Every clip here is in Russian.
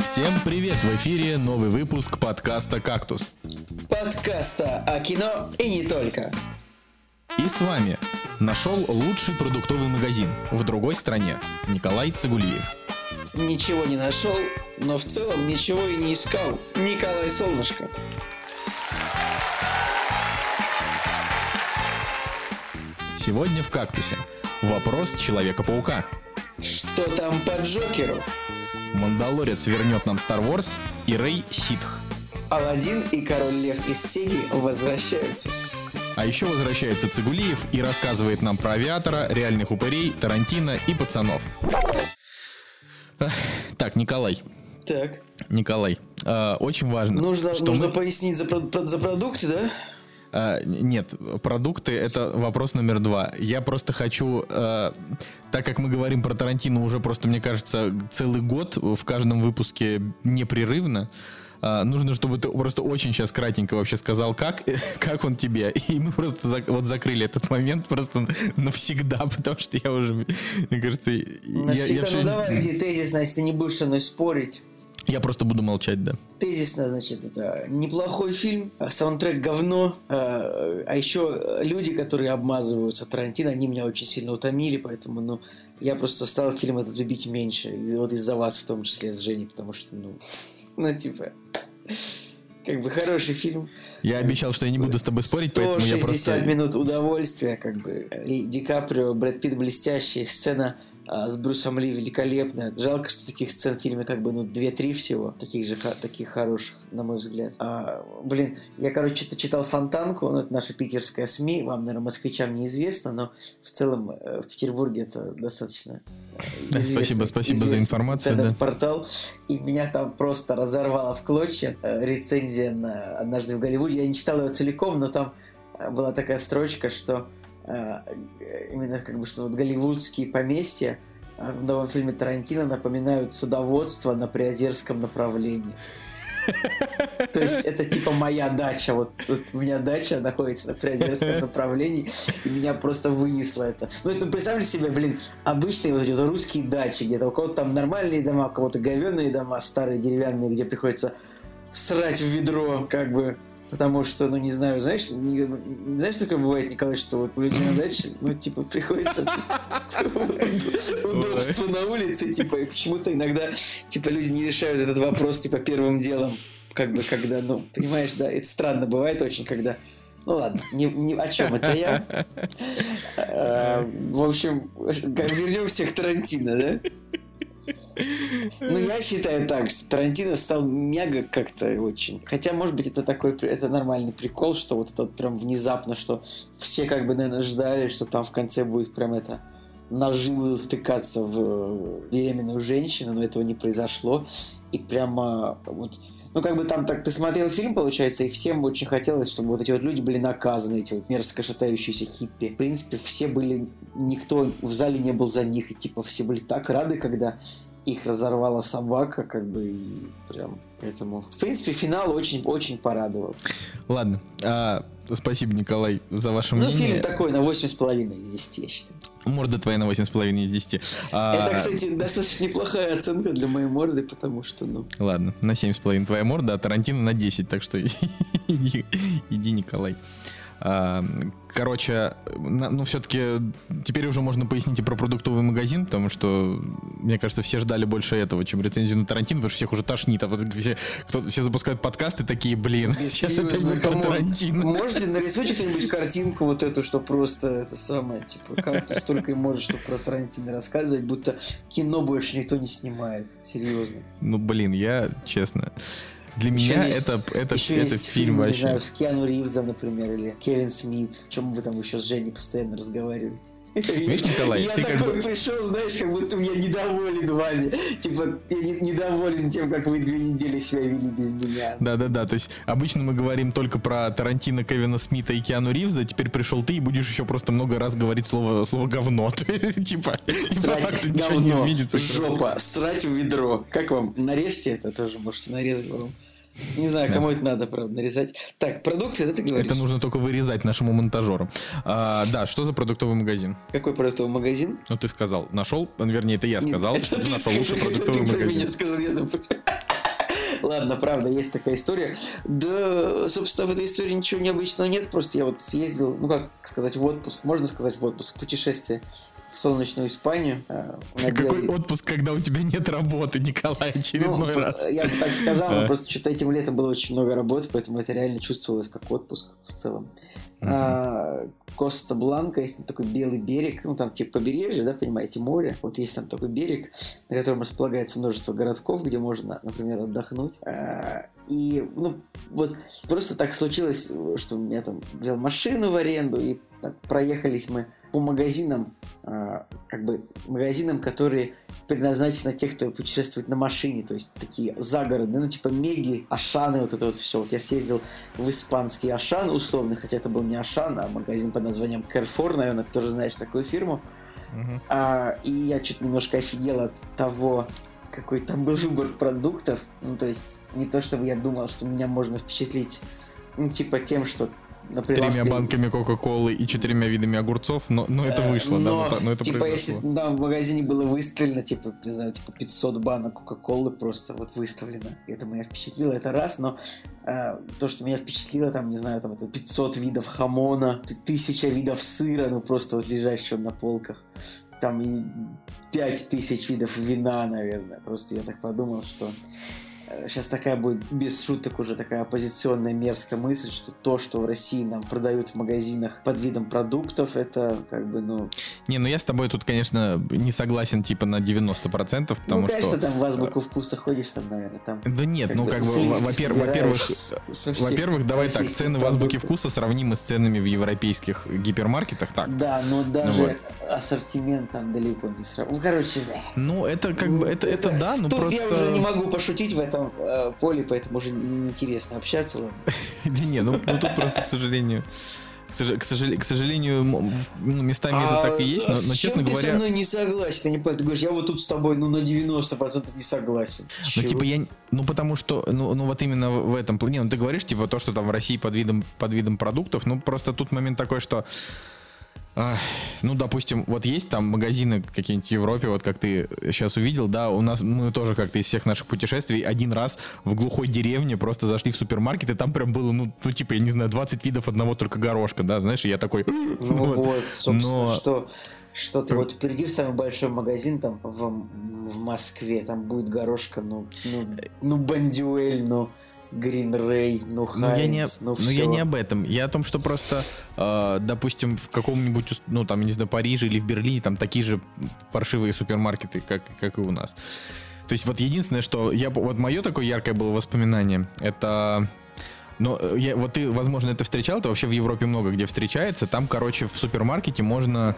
Всем привет! В эфире новый выпуск подкаста «Кактус». Подкаста о кино и не только. И с вами нашел лучший продуктовый магазин в другой стране Николай Цигулиев. Ничего не нашел, но в целом ничего и не искал. Николай Солнышко. Сегодня в «Кактусе» вопрос Человека-паука. Что там по Джокеру? Мандалорец вернет нам Star Wars и Рэй Ситх. Аладдин и Король Лев из Сеги возвращаются. А еще возвращается Цигулиев и рассказывает нам про авиатора, реальных упырей, Тарантино и пацанов. Так, Николай, Так. Николай, э, очень важно, Нужно, что нужно мы- пояснить за, про- за продукты, да? Э, Нет, продукты это вопрос номер два. Я просто хочу, э, так как мы говорим про Тарантино уже просто, мне кажется, целый год в каждом выпуске непрерывно, э, нужно, чтобы ты просто очень сейчас кратенько вообще сказал, как, как он тебе. И мы просто зак- вот закрыли этот момент просто навсегда, потому что я уже, мне кажется, я, я Навсегда, всё- ну давайте тезисно, если ты не будешь со мной спорить. Я просто буду молчать, да. Тезисно, значит, это неплохой фильм, а саундтрек говно, а, а еще люди, которые обмазываются Тарантино, они меня очень сильно утомили, поэтому, ну, я просто стал фильм этот любить меньше, вот из-за вас в том числе с Женей, потому что, ну, ну, типа, как бы хороший фильм. Я обещал, что я не буду с тобой спорить, поэтому я 160 просто... минут удовольствия, как бы. И Ди Каприо, Брэд Питт блестящий, сцена с Брюсом Ли великолепная. Жалко, что таких сцен в фильме как бы, ну, 2-3 всего. Таких же, таких хороших, на мой взгляд. А, блин, я, короче, что-то читал Фонтанку, ну, это наша питерская СМИ, вам, наверное, москвичам неизвестно, но в целом э, в Петербурге это достаточно э, Да, известный- спасибо, спасибо за информацию, да. интернет-портал, и меня там просто разорвало в клочья э, рецензия на «Однажды в Голливуде». Я не читал ее целиком, но там была такая строчка, что именно как бы что вот голливудские поместья э, в новом фильме Тарантино напоминают садоводство на Приозерском направлении. То есть это типа моя дача. Вот, вот у меня дача находится на Приозерском направлении, и меня просто вынесло это. Ну, это, ну, представьте себе, блин, обычные вот эти вот русские дачи, где-то у кого-то там нормальные дома, у кого-то говенные дома, старые деревянные, где приходится срать в ведро, как бы, потому что, ну, не знаю, знаешь, не- знаешь, такое бывает, Николай, что вот у людей на даче, ну, типа, приходится удобство на улице, типа, и почему-то иногда, типа, люди не решают этот вопрос, типа, первым делом, как бы, когда, ну, понимаешь, да, это странно бывает очень, когда ну ладно, не, не- о чем это я. Э, В общем, вернемся к Тарантино, да? Ну, я считаю так, что Тарантино стал мега как-то очень... Хотя, может быть, это такой... Это нормальный прикол, что вот это прям внезапно, что все как бы, наверное, ждали, что там в конце будет прям это... Ножи будут втыкаться в беременную женщину, но этого не произошло. И прямо вот... Ну, как бы там так ты смотрел фильм, получается, и всем очень хотелось, чтобы вот эти вот люди были наказаны, эти вот мерзко шатающиеся хиппи. В принципе, все были... Никто в зале не был за них, и типа все были так рады, когда их разорвала собака, как бы, и прям, поэтому... В принципе, финал очень-очень порадовал. Ладно, а, спасибо, Николай, за ваше Ну, мнение. фильм такой на 8,5 из 10, я считаю. Морда твоя на 8,5 из 10. А, Это, кстати, достаточно неплохая оценка для моей морды, потому что, ну... Ладно, на 7,5 твоя морда, а Тарантино на 10, так что иди, иди, Николай. А, Короче, ну все-таки теперь уже можно пояснить и про продуктовый магазин, потому что, мне кажется, все ждали больше этого, чем рецензию на Тарантино, потому что всех уже тошнит. А вот все, кто, все запускают подкасты такие, блин, Да сейчас опять будет про. Тарантино. Можете нарисуйте кто-нибудь картинку вот эту, что просто это самое, типа, как ты столько и можешь, что про Тарантино рассказывать, будто кино больше никто не снимает. Серьезно. Ну, блин, я, честно, для Еще меня есть- это, это, еще это есть фильм фильмы, вообще. Не знаю, с Киану Ривзом, например, или Кевин Смит. Чем вы там еще с Женей постоянно разговариваете? Видишь, Николай, я ты как такой бы- пришел, знаешь, как будто я недоволен вами. Типа, я не- недоволен тем, как вы две недели себя вели без меня. Да-да-да, то есть обычно мы говорим только про Тарантино, Кевина Смита и Киану Ривза, теперь пришел ты и будешь еще просто много раз говорить слово, слово говно. Типа, Срать говно, жопа, срать в ведро. Как вам? Нарежьте это тоже, можете нарезать вам. Не знаю, кому это надо, правда, нарезать. Так, продукты, да, ты говоришь? Это нужно только вырезать нашему монтажеру. А, да, что за продуктовый магазин? Какой продуктовый магазин? Ну, ты сказал, нашел, вернее, это я сказал, Это ты нашел лучший это продуктовый ты про меня магазин. сказал, я Ладно, правда, есть такая история. Да, собственно, в этой истории ничего необычного нет, просто я вот съездил, ну как сказать, в отпуск, можно сказать в отпуск, путешествие в солнечную Испанию. Э, Какой отпуск, когда у тебя нет работы, Николай, очередной ну, раз? Я бы так сказал, но просто что-то этим летом было очень много работы, поэтому это реально чувствовалось как отпуск в целом. А, Коста Бланка, есть такой белый берег, ну там типа побережье, да, понимаете, море. Вот есть там такой берег, на котором располагается множество городков, где можно, например, отдохнуть. А, и, ну, вот просто так случилось, что у меня там взял машину в аренду, и так, проехались мы по магазинам, э, как бы магазинам, которые предназначены тех, кто путешествует на машине, то есть такие загородные, ну типа Меги, Ашаны, вот это вот все. Вот я съездил в испанский Ашан условно, хотя это был не Ашан, а магазин под названием Carrefour, наверное, ты тоже знаешь такую фирму. Uh-huh. А, и я чуть немножко офигел от того, какой там был выбор продуктов. Ну, то есть, не то чтобы я думал, что меня можно впечатлить, ну, типа тем, что Тремя банками Кока-Колы и четырьмя видами огурцов, но, но это э, вышло, но, да, но, это типа, произошло. если да, в магазине было выставлено, типа, не знаю, типа 500 банок Кока-Колы просто вот выставлено. Это меня впечатлило, это раз, но э, то, что меня впечатлило, там, не знаю, там это 500 видов хамона, тысяча видов сыра, ну просто вот лежащего на полках. Там и 5000 видов вина, наверное. Просто я так подумал, что сейчас такая будет без шуток уже такая оппозиционная мерзкая мысль, что то, что в России нам продают в магазинах под видом продуктов, это как бы, ну... Не, ну я с тобой тут, конечно, не согласен типа на 90%, потому ну, конечно, что... там в азбуку вкуса ходишь там, наверное, там... Да нет, ну как бы, во-первых, во-первых, давай так, цены в азбуке вкуса сравнимы с ценами в европейских гипермаркетах, так. Да, но даже вот. ассортимент там далеко не сравним. Ну, короче, Ну, это как бы, это, это да, но просто... я уже не могу пошутить в этом э, поле, поэтому уже неинтересно общаться. Не, ну, ну тут просто, к сожалению, к, сожалению, к сожалению, ну, местами а, это так и есть, но, но честно ты говоря... со мной не согласен, я не понимаю, ты говоришь, я вот тут с тобой, ну, на 90% не согласен. Ну, типа, я... Ну, потому что, ну, ну, вот именно в этом плане, ну, ты говоришь, типа, то, что там в России под видом, под видом продуктов, ну, просто тут момент такой, что ну, допустим, вот есть там магазины какие-нибудь в Европе, вот как ты сейчас увидел, да, у нас мы тоже как-то из всех наших путешествий один раз в глухой деревне просто зашли в супермаркет, и там прям было, ну, ну типа, я не знаю, 20 видов одного только горошка, да, знаешь, и я такой... Ну вот, вот собственно, Но... что что ты вот приди в самый большой магазин там в, в Москве, там будет горошка, ну, ну, ну Бандюэль, ну, Ray, ну Хайнс, ну, я не, ну, ну я не об этом. Я о том, что просто, э, допустим, в каком-нибудь, ну там, не знаю, Париже или в Берлине, там такие же паршивые супермаркеты, как, как и у нас. То есть вот единственное, что я, вот мое такое яркое было воспоминание, это но э, я, вот ты, возможно, это встречал, это вообще в Европе много где встречается. Там, короче, в супермаркете можно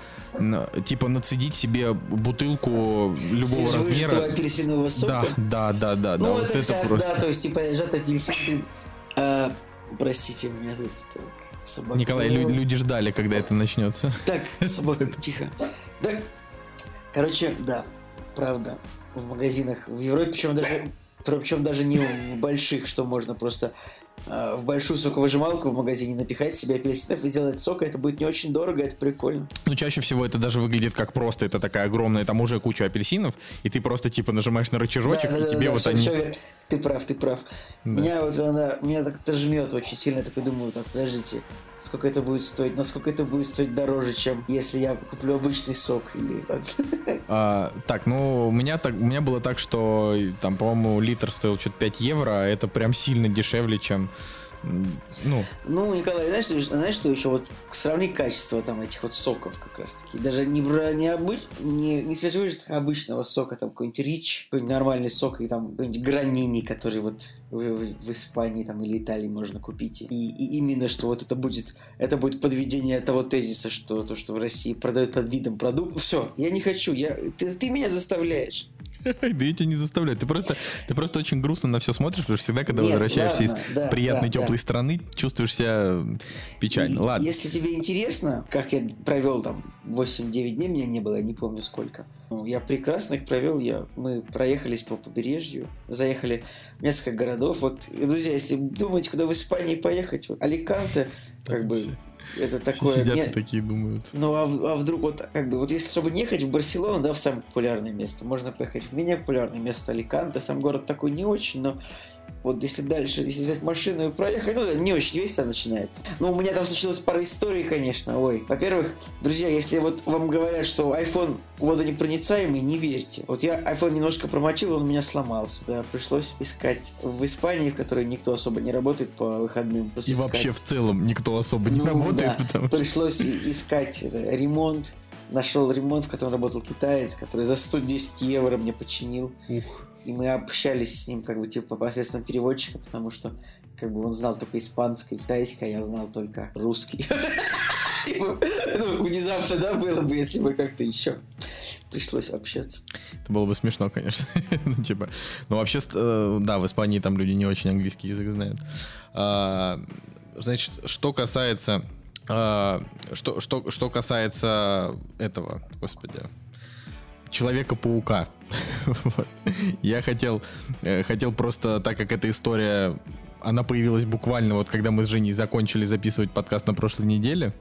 типа нацедить себе бутылку любого размера. апельсинового сока? Да, да, да, да. Ну, да, вот это сейчас, просто... да, то есть, типа, лежат апельсины. А, простите, у меня тут так, собака. Николай, лю- люди ждали, когда это начнется. Так, собака, тихо. Да. Короче, да, правда. В магазинах в Европе, причем даже причем даже не в больших, что можно просто в большую соковыжималку в магазине напихать себе апельсинов и сделать сок, это будет не очень дорого, это прикольно. Ну, чаще всего это даже выглядит как просто, это такая огромная, там уже куча апельсинов, и ты просто типа нажимаешь на рычажочек, да, да, и тебе да, вот все, они... Все, ты прав, ты прав. Да. Меня вот она, меня так-то жмет очень сильно, я такой думаю, так, подождите, сколько это будет стоить, насколько это будет стоить дороже, чем если я куплю обычный сок или... А, так, ну, у меня, так, у меня было так, что там, по-моему, литр стоил что-то 5 евро, а это прям сильно дешевле, чем ну. ну, Николай, знаешь, знаешь, что еще вот сравни качество там этих вот соков как раз таки. Даже не, не, обыч, не, не свежевыжатых обычного сока, там какой-нибудь рич, какой-нибудь нормальный сок, и там какой-нибудь гранини, который вот в, в, в Испании там или Италии можно купить. И, и именно, что вот это будет, это будет подведение того тезиса, что то, что в России продают под видом продукт. Все, я не хочу, я, ты, ты меня заставляешь. Да я тебя не заставляю. Ты просто, ты просто очень грустно на все смотришь, потому что всегда, когда Нет, возвращаешься ладно, из да, приятной да, теплой да. страны, чувствуешь себя печально. И ладно. Если тебе интересно, как я провел там 8-9 дней, меня не было, я не помню сколько. Ну, я прекрасно их провел. Я, мы проехались по побережью, заехали в несколько городов. Вот, друзья, если думаете, куда в Испании поехать, вот, Аликанте, как бы Это такое... Сидят мне- и такие думают. Ну а, а вдруг вот как бы вот если чтобы не ехать в Барселону, да, в самое популярное место, можно поехать в менее популярное место Аликанте. Сам город такой не очень, но вот если дальше, если взять машину и проехать, ну не очень весело начинается. Ну, у меня там случилась пара историй, конечно. Ой, во-первых, друзья, если вот вам говорят, что iPhone водонепроницаемый, не верьте. Вот я iPhone немножко промочил, он у меня сломался. Да, пришлось искать в Испании, в которой никто особо не работает по выходным. И искать- вообще в целом никто особо не ну, работает, да. потому. Пришлось искать это, ремонт. Нашел ремонт, в котором работал китаец, который за 110 евро мне починил. Ух. И мы общались с ним как бы типа посредством переводчика, потому что как бы он знал только испанский, китайский, а я знал только русский. Типа, ну, внезапно, да, было бы, если бы как-то еще пришлось общаться. Это было бы смешно, конечно. ну, типа. Ну, вообще, э, да, в Испании там люди не очень английский язык знают. А, значит, что касается... а, что, что, что касается этого, господи, Человека-паука. Я хотел, э, хотел просто, так как эта история, она появилась буквально вот когда мы с Женей закончили записывать подкаст на прошлой неделе,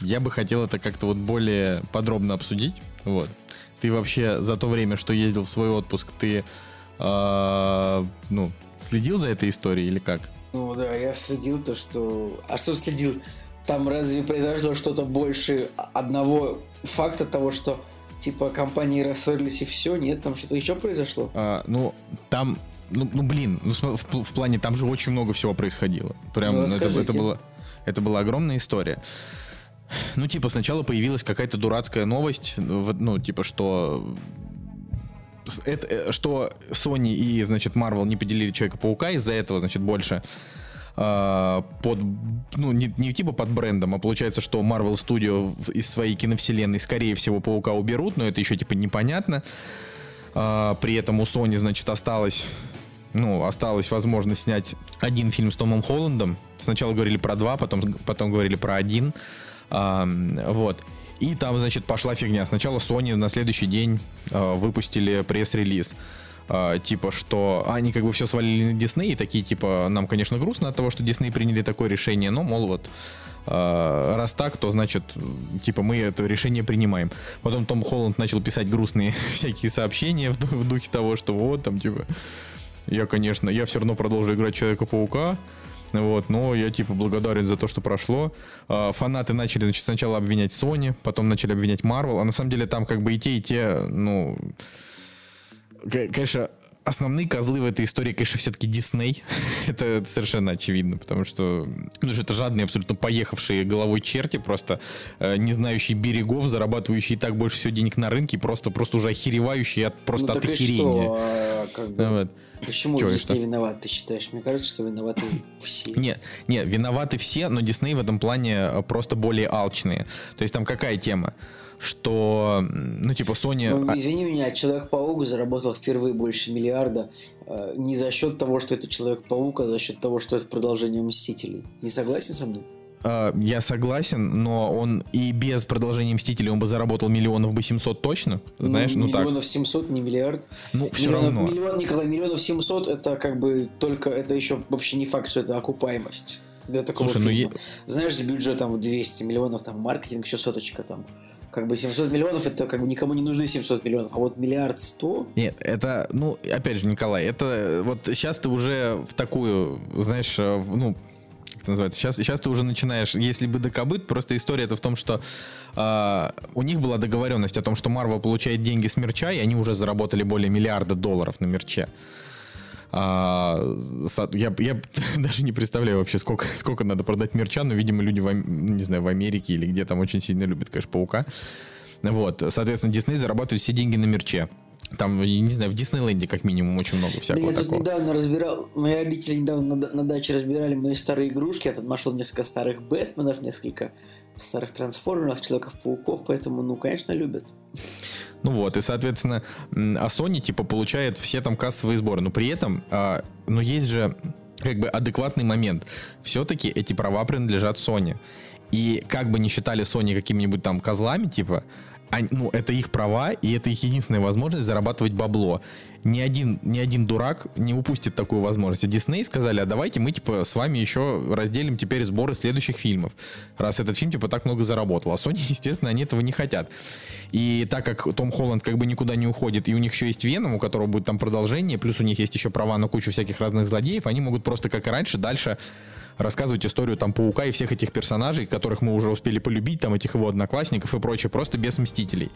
я бы хотел это как-то вот более подробно обсудить. Вот. Ты вообще за то время, что ездил в свой отпуск, ты а, ну, следил за этой историей или как? Ну да, я следил то, что... А что следил? Там разве произошло что-то больше одного факта того, что типа компании рассорились и все? Нет, там что-то еще произошло? А, ну, там, ну, ну, блин, ну, в, в плане там же очень много всего происходило. Прям Ну, ну, это, это было, это была огромная история. Ну, типа, сначала появилась какая-то дурацкая новость, ну, типа, что это, э, что Sony и, значит, Marvel не поделили Человека-паука, из-за этого, значит, больше а, под, ну, не, не типа под брендом, а получается, что Marvel Studio из своей киновселенной, скорее всего, Паука уберут, но это еще, типа, непонятно. А, при этом у Sony, значит, осталось, ну, осталась возможность снять один фильм с Томом Холландом. Сначала говорили про два, потом, потом говорили про один. А, вот. И там, значит, пошла фигня. Сначала Sony на следующий день выпустили пресс-релиз. А, типа, что они как бы все свалили на Дисней, и такие, типа, нам, конечно, грустно от того, что Дисней приняли такое решение, но, мол, вот, а, раз так, то, значит, типа, мы это решение принимаем. Потом Том Холланд начал писать грустные всякие сообщения в, в духе того, что вот, там, типа, я, конечно, я все равно продолжу играть Человека-паука, вот, но я типа благодарен за то, что прошло. А, Фанаты начали, значит, сначала обвинять Sony, потом начали обвинять Marvel, а на самом деле там как бы и те, и те, ну, конечно, основные козлы в этой истории, конечно, все-таки Дисней. это, это совершенно очевидно, потому что, ну, что это жадные, абсолютно поехавшие головой черти, просто э, не знающие берегов, зарабатывающие и так больше всего денег на рынке, просто, просто уже охеревающие от, просто ну, от охерения. что? А, как бы, Вот. Почему и Дисней что? виноват, ты считаешь? Мне кажется, что виноваты все. Не, не, виноваты все, но Дисней в этом плане э, просто более алчные. То есть там какая тема? Что, ну, типа, Sony... Ну, извини меня, Человек-паук заработал впервые больше миллиарда э, не за счет того, что это Человек-паук, а за счет того, что это продолжение Мстителей. Не согласен со мной? а, я согласен, но он и без продолжения Мстителей он бы заработал миллионов бы 700 точно, знаешь, ну, так. Миллионов 700, не миллиард. Ну, все Миллионов- равно. Миллион, Николай, миллионов 700 это как бы только, это еще вообще не факт, что это окупаемость. Для такого Слушай, ну, фильма. Знаешь, с бюджетом в 200 миллионов, там, маркетинг еще соточка там. Как бы 700 миллионов, это как бы никому не нужны 700 миллионов. А вот миллиард сто, Нет, это, ну, опять же, Николай, это э, вот сейчас ты уже в такую, знаешь, э, ну, как это называется, сейчас, сейчас ты уже начинаешь, если бы докобыт, просто история это в том, что а, у них была договоренность о том, что Marvel получает деньги с мерча, и они уже заработали более миллиарда долларов на мерче. А, я, я даже не представляю вообще, сколько, сколько надо продать мерча, но, видимо, люди, в, не знаю, в Америке или где там очень сильно любят, конечно, паука. Вот, соответственно, Дисней зарабатывает все деньги на мерче. Там, я не знаю, в Диснейленде как минимум очень много Да всякого я тут такого. недавно разбирал, мои родители недавно на, на даче разбирали мои старые игрушки, я тут нашел несколько старых Бэтменов, несколько старых трансформеров, Человеков-пауков, поэтому, ну, конечно, любят. Ну вот, и, соответственно, а Sony, типа, получает все там кассовые сборы. Но при этом, а, ну, есть же, как бы, адекватный момент. Все-таки эти права принадлежат Sony. И как бы не считали Sony какими-нибудь там козлами, типа, они, ну, это их права, и это их единственная возможность зарабатывать бабло. Ни один, ни один дурак не упустит такую возможность. И Дисней сказали, а давайте мы, типа, с вами еще разделим теперь сборы следующих фильмов, раз этот фильм, типа, так много заработал. А Sony, естественно, они этого не хотят. И так как Том Холланд как бы никуда не уходит, и у них еще есть Веном, у которого будет там продолжение, плюс у них есть еще права на кучу всяких разных злодеев, они могут просто, как и раньше, дальше рассказывать историю там Паука и всех этих персонажей, которых мы уже успели полюбить, там этих его одноклассников и прочее, просто без Мстителей.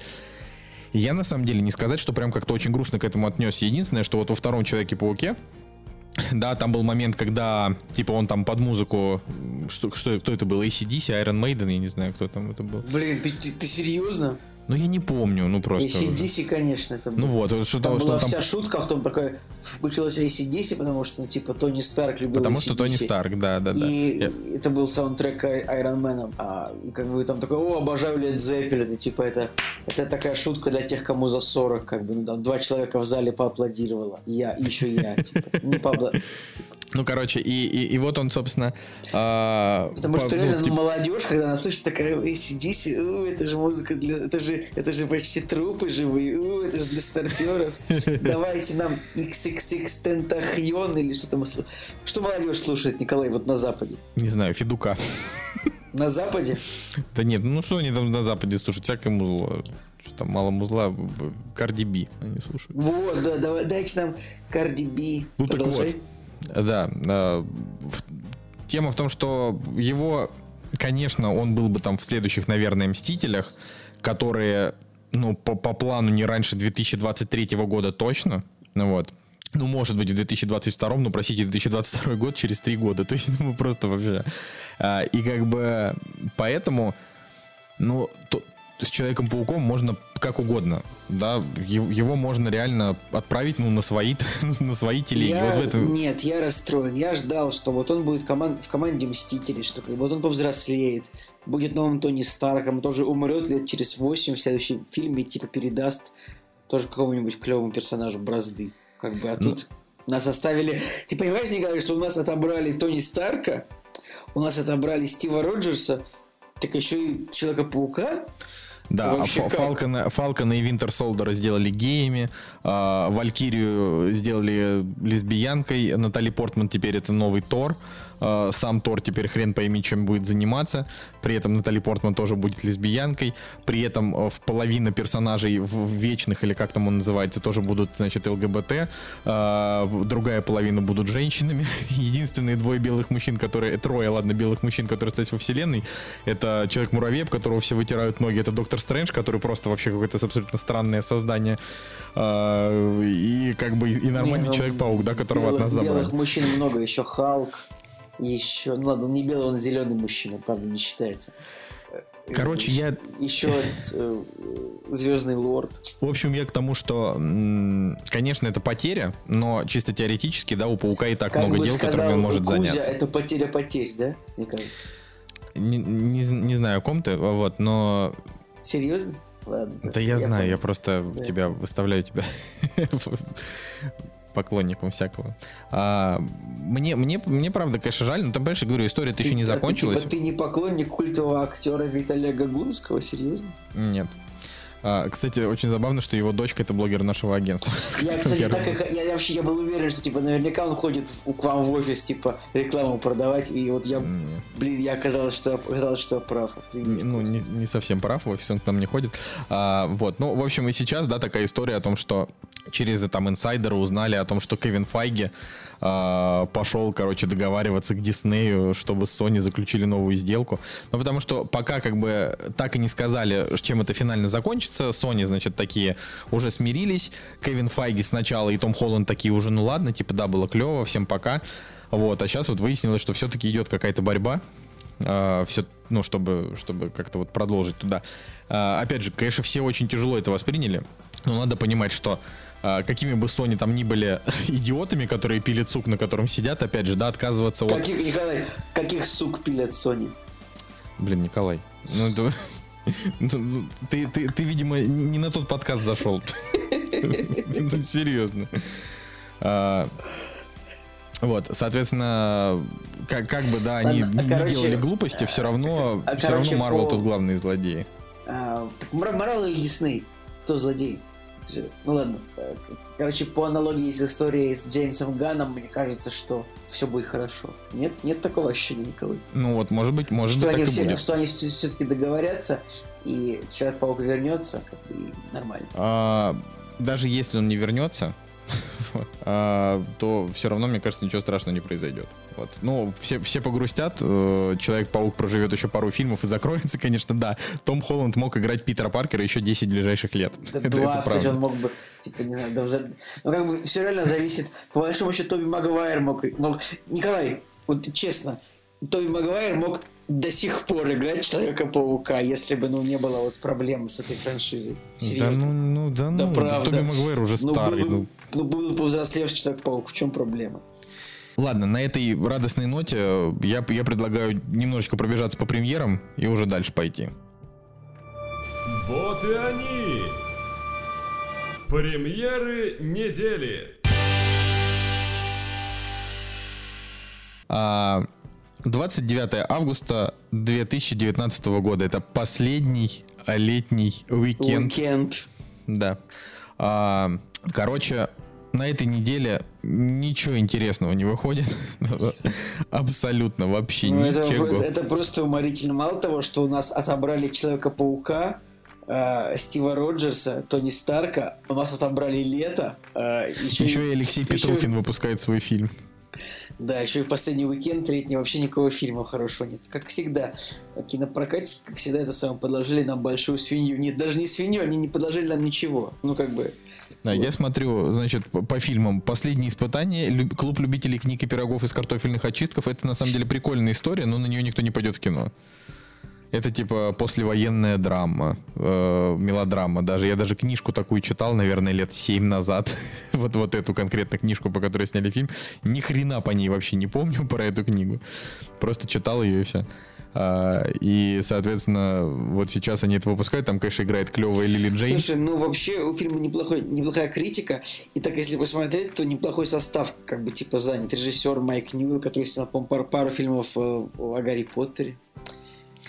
И я на самом деле не сказать, что прям как-то очень грустно к этому отнесся. Единственное, что вот во втором Человеке-пауке, да, там был момент, когда, типа, он там под музыку, что, что кто это был, ACDC, Iron Maiden, я не знаю, кто там это был. Блин, ты, ты, ты серьезно? Ну, я не помню, ну просто... ACDC, конечно, это Ну вот, что там что была там... вся шутка в том, такая, включилась ACDC, потому что, ну, типа, Тони Старк любил Потому AC/DC. что Тони Старк, да, да, да. И Я- это был саундтрек Iron Man. А, как бы там такой, о, обожаю Лед Зеппелин. И типа это, это такая шутка для тех, кому за 40. Как бы, ну, там два человека в зале поаплодировало. Я, и еще я. Типа, не поапла- типа. Ну, короче, и, и, и вот он, собственно... а, Потому по- что ну, реально типа- молодежь, когда она слышит такая ACDC, у, это же музыка для... Это же, это же почти трупы живые, у, это же для старперов. Давайте нам XXX Тентахион или что там. Что молодежь слушает, Николай, вот на Западе? Не знаю, Федука. На Западе? Да нет, ну что они там на Западе слушают? Всякое музло. Что там мало музла, б- б- Cardi B они слушают. Вот, да, давай, дайте нам Cardi B. Ну, так Продолжай. Да, в- тема в том, что его, конечно, он был бы там в следующих, наверное, Мстителях, которые, ну, по, по плану не раньше 2023 года точно, ну вот. Ну, может быть, в 2022, но, простите, 2022 год через три года. То есть, ну, просто вообще... А, И как бы поэтому, ну, то- с Человеком-пауком можно как угодно, да, его можно реально отправить, ну, на свои, на свои телеги. Я- Вот в этом- Нет, я расстроен. Я ждал, что вот он будет в, коман- в команде Мстителей, что вот он повзрослеет, будет новым Тони Старком, тоже умрет лет через 8 в следующем фильме, типа передаст тоже какому-нибудь клевому персонажу бразды. Как бы, а Ну. тут нас оставили... Ты понимаешь, Николай, что у нас отобрали Тони Старка, у нас отобрали Стива Роджерса, так еще и Человека-паука? Да, а? Фалкона, Фалкона и Винтер Солдера сделали геями, а, Валькирию сделали лесбиянкой, Натали Портман теперь это новый Тор, сам Тор теперь хрен пойми, чем будет заниматься, при этом Натали Портман тоже будет лесбиянкой, при этом а, в половина персонажей в вечных, или как там он называется, тоже будут, значит, ЛГБТ, а, другая половина будут женщинами, единственные двое белых мужчин, которые, трое, ладно, белых мужчин, которые остались во вселенной, это Человек-муравей, которого все вытирают ноги, это Доктор Стрэндж, который просто вообще какое-то абсолютно странное создание, и как бы и нормальный ну, Человек-паук, да, которого белых, от нас забрали. Белых мужчин много, еще Халк, еще, ну ладно, он не белый, он зеленый мужчина, правда, не считается. Короче, я- Еще Звездный лорд. В общем, я к тому, что, конечно, это потеря, но чисто теоретически, да, у Паука и так Как много дел, сказал которыми он может Кузя, заняться. это потеря потерь, да? Мне кажется. Не, не- не знаю, о ком ты, вот, но Серьезно? Ладно. Да я, знаю, я понял. просто Да. тебя выставляю тебя поклонником всякого. А, мне, мне, мне правда, конечно, жаль, но там, понимаешь, я говорю, история-то еще не а ты, закончилась. типа, ты не поклонник культового актера Виталия Гагунского? Серьезно? Нет. А, кстати, очень забавно, что его дочка это блогер нашего агентства. Я, кстати, Я так и х- я, вообще я был уверен, что типа наверняка он ходит в- к вам в офис, типа, рекламу продавать, и вот я, М, блин, я оказалось, что оказалось, что я прав. Охренеть не- Ну, не, не совсем прав, в офис он к нам не ходит. А, вот, ну, в общем, и сейчас, да, такая история о том, что через там инсайдеры узнали о том, что Кевин Файги а, пошел, короче, договариваться к Диснею, чтобы с Sony заключили новую сделку. Ну, потому что пока как бы так и не сказали, чем это финально закончится, Sony, значит, такие уже смирились. Кевин Файги сначала и Том Холланд такие уже, ну ладно, типа, да, было клево, всем пока. Вот, а сейчас вот выяснилось, что все-таки идет какая-то борьба. все, ну, чтобы, чтобы как-то вот продолжить туда. А, опять же, конечно, все очень тяжело это восприняли, но надо понимать, что а, какими бы Sony там ни были идиотами, которые пилят сук, на котором сидят, опять же, да, отказываться от... Каких, Николай, каких сук пилят Sony? Блин, Николай, ну, это- ну, ну, ты, ты, ты, видимо, не не на тот подкаст зашел. Серьезно. А, Вот, соответственно, как, как бы, да, они Ладно, а не короче, делали глупости, все равно, а все равно короче, Марвел по- тут главные злодеи. А, А, так Марвел или Дисней? Кто злодей? Ну ладно. Короче, по аналогии с историей с Джеймсом Ганом, мне кажется, что все будет хорошо. Нет, нет такого ощущения, Николай. Ну вот, может быть, может что быть, они так все, и будет. Что они все-таки договорятся, и Человек-паук вернется, и нормально. А, даже если он не вернется, то все равно, мне кажется, ничего страшного не произойдет. Вот. Ну, все, все погрустят, э, Человек-паук проживет еще пару фильмов и закроется, конечно, да. Том Холланд мог играть Питера Паркера еще 10 ближайших лет. Да 20 он мог бы, типа, не знаю, да, вза- ну как бы все реально зависит. По большому счету Тоби Магуайр мог, мог... Николай, вот честно, Тоби Магуайр мог до сих пор играть Человека-паука, если бы, ну, не было вот проблем с этой франшизой. Да Серьезно. ну, ну, да, Да ну, правда. Тоби Магуайр уже Ну, старый. был, ну. ну, был бы повзрослевший Человек-паук, в чем проблема? Ладно, на этой радостной ноте я, я предлагаю немножечко пробежаться по премьерам и уже дальше пойти. Вот и они! Премьеры недели! А, 29 августа 2019 года. Это последний летний уикенд. Уикенд. Да. А, короче, на этой неделе ничего интересного не выходит. Абсолютно вообще Ну, ничего. это- это просто уморительно. Мало того, что у нас отобрали Человека-паука, э, Стива Роджерса, Тони Старка, у нас отобрали Лето. э, еще, Еще и Алексей еще- Петрухин выпускает свой фильм. Да, еще и в последний уикенд летний вообще никакого фильма хорошего нет. Как всегда, кинопрокатчики, как всегда, это самое подложили нам большую свинью. Нет, даже не свинью, они не подложили нам ничего. Ну, как бы... Да, Вот. я смотрю, значит, по, по фильмам «Последние испытания», Лю- «Клуб любителей книг и пирогов из картофельных очистков». Это, на самом деле, прикольная история, но на нее никто не пойдет в кино. Это типа послевоенная драма, э, мелодрама даже. Я даже книжку такую читал, наверное, лет 7 назад. вот, вот эту конкретно книжку, по которой сняли фильм. Ни хрена по ней вообще не помню про эту книгу. Просто читал ее и все. и, соответственно, вот сейчас они это выпускают. Там, конечно, играет клевая Лили Джеймс. Слушай, ну вообще у фильма неплохой, неплохая критика. И так, если посмотреть, то неплохой состав, как бы типа занят. Режиссер Майк Ньюэлл, который снял, пару, пару фильмов э, о Гарри Поттере.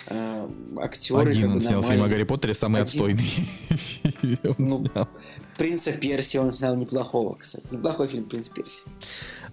Э, актеры Один он снял фильм о. Гарри Поттере, самый Один. отстойный Ну, снял. Принца Перси он снял неплохого, кстати. Неплохой фильм Принц Перси.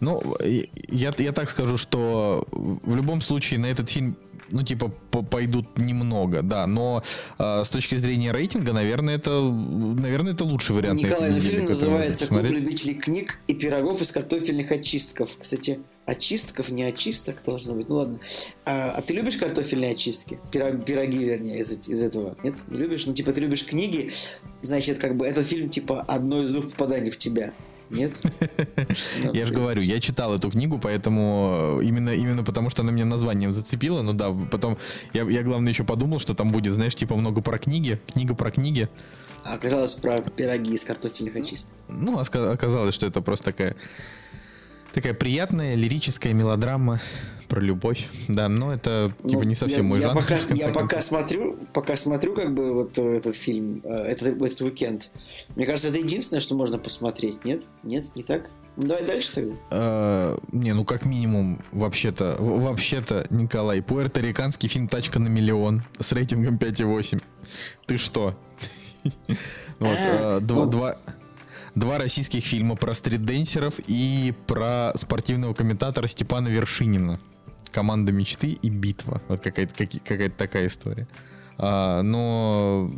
Ну, я, я так скажу, что в любом случае на этот фильм, ну, типа, по- пойдут немного, да, но а, с точки зрения рейтинга, наверное, это, наверное, это лучший вариант. на Николай, неделе, фильм называется «Клуб любителей книг и пирогов из картофельных очистков». Кстати, очистков, не очисток должно быть. Ну ладно. А, а ты любишь картофельные очистки? Пирог- пироги, вернее, из, из этого. Нет? Не любишь? Ну, типа, ты любишь книги, значит, как бы этот фильм, типа, одно из двух попаданий в тебя. Нет? Ну, Я же говорю, я читал эту книгу, поэтому э, именно, именно потому, что она меня названием зацепила. Ну да, потом я, я главное еще подумал, что там будет, знаешь, типа много про книги, книга про книги. А оказалось про пироги из картофельных очисток. Ну, оказалось, что это просто такая такая приятная лирическая мелодрама про любовь. Да, но это типа Ну, не совсем я, мой я жанр. Пока, я пока концов. смотрю, пока смотрю, как бы вот э, этот фильм, э, этот, этот уикенд. Мне кажется, это единственное, что можно посмотреть. Нет? Нет, не так? Ну давай дальше тогда. Э, не, ну как минимум, вообще-то, вообще-то, Николай, пуэрториканский фильм «Тачка на миллион» с рейтингом 5,8. Ты что? Вот, два, ну. Два- российских фильма про стрит-денсеров и про спортивного комментатора Степана Вершинина. «Команда мечты» и «Битва». Вот какая-то каки- какая-то такая история. А, но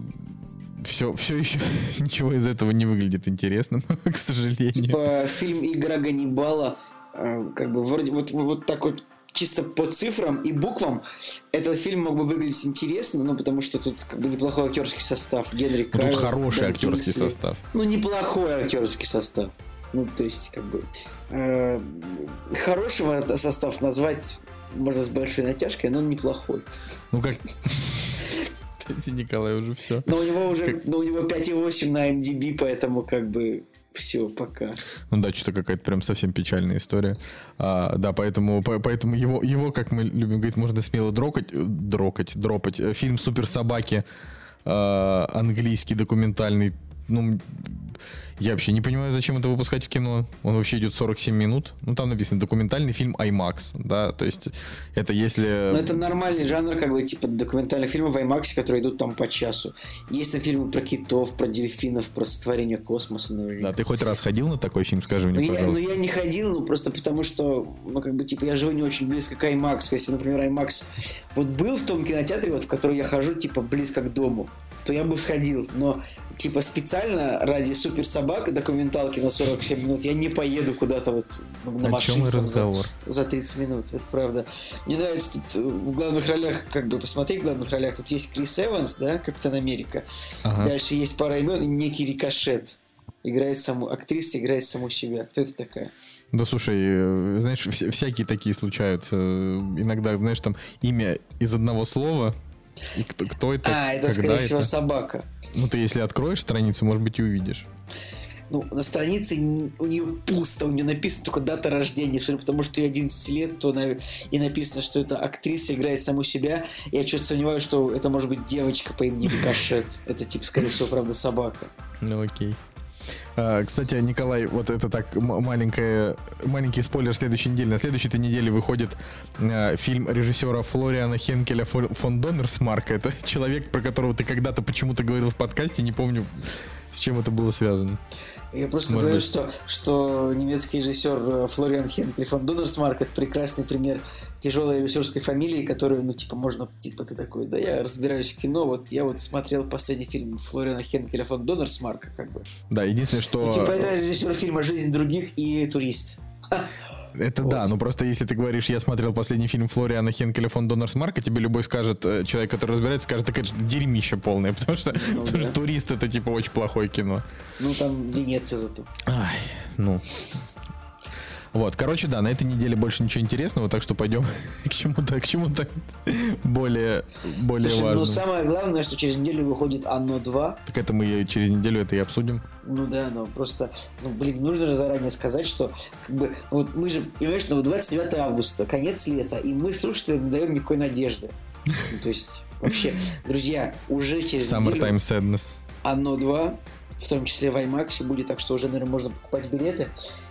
все, все еще ничего из этого не выглядит интересным, к сожалению. Типа фильм «Игра Ганнибала», э, как бы вроде вот, вот так вот чисто по цифрам и буквам этот фильм мог бы выглядеть интересно, ну потому что тут как бы неплохой актерский состав. Генри Ну, Кавилл, тут хороший Бен актерский Кингсли. состав. Ну, неплохой актерский состав. Ну, то есть, как бы... э, хорошего состав назвать можно с большой натяжкой, но он неплохой. Ну как... Николай, уже все. Но у него уже, Как- но у него 5,8 на MDB, поэтому как бы все, пока. Ну да, что-то какая-то прям совсем печальная история. А, да, поэтому, по- поэтому его, его, как мы любим говорить, можно смело дрокать, э, дрокать, дропать. Э, Фильм «Супер собаки» э, английский документальный, ну, я вообще не понимаю, зачем это выпускать в кино. Он вообще идет 47 минут. Ну, там написано документальный фильм IMAX, да, то есть это если... Ну, это нормальный жанр, как бы, типа документальных фильмов в IMAX, которые идут там по часу. Есть там фильмы про китов, про дельфинов, про сотворение космоса, наверняка. Да, ты хоть раз ходил на такой фильм, скажи мне, ну, я, пожалуйста. ну, я не ходил, ну, просто потому что, ну, как бы, типа, я живу не очень близко к IMAX. Если, например, IMAX вот был в том кинотеатре, вот, в который я хожу, типа, близко к дому, то я бы сходил. Но, типа, специально ради супер собак документалки на 47 минут я не поеду куда-то вот на машине там за, разговор? за 30 минут. Это правда. Мне нравится тут э, в главных ролях, как бы, посмотри, в главных ролях, тут есть Крис Эванс, да, Капитан Америка. Ага. Дальше есть пара имен и некий Рикошет. Играет саму, актриса играет саму себя. Кто это такая? Да слушай, э, знаешь, вся- всякие такие случаются. Иногда, знаешь, там имя из одного слова, и кто, кто это, а, это, скорее это. всего, собака. Ну, ты если откроешь страницу, может быть, и увидишь. Ну, на странице у нее пусто, у нее написано только дата рождения, судя по тому, что ей 11 лет, то на- и написано, что это актриса играет саму себя. Я что-то сомневаюсь, что это может быть девочка по имени Рикошет. Это типа, скорее всего, правда, собака. Ну, окей. А, кстати, Николай, вот это так м- маленькая, маленький спойлер следующей недели. На следующей этой неделе выходит э, фильм режиссера Флориана Хенкеля фон Доннерсмарка. Это человек, про которого ты когда-то почему-то говорил в подкасте, не помню, с чем это было связано. Я просто Может говорю, быть. что, что немецкий режиссер э, Флориан Хенкель фон Доннерсмарк это прекрасный пример тяжелой режиссерской фамилии, которую, ну, типа, можно, типа, ты такой, да я разбираюсь в кино, вот я вот смотрел последний фильм Флориана Хенкеля фон Доннерсмарка, как бы. Да, единственное, что... Ну, типа, это режиссер фильма «Жизнь других» и «Турист». Это Вот. да, но просто если ты говоришь, я смотрел последний фильм Флориана Хенкеля фон Доннерсмарка, тебе любой скажет, э, человек, который разбирается, скажет, так это же дерьмище полное, потому что, Ну потому что да. турист это типа очень плохое кино. Ну, там Венеция зато. Ай, ну. Вот, короче, да, на этой неделе больше ничего интересного, так что пойдем к чему-то, к чему-то более, более Слушай, ну, важному. самое главное, что через неделю выходит «Оно 2». Так это мы через неделю это и обсудим. Ну да, но просто, ну блин, нужно же заранее сказать, что как бы вот мы же, понимаешь, ну 29 августа, конец лета, и мы слушателям не даем никакой надежды. Ну, то есть, вообще, друзья, уже через Summertime неделю Sadness. «Оно 2», в том числе в IMAX, будет, так что уже, наверное, можно покупать билеты.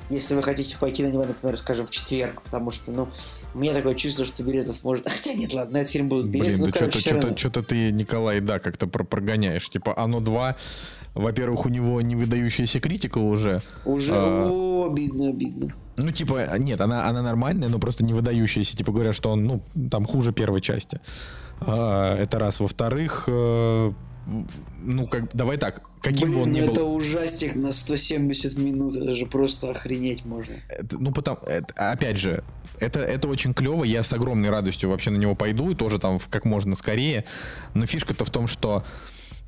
Если вы хотите пойти на него, например, скажем, в четверг, потому что, ну, у меня такое чувство, что билетов может... Хотя нет, ладно, на этот фильм будут билеты. Блин, ну, да что-то, что-то ты, Николай, да, как-то про- прогоняешь. Типа, оно 2, во-первых, у него не выдающаяся критика уже. Уже, а- о, обидно, обидно. Ну, типа, нет, она, она нормальная, но просто не выдающаяся. Типа, говорят, что он, ну, там хуже первой части. А, это раз. Во-вторых, э, ну, как, давай так, каким бы Блин, он ни ну был... это ужастик на 170 минут, это же просто охренеть можно. Это, ну, потому, это- опять же, это, это очень клево, я с огромной радостью вообще на него пойду, и тоже там как можно скорее. Но фишка-то в том, что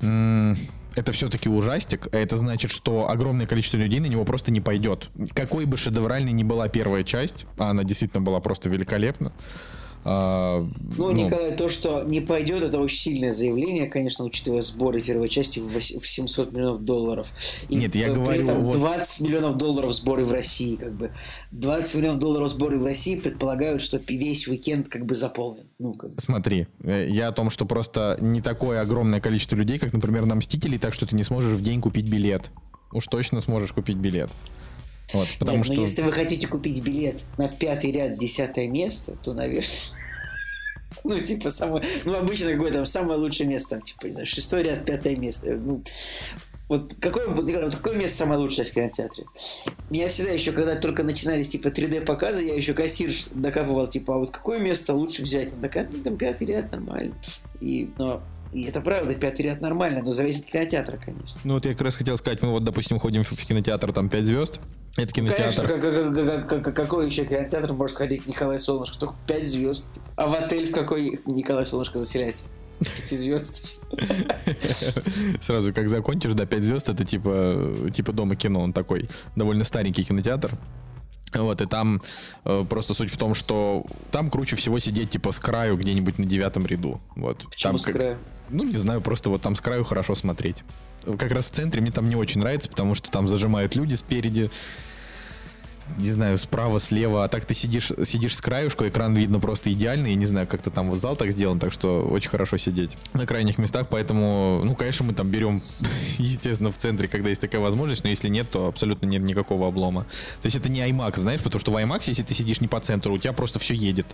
это все-таки ужастик, а это значит, что огромное количество людей на него просто не пойдет. Какой бы шедевральной ни была первая часть, а она действительно была просто великолепна, а, Ну, Николай, то, что не пойдет, это очень сильное заявление, конечно, учитывая сборы первой части в вось- в 700 миллионов долларов. И Нет, я при говорю, этом вот- 20 миллионов долларов сборы в России, как бы. 20 миллионов долларов сборы в России предполагают, что весь уикенд как бы заполнен. Ну, как бы. Смотри, э, я о том, что просто не такое огромное количество людей, как, например, на «Мстителей», так что ты не сможешь в день купить билет. Уж точно сможешь купить билет. Вот, потому Нет, что... но если вы хотите купить билет на пятый ряд, десятое место, то, наверное... Ну, типа, самое... Ну, обычно какое там самое лучшее место, там, типа, не знаю, шестой ряд, пятое место. Ну, вот какое, вот, какое место самое лучшее в кинотеатре? Меня всегда еще, когда только начинались, типа, 3D-показы, я еще кассирш докапывал, типа, а вот какое место лучше взять? Он такая, ну, там пятый ряд нормально. И, но, и это правда, пятый ряд нормально, но зависит от кинотеатра, конечно. Ну вот я как раз хотел сказать, мы вот, допустим, ходим в кинотеатр, там 5 звезд. Это Конечно, кинотеатр. как- как- как- как- как- какой еще кинотеатр может сходить Николай Солнышко? Только 5 звезд. А в отель в какой Николай Солнышко заселяется? 5 звезд. Сразу как закончишь, да, 5 звезд, это типа, типа дома кино, он такой довольно старенький кинотеатр. Вот, и там э, просто суть в том, что там круче всего сидеть типа с краю где-нибудь на девятом ряду. Вот. Почему Там с как- краю? Ну, не знаю, просто вот там с краю хорошо смотреть. Как раз в центре мне там не очень нравится, потому что там зажимают люди спереди. Не знаю, справа, слева, а так ты сидишь, сидишь с краюшку, экран видно просто идеальный, я не знаю, как-то там вот зал так сделан, так что очень хорошо сидеть на крайних местах, поэтому, ну, конечно, мы там берем, естественно, в центре, когда есть такая возможность, но если нет, то абсолютно нет никакого облома. То есть это не IMAX, знаешь, потому что в IMAX, если ты сидишь не по центру, у тебя просто все едет.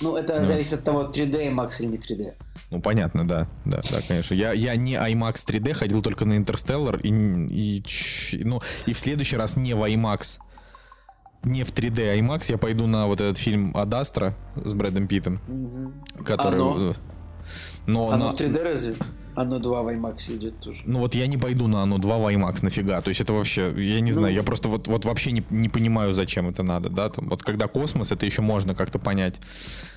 Ну, это Да. зависит от того, 3D IMAX или не 3D. Ну, понятно, да, да, да, конечно. Я, я не IMAX 3D, ходил только на Interstellar, и, и, ну, и в следующий раз не в IMAX, не в 3D IMAX, я пойду на вот этот фильм «Адастра» с Брэдом Питтом, Мгм. который... Оно? э, Но Оно на- в 3D разве? Оно 2 в IMAX идет тоже. Ну вот я не пойду на оно 2 в IMAX нафига. То есть это вообще, я не Ну. знаю, я просто вот, вот вообще не, не понимаю, зачем это надо, да. Там, вот когда космос, это еще можно как-то понять,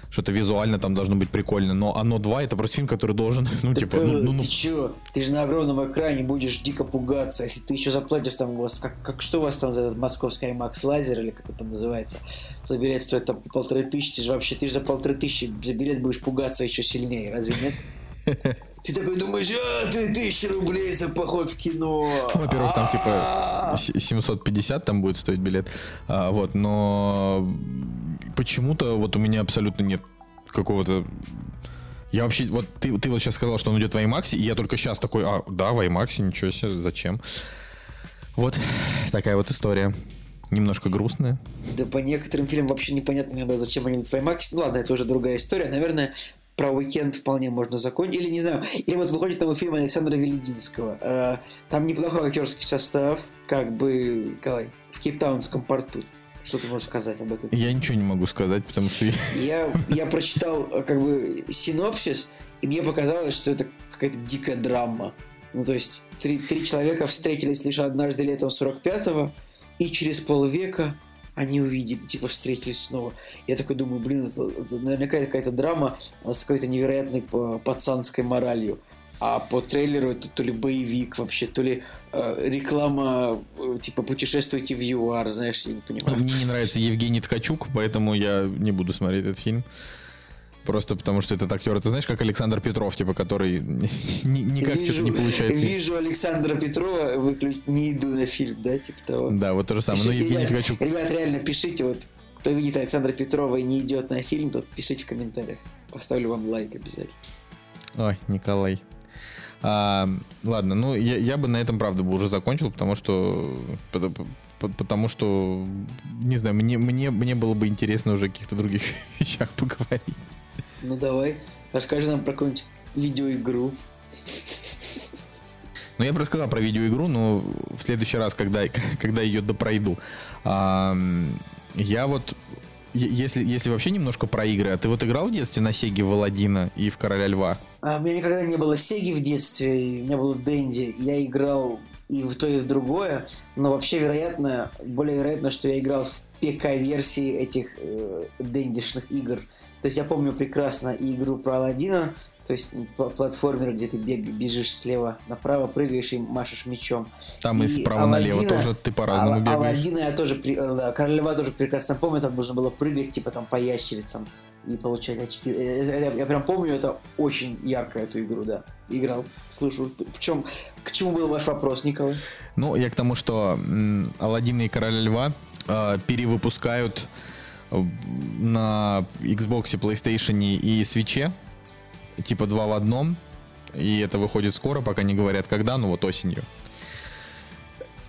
что-то визуально там должно быть прикольно. Но оно 2 это просто фильм, который должен, ну Так, типа, ну, э, ну, ну, ты чё? Ты же на огромном экране будешь дико пугаться. Если ты еще заплатишь там у вас, как, как что у вас там за этот московский IMAX лазер или как это называется? За билет стоит там полторы тысячи, ты же вообще, ты же за полторы тысячи за билет будешь пугаться еще сильнее, разве нет? Ты такой думаешь, а, ты тысячи рублей за поход в кино. Во-первых, там типа А-а-а. с- 750 там будет стоить билет. А, вот, но почему-то вот у меня абсолютно нет какого-то... Я вообще, вот ты, ты вот сейчас сказал, что он идет в IMAX, и я только сейчас такой, а, да, в IMAX, ничего себе, зачем? Вот такая вот история. Немножко грустная. Да по некоторым фильмам вообще непонятно иногда, зачем они в IMAX. Ну ладно, это уже другая история. Наверное, про уикенд вполне можно закончить. Или не знаю. Или вот выходит новый фильм Александра Велединского. Э, Там неплохой актерский состав, как бы, Николай, в Кейптаунском порту. Что ты можешь сказать об этом? Я ничего не могу сказать, потому что... я- Я, я прочитал э, как бы синопсис, и мне показалось, что это какая-то дикая драма. Ну, то есть, три, три человека встретились лишь однажды летом 45-го, и через полвека они увидели, типа, встретились снова. Я такой думаю, блин, это, это наверняка какая-то драма с какой-то невероятной па- пацанской моралью. А по трейлеру это то ли боевик вообще, то ли э, реклама, э, типа, путешествуйте в ЮАР, знаешь, я не понимаю. Мне не нравится Евгений Ткачук, поэтому я не буду смотреть этот фильм. Просто потому что этот актер, ты знаешь, как Александр Петров, типа, который ни- ни- никак что-то не получается. Вижу Александра Петрова, выключ... не иду на фильм, да, типа того. Да, вот то же самое. Но Пиши- Евгений ребят, Ткачук ребят, реально пишите, вот кто видит Александра Петрова и не идет на фильм, то пишите в комментариях. Поставлю вам лайк обязательно. Ой, Николай. А, ладно, ну я, я бы на этом, правда, бы уже закончил, потому что пот- пот- потому что не знаю, мне, мне, мне было бы интересно уже о каких-то других вещах поговорить. Ну давай, расскажи нам про какую-нибудь видеоигру. Ну, я бы рассказал про видеоигру, но в следующий раз, когда, когда ее допройду. Ам, я вот, если, если вообще немножко про игры, а ты вот играл в детстве на Сеге в Аладдина и в Короля Льва? А, у меня никогда не было Сеги в детстве, у меня было Дэнди. Я играл и в то, и в другое, но вообще вероятно, более вероятно, что я играл в ПК-версии этих э, дэндишных игр. То есть я помню прекрасно и игру про Аладдина, то есть пла- платформер, где ты бег, бежишь слева направо, прыгаешь и машешь мечом. Там и, И справа налево Аладдина- тоже ты по-разному Ал- бегаешь. Аладдина я тоже, при- э, да, Короля Льва тоже прекрасно помню, там нужно было прыгать, типа там по ящерицам и получать очки. Э, э, Я, я прям помню, это очень ярко, эту игру, да. Играл. Слушаю, в чем, к чему был ваш вопрос, Николай? Ну, я к тому, что м, Аладдина и Короля Льва э, перевыпускают на Xbox, PlayStation и Switch, типа два в одном. И это выходит скоро, пока не говорят когда, ну вот осенью.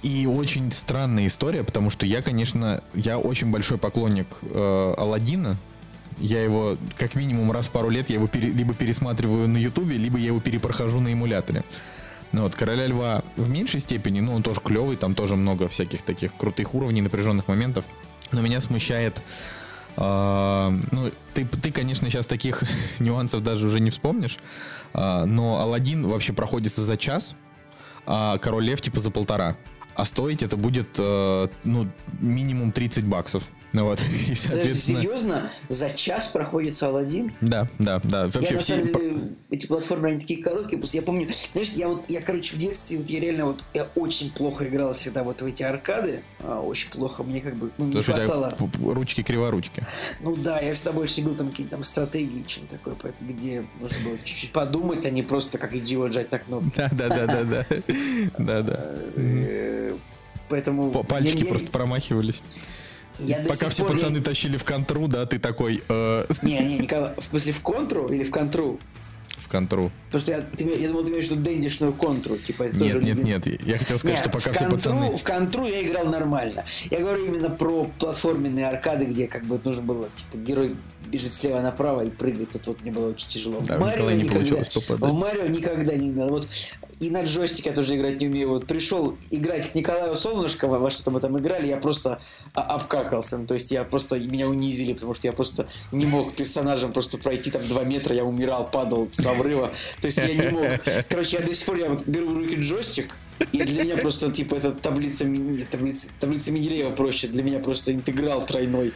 И очень странная история, потому что я, конечно, я очень большой поклонник э, Аладдина. Я его, как минимум, раз в пару лет я его пере- либо пересматриваю на Ютубе, либо я его перепрохожу на эмуляторе. Ну вот, Короля Льва в меньшей степени, ну он тоже клевый, там тоже много всяких таких крутых уровней, напряженных моментов. Но меня смущает, а, ну ты, ты, конечно, сейчас таких нюансов даже уже не вспомнишь, а, но Алладин вообще проходится за час, а Король Лев типа за полтора. А стоить это будет, э, ну, минимум 30 баксов. Ну вот, и, Подожди, соответственно... серьезно? За час проходит Аладдин? Да, да, да. Вообще я, на все... самом деле, эти платформы, они такие короткие, просто я помню, знаешь, я вот, я, короче, в детстве, вот я реально вот, я очень плохо играл всегда вот в эти аркады, а, очень плохо, мне как бы, ну, не Потому хватало. п- п- ручки криворучки. Ну да, я всегда больше любил там какие-то там стратегии, чем такое, поэтому, где нужно было чуть-чуть подумать, а не просто как идиот жать на кнопки. Да, да, да, да, да. Да, да. Э, Поэтому... Пальчики просто промахивались. Я Пока все пор пацаны тащили в контру, да, ты такой э, Не, не, Николай, в смысле в контру или в контру? в контру. Потому что я, ты- я думал, ты имеешь в виду дэндишную контру. Типа, это тоже Нет, нет, нет. Я хотел сказать, Не, что пока в, все контру, пацаны... в контру я играл нормально. Я говорю именно про платформенные аркады, где как бы нужно было, типа, герой бежит слева направо и прыгает. Это вот мне было очень тяжело. Да, в Марио никогда, попадать. В Марио никогда не умел. Вот и на джойстике я тоже играть не умею. Вот пришел играть к Николаю Солнышко, во что мы там играли, я просто а, обкакался. Ну, то есть я просто, меня унизили, потому что я просто не мог персонажем просто пройти там два метра, я умирал, падал с обрыва. То есть я не мог. Короче, я до сих пор я вот беру в руки джойстик, и для меня просто, типа, это таблица, таблица, таблица Менделеева проще. Для меня просто интеграл тройной.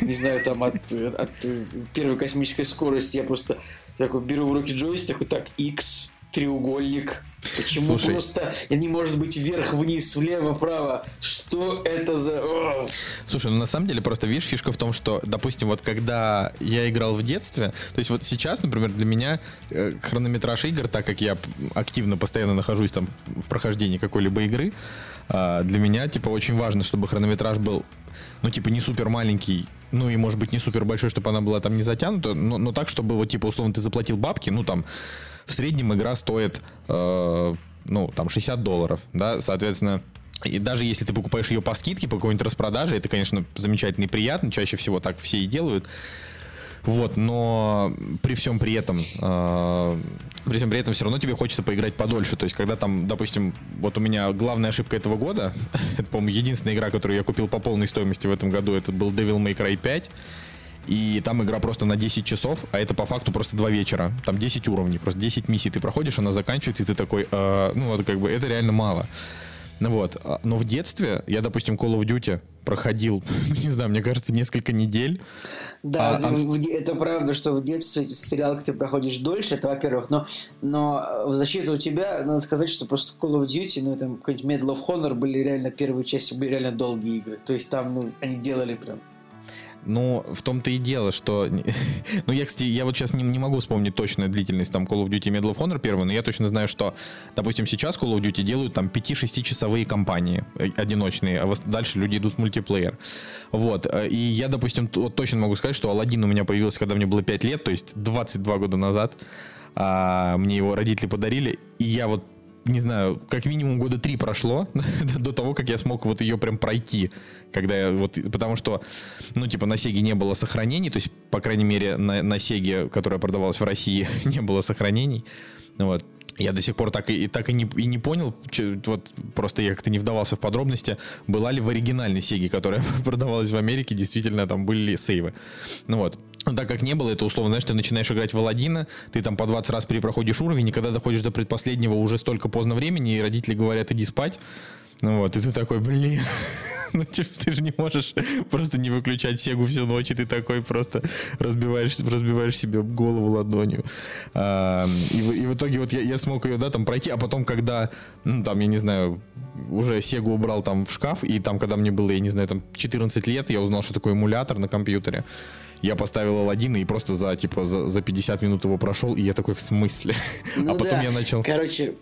Не знаю, там, от, от первой космической скорости. Я просто такой беру в руки джойстик, такой, так, X, треугольник. Почему Слушай. просто не может быть вверх-вниз, влево-право? Что это за... О! Слушай, ну на самом деле просто видишь, фишка в том, что, допустим, вот когда я играл в детстве, то есть вот сейчас, например, для меня э, хронометраж игр, так как я активно постоянно нахожусь там в прохождении какой-либо игры, а, для меня, типа, очень важно, чтобы хронометраж был, ну, типа, не супер маленький, ну и, может быть, не супер большой, чтобы она была там не затянута, но, но так, чтобы, вот, типа, условно, ты заплатил бабки, ну, там, в среднем игра стоит, э, ну, там, 60 долларов, да, соответственно, и даже если ты покупаешь ее по скидке, по какой-нибудь распродаже, это, конечно, замечательно и приятно, чаще всего так все и делают. Вот, но при всем при этом, э, при всем при этом все равно тебе хочется поиграть подольше. То есть, когда там, допустим, вот у меня главная ошибка этого года, это, по-моему, единственная игра, которую я купил по полной стоимости в этом году, это был Devil May Cry 5. И там игра просто на 10 часов, а это по факту просто два вечера. Там 10 уровней, просто 10 миссий ты проходишь, она заканчивается, и ты такой, э, ну, вот как бы это реально мало. Ну вот, а, но в детстве я, допустим, Call of Duty проходил, ну, не знаю, мне кажется, несколько недель. Да, А- а- в- де- это правда, что в детстве стрелялки ты проходишь дольше, это во-первых, но, но в защиту у тебя, надо сказать, что просто Call of Duty, ну, там, какой-нибудь Medal of Honor были реально, первые части были реально долгие игры. То есть там, ну, они делали прям Ну, в том-то и дело, что... Ну, я, кстати, я вот сейчас не, не могу вспомнить точную длительность там Call of Duty Medal of Honor первый, но я точно знаю, что, допустим, сейчас Call of Duty делают там 5-6 часовые кампании э, одиночные, а дальше люди идут в мультиплеер. Вот. э, И я, допустим, вот точно могу сказать, что Алладин у меня появился, когда мне было 5 лет, то есть 22 года назад. А, Мне его родители подарили, и я вот не знаю, как минимум года три прошло до того, как я смог вот ее прям пройти. Когда я вот, потому что, ну, типа, на Сеге не было сохранений, то есть, по крайней мере, на, на Сеге, которая продавалась в России, не было сохранений. Вот. Я до сих пор так и, так и не, и не понял, че- вот просто я как-то не вдавался в подробности, была ли в оригинальной Сеге, которая продавалась в Америке, действительно там были ли сейвы. Ну вот. Но так как не было, это условно, знаешь, ты начинаешь играть в Аладдина, ты там по 20 раз перепроходишь уровень, и когда доходишь до предпоследнего уже столько поздно времени, и родители говорят, иди спать, ну вот, и ты такой, блин, ну ты же не можешь просто не выключать Сегу всю ночь, и ты такой просто разбиваешь, разбиваешь себе голову ладонью. А, и, и в итоге вот я, я смог ее, да, там пройти, а потом, когда, ну там, я не знаю, уже Сегу убрал там в шкаф, и там, когда мне было, я не знаю, там 14 лет, я узнал, что такое эмулятор на компьютере. Я поставил Аладдина и просто за, типа, за, за 50 минут его прошел, и я такой, в смысле? Ну а потом да. я начал... Короче,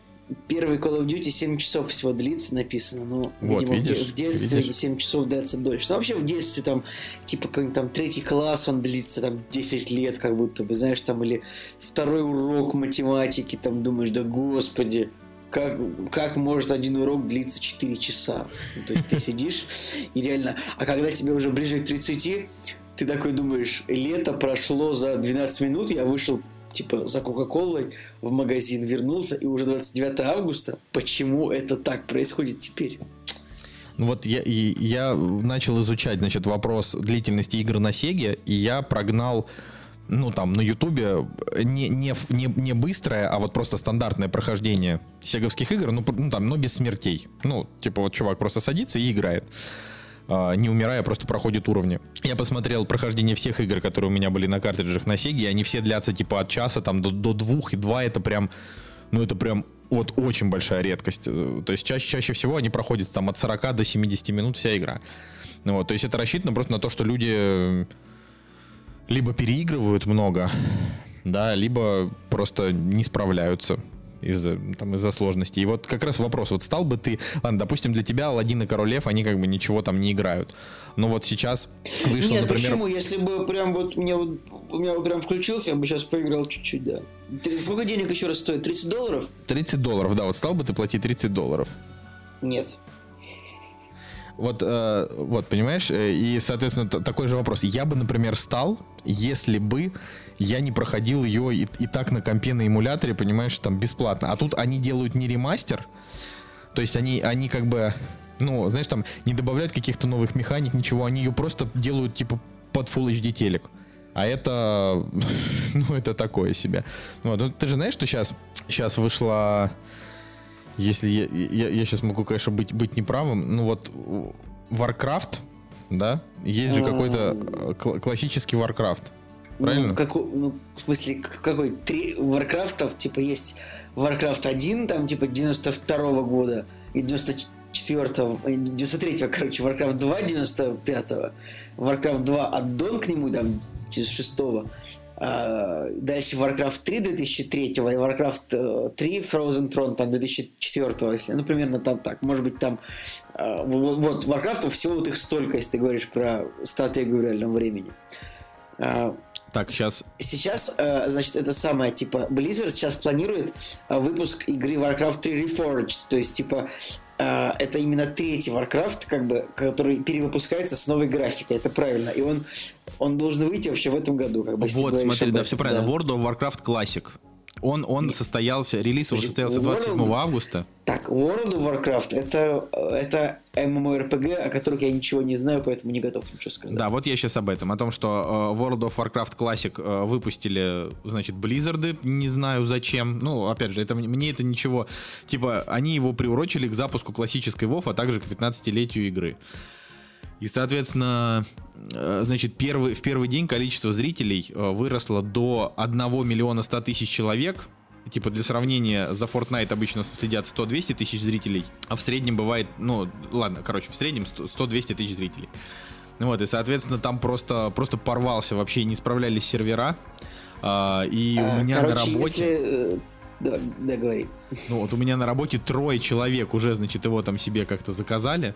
первый Call of Duty 7 часов всего длится, написано. Ну, Вот, видимо, видишь, в детстве видишь. 7 часов длится дольше. Ну, вообще в детстве там, типа, какой-нибудь там третий класс, он длится там 10 лет, как будто бы, знаешь, там, или второй урок математики, там, думаешь, да господи, как, как может один урок длиться 4 часа? Ну, то есть ты сидишь и реально... А когда тебе уже ближе к 30, ты такой думаешь, лето прошло за 12 минут, я вышел типа за Кока-Колой в магазин, вернулся, и уже 29 августа. Почему это так происходит теперь? Ну вот я, я начал изучать, значит, вопрос длительности игр на Сеге, и я прогнал, ну там, на Ютубе не, не, не, не быстрое, а вот просто стандартное прохождение сеговских игр, ну, ну там, но без смертей. Ну, типа вот чувак просто садится и играет. А, не умирая, просто проходит уровни. Я посмотрел прохождение всех игр, которые у меня были на картриджах на Сеге, и они все длятся типа от часа там до, до двух, и два это прям, ну это прям вот очень большая редкость. Э, То есть чаще, чаще всего они проходят там от 40 до 70 минут вся игра. Ну вот, то есть это рассчитано просто на то, что люди либо переигрывают много, да, либо просто не справляются. Из-за там, из-за сложности. И вот как раз вопрос, вот стал бы ты, ладно, допустим, для тебя Аладдин и Король Лев, они как бы ничего там не играют. Но вот сейчас вышло, Нет, например... почему? Если бы прям вот мне вот у меня вот прям включился, я бы сейчас поиграл чуть-чуть, да. Сколько денег еще раз стоит? 30 долларов? 30 долларов, да, вот стал бы ты платить 30 долларов. Нет. Вот, э, вот, понимаешь, э, и, соответственно, такой же вопрос. Я бы, например, стал, если бы я не проходил ее и, и так на компе на эмуляторе, понимаешь, там бесплатно. А тут они делают не ремастер, то есть они, они как бы, ну, знаешь, там не добавляют каких-то новых механик, ничего, они ее просто делают типа под Full HD телек. А это, ну, это такое себе. Вот, ну, ты же знаешь, что сейчас, сейчас вышла, если я, я, сейчас могу, конечно, быть, быть неправым, ну вот Warcraft, да, есть же какой-то э, кла- классический Warcraft. Правильно? Ну, какой, ну, в смысле, какой? Три Warcraft ов, типа, есть Warcraft 1, там, типа, 92 года, и 94-го, э, 93-го, короче, Warcraft 2 95-го, Warcraft 2 аддон к нему, там, через 6-го, а, дальше Warcraft 3 2003 и Warcraft э, 3 Frozen Throne там 2004 если ну примерно там так. Может быть там а, вот, вот Warcraft всего вот их столько если ты говоришь про стратегию в реальном времени. А, Так, сейчас Сейчас, э, значит, это самое, типа, Blizzard сейчас планирует э, выпуск игры Warcraft 3 Reforged, то есть, типа, э, это именно третий Warcraft, как бы, который перевыпускается с новой графикой, это правильно, и он, он должен выйти вообще в этом году, как бы, Вот, смотри, да, все правильно. да. World of Warcraft Classic. Он, он состоялся, релиз его состоялся 27 World- августа. Так, World of Warcraft это, это MMORPG, о которых я ничего не знаю, поэтому не готов ничего сказать. Да, вот я сейчас об этом. О том, что э, World of Warcraft Classic э, выпустили, значит, Blizzard, не знаю зачем. Ну, опять же, это, мне- мне это ничего... Типа, они его приурочили к запуску классической WoW, а также к 15-летию игры. И, соответственно, э, значит, первый, в первый день количество зрителей э, выросло до 1 миллиона 100 тысяч человек. Типа, для сравнения, за Fortnite обычно следят 100-200 тысяч зрителей, а в среднем бывает, ну, ладно, короче, в среднем 100-200 тысяч зрителей. Вот, и, соответственно, там просто, просто порвался, вообще не справлялись сервера. А, и А, у меня короче, на работе... если... э, Да, да, говори. Ну вот у меня на работе трое человек уже, значит, его там себе как-то заказали.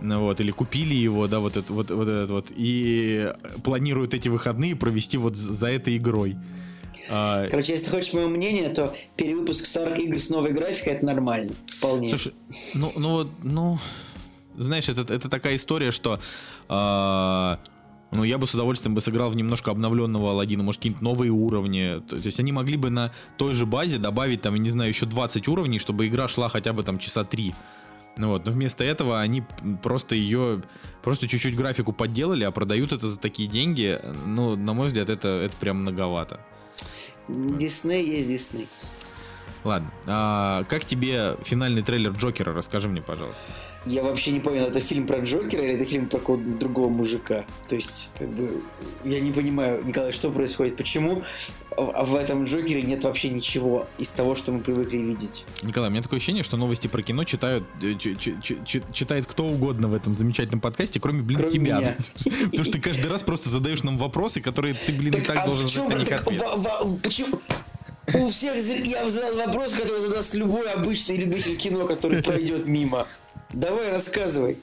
Вот, или купили его, да, вот, это, вот, вот этот вот, и планируют эти выходные провести вот за этой игрой. А, Короче, если ты хочешь мое мнение, то перевыпуск старых игр с новой графикой это нормально, вполне. Слушай, ну, ну вот, ну, знаешь, это, это такая история, что, а, ну, я бы с удовольствием бы сыграл в немножко обновленного Аладдина, может, какие-нибудь новые уровни. То, то есть они могли бы на той же базе добавить, там, я не знаю, еще 20 уровней, чтобы игра шла хотя бы там часа 3. Ну вот, но вместо этого они просто ее, просто чуть-чуть графику подделали, а продают это за такие деньги. Ну, на мой взгляд, это, это прям многовато. Дисней есть Дисней. Ладно, а как тебе финальный трейлер Джокера? Расскажи мне, пожалуйста. Я вообще не понял, это фильм про Джокера или это фильм про какого-то другого мужика? То есть, как бы, я не понимаю, Николай, что происходит? Почему в этом Джокере нет вообще ничего из того, что мы привыкли видеть? Николай, у меня такое ощущение, что новости про кино читают, э, ч- ч- ч- ч- читает кто угодно в этом замечательном подкасте, кроме, блин, Кроме тебя. меня. Потому что ты каждый раз просто задаешь нам вопросы, которые ты, блин, и так а должен знать на них так, ответ. почему? У всех я задал вопрос, который задаст любой обычный любитель кино, который пройдет мимо. Давай рассказывай.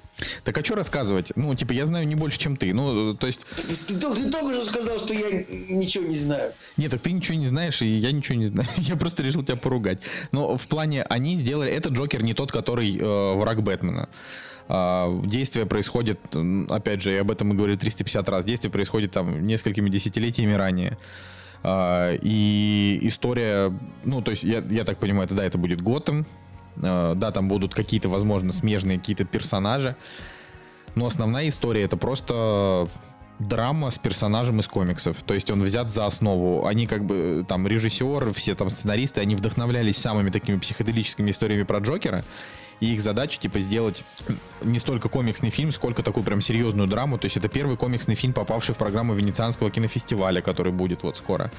Так а что рассказывать? Ну, типа, я знаю не больше, чем ты. Ну, то есть, Ты, только- ты только что сказал, что я ничего не знаю. нет, так ты ничего не знаешь, и я ничего не знаю. Я просто решил тебя поругать. Но в плане, они сделали... Этот Джокер не тот, который э, враг Бэтмена. А, Действие происходит, опять же, я об этом мы говорили 350 раз, действие происходит там несколькими десятилетиями ранее. А, И история, ну, то есть, я, я так понимаю, это да, это будет Готэм. А, Да, там будут какие-то, возможно, смежные какие-то персонажи. Но основная история это просто драма с персонажем из комиксов. То есть он взят за основу. Они как бы э, там режиссеры, все там сценаристы, они вдохновлялись самыми такими психоделическими историями про Джокера. И их задача, типа, сделать не столько комиксный фильм, сколько такую прям серьезную драму. То есть это первый комиксный фильм, попавший в программу Венецианского кинофестиваля, который будет вот скоро.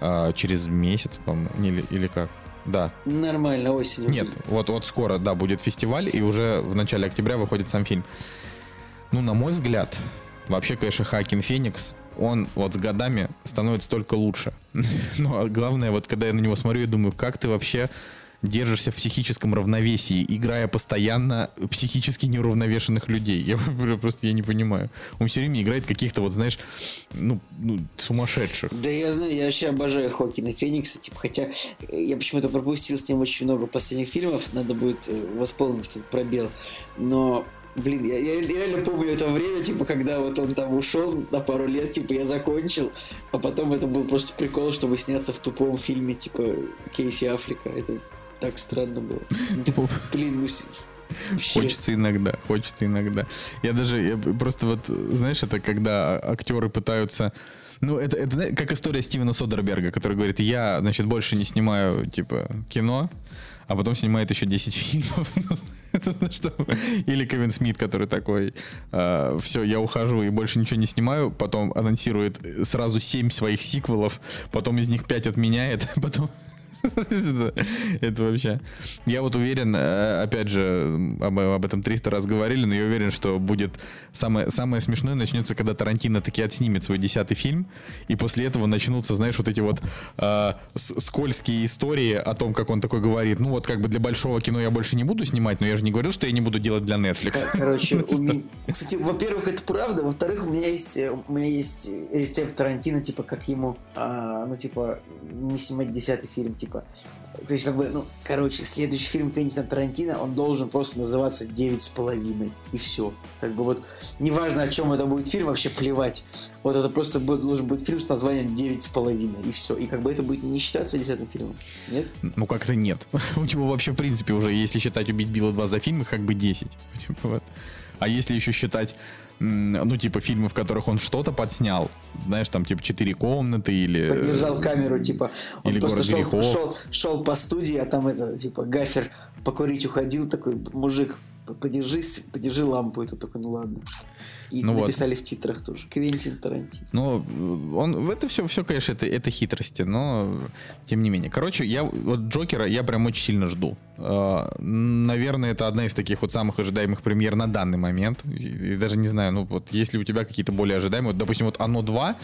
А, через месяц, по-моему, или, или как? Да, Нормально, осенью. нет, вот, вот скоро, да, будет фестиваль, и уже в начале октября выходит сам фильм. Ну, на мой взгляд, вообще, конечно, Хакин Феникс он вот с годами становится только лучше. Но главное, вот когда я на него смотрю, я думаю, как ты вообще держишься в психическом равновесии, играя постоянно психически неуравновешенных людей. Я просто я не понимаю. Он все время играет каких-то, вот знаешь, ну, ну сумасшедших. Да я знаю, я вообще обожаю Хокина Феникса, типа, хотя я почему-то пропустил с ним очень много последних фильмов, надо будет э, восполнить этот пробел. Но Блин, я, я, реально помню это время, типа, когда вот он там ушел на пару лет, типа, я закончил, а потом это был просто прикол, чтобы сняться в тупом фильме, типа, Кейси Африка. Это так странно было. Ну, блин, ну Хочется иногда, хочется иногда. Я даже, я просто вот, знаешь, это когда актеры пытаются... Ну, это, это как история Стивена Содерберга, который говорит, я, значит, больше не снимаю, типа, кино, а потом снимает еще 10 фильмов. Что? Или Кевин Смит, который такой, э, все, я ухожу и больше ничего не снимаю, потом анонсирует сразу 7 своих сиквелов, потом из них 5 отменяет, потом это, вообще... Я вот уверен, э, опять же, об, об этом 300 раз говорили, но я уверен, что будет самое, самое смешное начнется, когда Тарантино таки отснимет свой десятый фильм, и после этого начнутся, знаешь, вот эти вот э, скользкие истории о том, как он такой говорит, ну вот как бы для большого кино я больше не буду снимать, но я же не говорил, что я не буду делать для Netflix. Короче, кстати, во-первых, это правда, во-вторых, у меня есть, у меня есть рецепт Тарантино, типа, как ему, а, ну, типа, не снимать десятый фильм, типа, типа. То есть, как бы, ну, короче, следующий фильм Квентина Тарантино, он должен просто называться «Девять с половиной», и все. Как бы вот, неважно, о чем это будет фильм, вообще плевать. Вот это просто будет, должен быть фильм с названием «Девять с половиной», и все. И как бы это будет не считаться десятым фильмом, нет? Ну, как-то нет. У него вообще, в принципе, уже, если считать «Убить Билла 2» за фильм, как бы 10. Вот. А если еще считать ну, типа, фильмы, в которых он что-то подснял. Знаешь, там, типа, четыре комнаты или... Поддержал камеру, типа, он или просто шел, шел, шел по студии, а там это, типа, гафер покурить уходил, такой, мужик, подержись, подержи лампу, это такой, ну ладно. И ну написали вот. в титрах тоже. Квентин Тарантино. Ну, он, это все, все, конечно, это, это хитрости, но тем не менее. Короче, я вот Джокера я прям очень сильно жду. Uh, наверное, это одна из таких вот самых ожидаемых премьер на данный момент. И, и даже не знаю, ну вот если у тебя какие-то более ожидаемые, вот, допустим, вот «Оно 2»,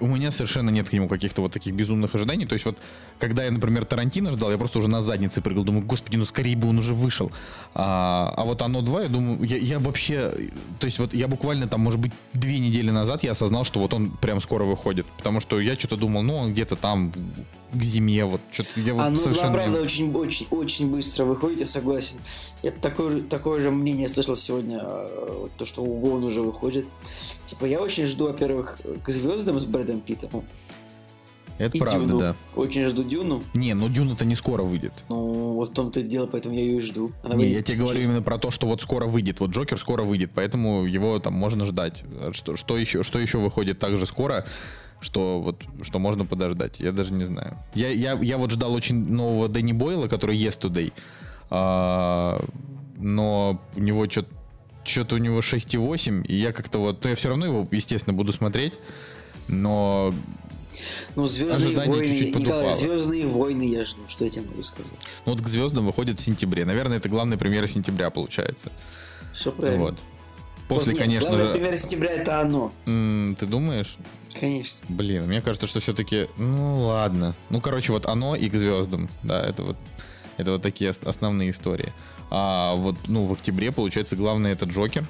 у меня совершенно нет к нему каких-то вот таких безумных ожиданий. То есть вот, когда я, например, Тарантино ждал, я просто уже на заднице прыгал, думаю, господи, ну скорее бы он уже вышел. А, а вот оно два, я думаю, я, я вообще, то есть вот я буквально там, может быть, две недели назад я осознал, что вот он прям скоро выходит. Потому что я что-то думал, ну он где-то там к зиме, вот что-то я вот а, ну, совершенно... правда, очень, очень, очень быстро выходит, я согласен. Я такое, такое же мнение слышал сегодня, а, то, что он уже выходит. Типа, я очень жду, во-первых, к звездам с Брэдом Питтом. Это и правда, Дюну. да. Очень жду Дюну. Не, ну Дюна-то не скоро выйдет. Ну, вот в том-то и дело, поэтому я ее и жду. Она не, я тебе говорю именно про то, что вот скоро выйдет. Вот Джокер скоро выйдет, поэтому его там можно ждать. Что, что, еще, что еще выходит так же скоро? Что вот что можно подождать. Я даже не знаю. Я, я, я вот ждал очень нового Дэнни Бойла, который Yesterday, а, но у него что-то что-то у него 6,8, и я как-то вот, ну я все равно его, естественно, буду смотреть, но ну, Звездные войны, чуть -чуть Николай, Звездные войны я жду, что я тебе могу сказать. Ну, вот к Звездам выходит в сентябре. Наверное, это главная премьера сентября получается. Все правильно. Вот. После, Нет, конечно же... премьера сентября это оно. М ты думаешь? Конечно. Блин, мне кажется, что все-таки, ну ладно. Ну, короче, вот оно и к звездам. Да, это вот, это вот такие основные истории. А вот, ну, в октябре, получается, главное это Джокер.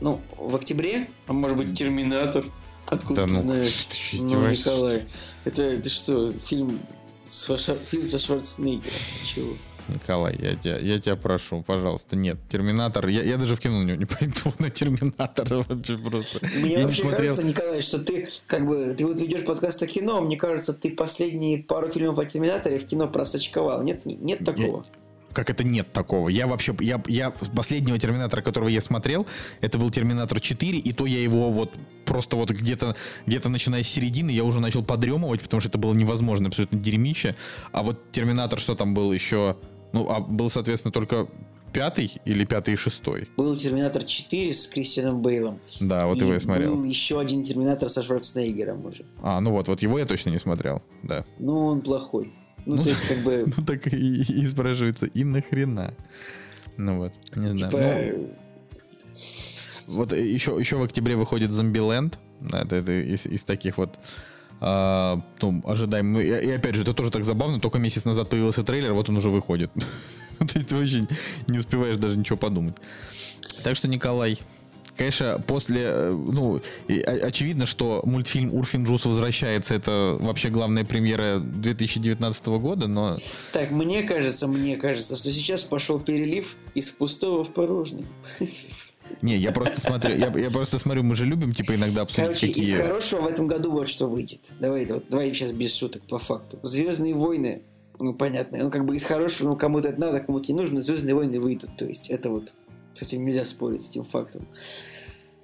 Ну, в октябре, а может быть, Терминатор. Откуда да, ты ну, знаешь? Ты ну, Николай, это, это что, фильм, с, фильм со Шварценеггером? Ты чего? Николай, я тебя, я тебя прошу, пожалуйста, нет, Терминатор, я, я даже в кино него не пойду, на Терминатора вообще просто. Мне я вообще смотрел... кажется, Николай, что ты, как бы, ты вот ведешь подкаст о кино, мне кажется, ты последние пару фильмов о Терминаторе в кино просочковал, нет, нет такого? Я как это нет такого? Я вообще, я, я последнего Терминатора, которого я смотрел, это был Терминатор 4, и то я его вот просто вот где-то, где-то начиная с середины, я уже начал подремывать, потому что это было невозможно, абсолютно дерьмище. А вот Терминатор, что там был еще? Ну, а был, соответственно, только пятый или пятый и шестой? Был Терминатор 4 с Кристианом Бейлом. Да, вот и его я смотрел. был еще один Терминатор со Шварценеггером уже. А, ну вот, вот его я точно не смотрел, да. Ну, он плохой. Ну, ну то есть, как бы... Ну, так и, и спрашивается, и нахрена? Ну вот, не типа... знаю. Ну, вот еще, еще в октябре выходит Зомбиленд. Это, это из, из таких вот а, ну, ожидаем. Ну, и, и опять же, это тоже так забавно. Только месяц назад появился трейлер, вот он уже выходит. То есть ты вообще не успеваешь даже ничего подумать. Так что, Николай, Конечно, после, э, ну, очевидно, что мультфильм Урфин Джус возвращается. Это вообще главная премьера 2019 года, но... Так, мне кажется, мне кажется, что сейчас пошел перелив из пустого в порожний. Не, я просто смотрю, я, я просто смотрю, мы же любим, типа, иногда обсудить Короче, какие... из хорошего в этом году вот что выйдет. Давай, вот, давай сейчас без шуток по факту. Звездные войны, ну, понятно, ну, как бы из хорошего, ну, кому-то это надо, кому-то не нужно, Звездные войны выйдут. То есть, это вот, с этим нельзя спорить, с этим фактом.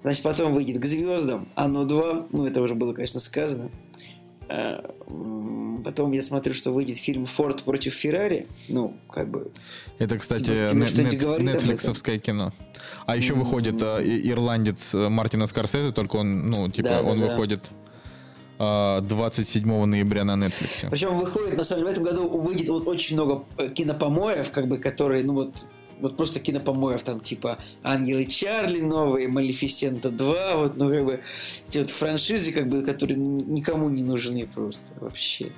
Значит, потом выйдет к звездам, оно 2, ну, это уже было, конечно, сказано. Потом я смотрю, что выйдет фильм «Форд против Феррари». Ну, как бы... Это, кстати, тебе, тебе нет, нетфликсовское кино. А еще выходит э, ирландец э, Мартина Скорсезе, только он, ну, типа, да, он да, выходит... 27 э, ноября на Netflix. Причем выходит, на самом деле, в этом году выйдет вот очень много кинопомоев, как бы, которые, ну вот, вот просто кинопомоев, там, типа Ангелы Чарли новые, Малефисента 2, вот, ну, как бы, эти вот франшизы, как бы, которые никому не нужны просто вообще.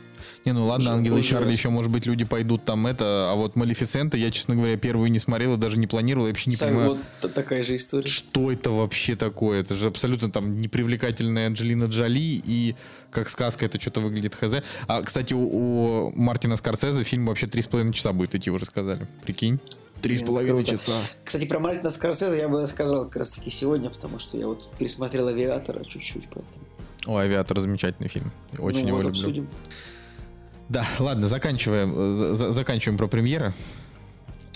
Не, ну ладно, Ангелы и Чарли еще, может быть, люди пойдут там это, а вот Малефисента, я, честно говоря, первую не смотрел, даже не планировал, я вообще не Сам понимаю. Вот такая же история. Что это вообще такое? Это же абсолютно там непривлекательная Анджелина Джоли, и как сказка это что-то выглядит хз. А, кстати, у, у Мартина Скорсезе фильм вообще три с половиной часа будет идти, уже сказали. Прикинь? Три с половиной часа. Кстати, про Мартина Скорсезе я бы сказал как раз таки сегодня, потому что я вот пересмотрел «Авиатора» чуть-чуть, поэтому... О, «Авиатор» замечательный фильм. Очень ну, его вот люблю. Обсудим. Да, ладно, заканчиваем, за, заканчиваем про премьеры.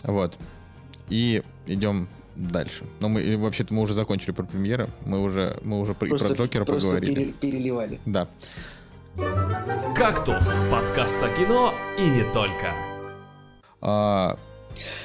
Вот. И идем дальше. Но мы вообще-то мы уже закончили про премьеры. Мы уже мы уже просто, про Джокера просто поговорили. Пере, переливали. Да. Кактус. Подкаст о кино и не только. А,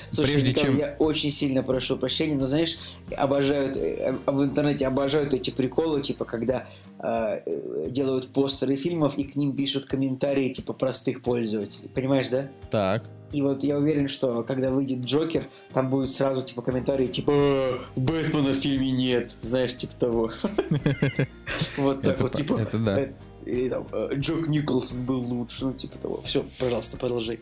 Слушай, Прежде Николай, чем... я очень сильно прошу прощения, но знаешь, обожают э, в интернете обожают эти приколы, типа когда э, делают постеры фильмов и к ним пишут комментарии типа простых пользователей, понимаешь, да? Так. И вот я уверен, что когда выйдет Джокер, там будет сразу типа комментарии типа «Э, Бэтмена в фильме нет, знаешь, типа того. Вот так вот, типа. Это да. Джок Николсон был лучше, ну типа того. Все, пожалуйста, продолжай.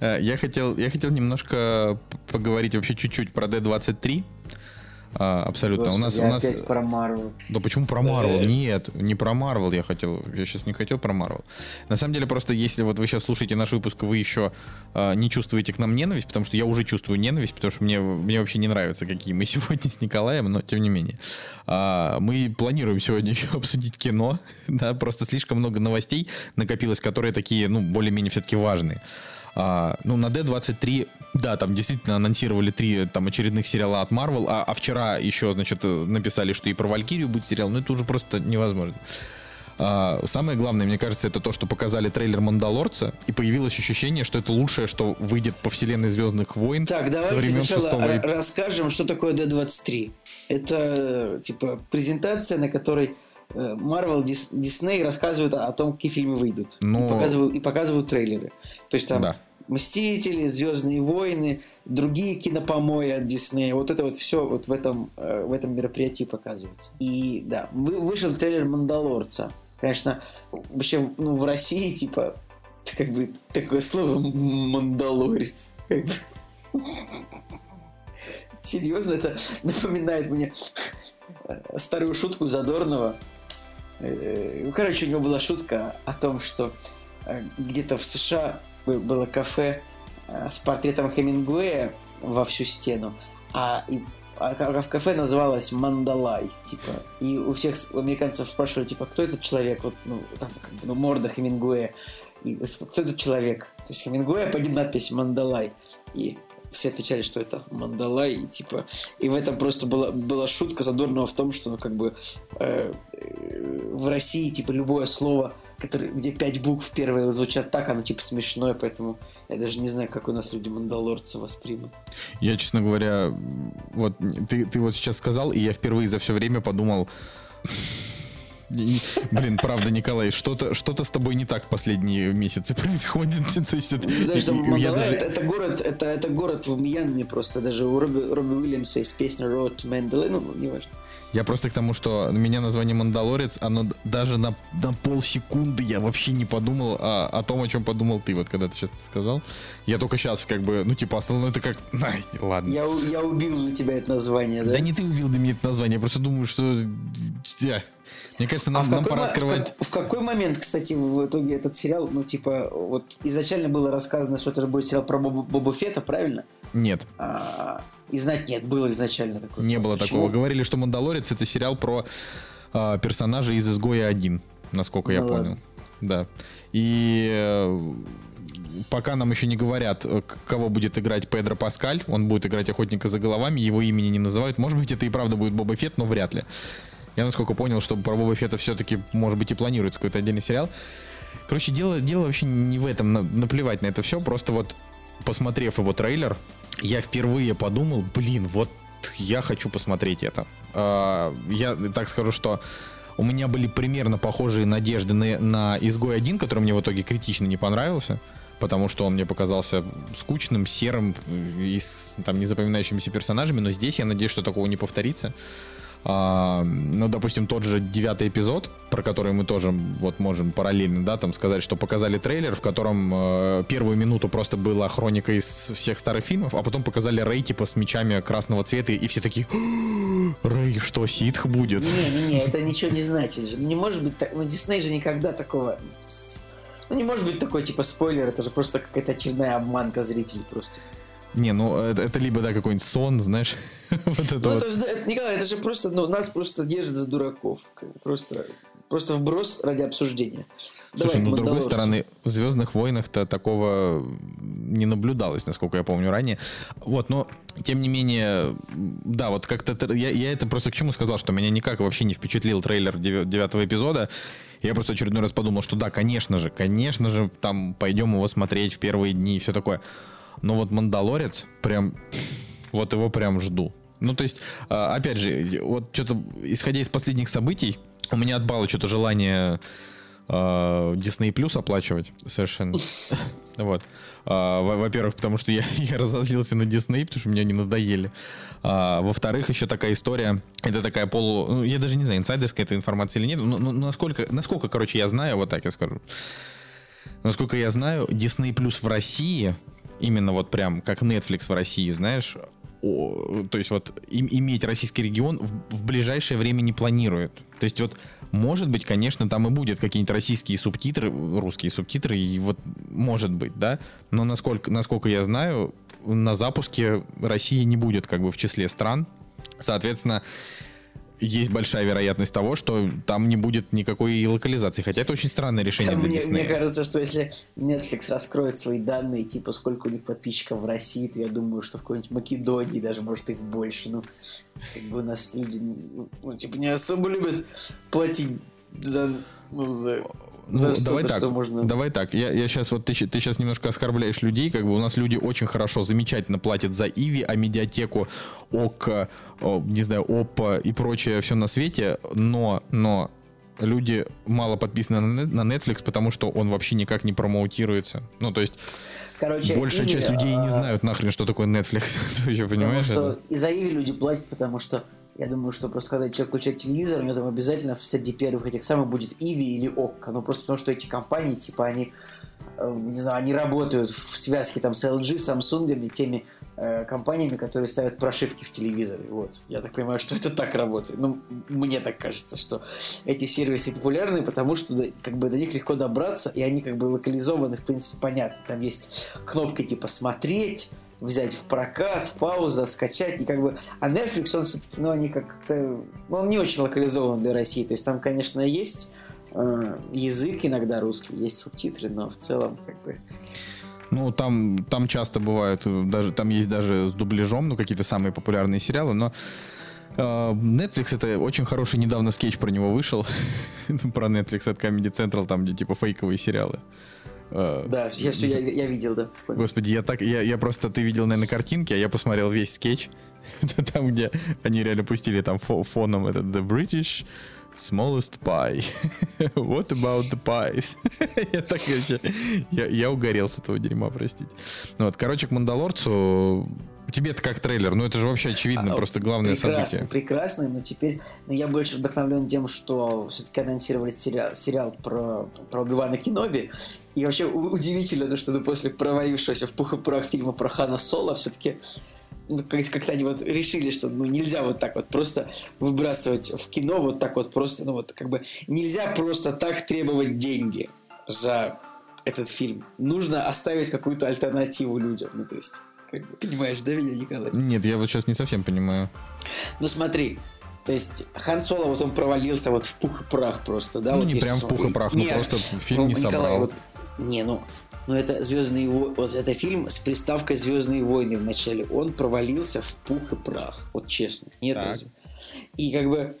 Э, я хотел, я хотел немножко поговорить вообще чуть-чуть про D23. А, абсолютно. Господи, у нас, у нас... опять про Марвел. Да почему про Марвел? Нет, не про Марвел я хотел. Я сейчас не хотел про Марвел. На самом деле, просто если вот вы сейчас слушаете наш выпуск, вы еще а, не чувствуете к нам ненависть, потому что я уже чувствую ненависть, потому что мне, мне вообще не нравится, какие мы сегодня с Николаем, но тем не менее. А, мы планируем сегодня еще обсудить кино. Да, просто слишком много новостей накопилось, которые такие, ну, более-менее все-таки важные. А, ну, на D23, да, там действительно анонсировали три там очередных сериала от Marvel, а, а вчера еще, значит, написали, что и про Валькирию будет сериал, ну это уже просто невозможно. А, самое главное, мне кажется, это то, что показали трейлер Мандалорца, и появилось ощущение, что это лучшее, что выйдет по вселенной Звездных войн. Так, давайте сначала р- расскажем, что такое D23. Это типа презентация, на которой Marvel, Disney рассказывают о том, какие фильмы выйдут. Но... И, показывают, и показывают трейлеры. То есть там да. Мстители, Звездные войны, другие кинопомои от Диснея. Вот это вот все вот в этом, э, в этом мероприятии показывается. И да, вышел трейлер Мандалорца. Конечно, вообще, ну, в России, типа, как бы такое слово Мандалорец. Как бы. Серьезно, это напоминает мне старую шутку Задорнова. Э, короче, у него была шутка о том, что э, где-то в США было кафе э, с портретом Хемингуэя во всю стену, а, а, в кафе называлось Мандалай, типа, и у всех американцев спрашивали, типа, кто этот человек, вот, ну, там, ну, морда Хемингуэя, и кто этот человек, то есть Хемингуэя под надпись Мандалай, и все отвечали, что это Мандалай, и типа, и в этом просто была, была шутка задорного в том, что, ну, как бы, э, э, в России, типа, любое слово который, где пять букв первые звучат так, оно типа смешное, поэтому я даже не знаю, как у нас люди мандалорцы воспримут. Я, честно говоря, вот ты, ты вот сейчас сказал, и я впервые за все время подумал, Блин, правда, Николай, что-то что с тобой не так в последние месяцы происходит. То есть, это, Ну, я Мандалай, это, город, это, это город в Мьянме просто. Даже у Робби, Робби Уильямса есть песня Road to Mandalay, ну, не важно. Я просто к тому, что меня название Мандалорец, оно даже на, на полсекунды я вообще не подумал о, о том, о чем подумал ты, вот когда ты сейчас сказал. Я только сейчас как бы, ну типа, основное это как, ай, ладно. Я, я убил для тебя это название, да? Да не ты убил для меня это название, я просто думаю, что... я- Мне кажется, А нам, в нам пора мо- в, открывать... как- в какой момент, кстати, в итоге этот сериал, ну, типа, вот изначально было рассказано, что это будет сериал про Боба, Боба Фетта, правильно? Нет, А, и знать нет, было изначально такое. не было Почему? такого. Говорили, что Мандалорец это сериал про а, персонажа из «Изгоя 1», насколько я Ну понял. ладно. Да. И э, пока нам еще не говорят, э, кого будет играть Педро Паскаль, он будет играть охотника за головами, его имени не называют. Может быть, это и правда будет Боба Фетт, но вряд ли. Я, насколько понял, что про Боба Фетта все-таки, может быть, и планируется какой-то отдельный сериал. Короче, дело, дело вообще не в этом, на- наплевать на это все, просто вот посмотрев его трейлер, я впервые подумал, блин, вот я хочу посмотреть это. А, Я так скажу, что у меня были примерно похожие надежды на, на «Изгой 1», который мне в итоге критично не понравился, потому что он мне показался скучным, серым и с там, незапоминающимися персонажами, но здесь я надеюсь, что такого не повторится. А, ну, допустим, тот же девятый эпизод, про который мы тоже вот можем параллельно, да, там сказать, что показали трейлер, в котором э, первую минуту просто была хроника из всех старых фильмов, а потом показали Рэй типа с мечами красного цвета, и все такие, Рэй, что, ситх будет? Не-не-не, это ничего не значит же. Не может быть так. Ну, Дисней же никогда такого. Ну, не может быть такой, типа, спойлер, это же просто какая-то очередная обманка зрителей просто. Не, ну это, это либо, да, какой-нибудь сон, знаешь, вот это Ну, вот. это же, это, Николай, это же просто, ну, нас просто держат за дураков. Просто, просто вброс ради обсуждения. Слушай, Давай, ну, с другой стороны, в Звездных войнах-то такого не наблюдалось, насколько я помню ранее. Вот, но тем не менее, да, вот как-то я, я это просто к чему сказал, что меня никак вообще не впечатлил трейлер девя- девятого эпизода. Я просто очередной раз подумал, что да, конечно же, конечно же, там пойдем его смотреть в первые дни и все такое. Но вот Мандалорец, прям, вот его прям жду. Ну, то есть, а, опять же, вот что-то, исходя из последних событий, у меня отбало что-то желание а, Disney Plus оплачивать совершенно. Вот. А, во- Во-первых, потому что я, я разозлился на Disney, потому что мне они надоели. А, Во-вторых, еще такая история. Это такая полу... ну, я даже не знаю, инсайдерская эта информация или нет. Но, но насколько, насколько, короче, я знаю, вот так я скажу. Насколько я знаю, Disney Plus в России, именно вот прям как Netflix в России, знаешь, о, то есть вот им- иметь российский регион в, в ближайшее время не планирует. То есть вот может быть, конечно, там и будет какие-нибудь российские субтитры, русские субтитры, и вот может быть, да. Но насколько, насколько я знаю, на запуске России не будет как бы в числе стран. Соответственно, есть большая вероятность того, что там не будет никакой локализации. Хотя это очень странное решение Там для мне, мне Disney. кажется, что если Netflix раскроет свои данные, типа сколько у них подписчиков в России, то я думаю, что в какой-нибудь Македонии даже может их больше. Ну, как бы у нас люди, ну, типа, не особо любят платить за, ну, за, за Ну, давай так, что можно... давай так. Я, я сейчас вот ты, ты сейчас немножко оскорбляешь людей, как бы у нас люди очень хорошо, замечательно платят за Иви, а медиатеку, ОК, о, не знаю, ОП и прочее все на свете, но, но люди мало подписаны на Netflix, потому что он вообще никак не промоутируется. Ну, то есть Короче, большая Иви, часть людей и не а, знают нахрен, что такое Netflix. Ты Потому понимаешь что это? и за Иви люди платят, потому что я думаю, что просто когда человек включает телевизор, у него там обязательно среди первых этих самых будет Иви или ОККО. Ну просто потому что эти компании, типа, они, э, не знаю, они работают в связке там с LG, Samsung, теми э, компаниями, которые ставят прошивки в телевизоре. Вот. Я так понимаю, что это так работает. Ну, мне так кажется, что эти сервисы популярны, потому что как бы до них легко добраться, и они как бы локализованы, в принципе, понятно. Там есть кнопка типа «Смотреть», взять в прокат, в пауза, скачать, и как бы... А Netflix, он все-таки, ну, они как-то... Ну, он не очень локализован для России, то есть там, конечно, есть э, язык иногда русский, есть субтитры, но в целом, как бы... Ну, там, там часто бывают, э, даже там есть даже с дубляжом, ну, какие-то самые популярные сериалы, но э, Netflix это очень хороший недавно скетч про него вышел. про Netflix от Comedy Central, там, где типа фейковые сериалы. Э, да, я, я, я видел, да. Понял. Господи, я так, я, я просто, ты видел, наверное, картинки, а я посмотрел весь скетч. там, где они реально пустили там фоном этот The British smallest pie. What about the pies? я так я, я угорел с этого дерьма, простите. Ну, вот, короче, к Мандалорцу тебе это как трейлер, ну это же вообще очевидно, а, просто главное прекрасно, событие. Прекрасно, но теперь ну, я больше вдохновлен тем, что все-таки анонсировали сериал, сериал про, про Убивана Киноби. И вообще удивительно, что ну, после провалившегося в пух и прах фильма про Хана Соло все-таки ну, как-то они вот решили, что ну, нельзя вот так вот просто выбрасывать в кино вот так вот просто, ну вот как бы нельзя просто так требовать деньги за этот фильм. Нужно оставить какую-то альтернативу людям. Ну, то есть, как бы, понимаешь, да, меня, Николай? Нет, я вот сейчас не совсем понимаю. Ну, смотри, то есть Хан Соло, вот он провалился вот в пух и прах просто, да? Ну, вот не прям в пух и прах, ну просто фильм ну, не Николай, собрал. Вот, не, ну, но это Звездные войны, вот это фильм с приставкой Звездные войны в начале. Он провалился в пух и прах. Вот честно. Нет? И как бы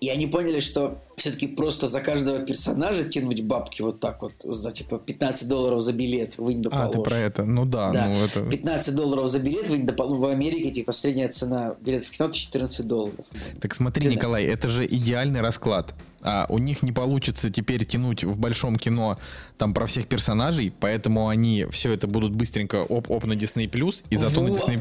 и они поняли, что все-таки просто за каждого персонажа тянуть бабки вот так вот, за типа 15 долларов за билет, вынь да А, ты про это, ну да. да. Ну, это... 15 долларов за билет, да ну, в Америке, типа, средняя цена билета в кино 14 долларов. Так смотри, Ты Николай, это же идеальный расклад а у них не получится теперь тянуть в большом кино там про всех персонажей, поэтому они все это будут быстренько оп-оп на Disney+, и зато вот. на Disney...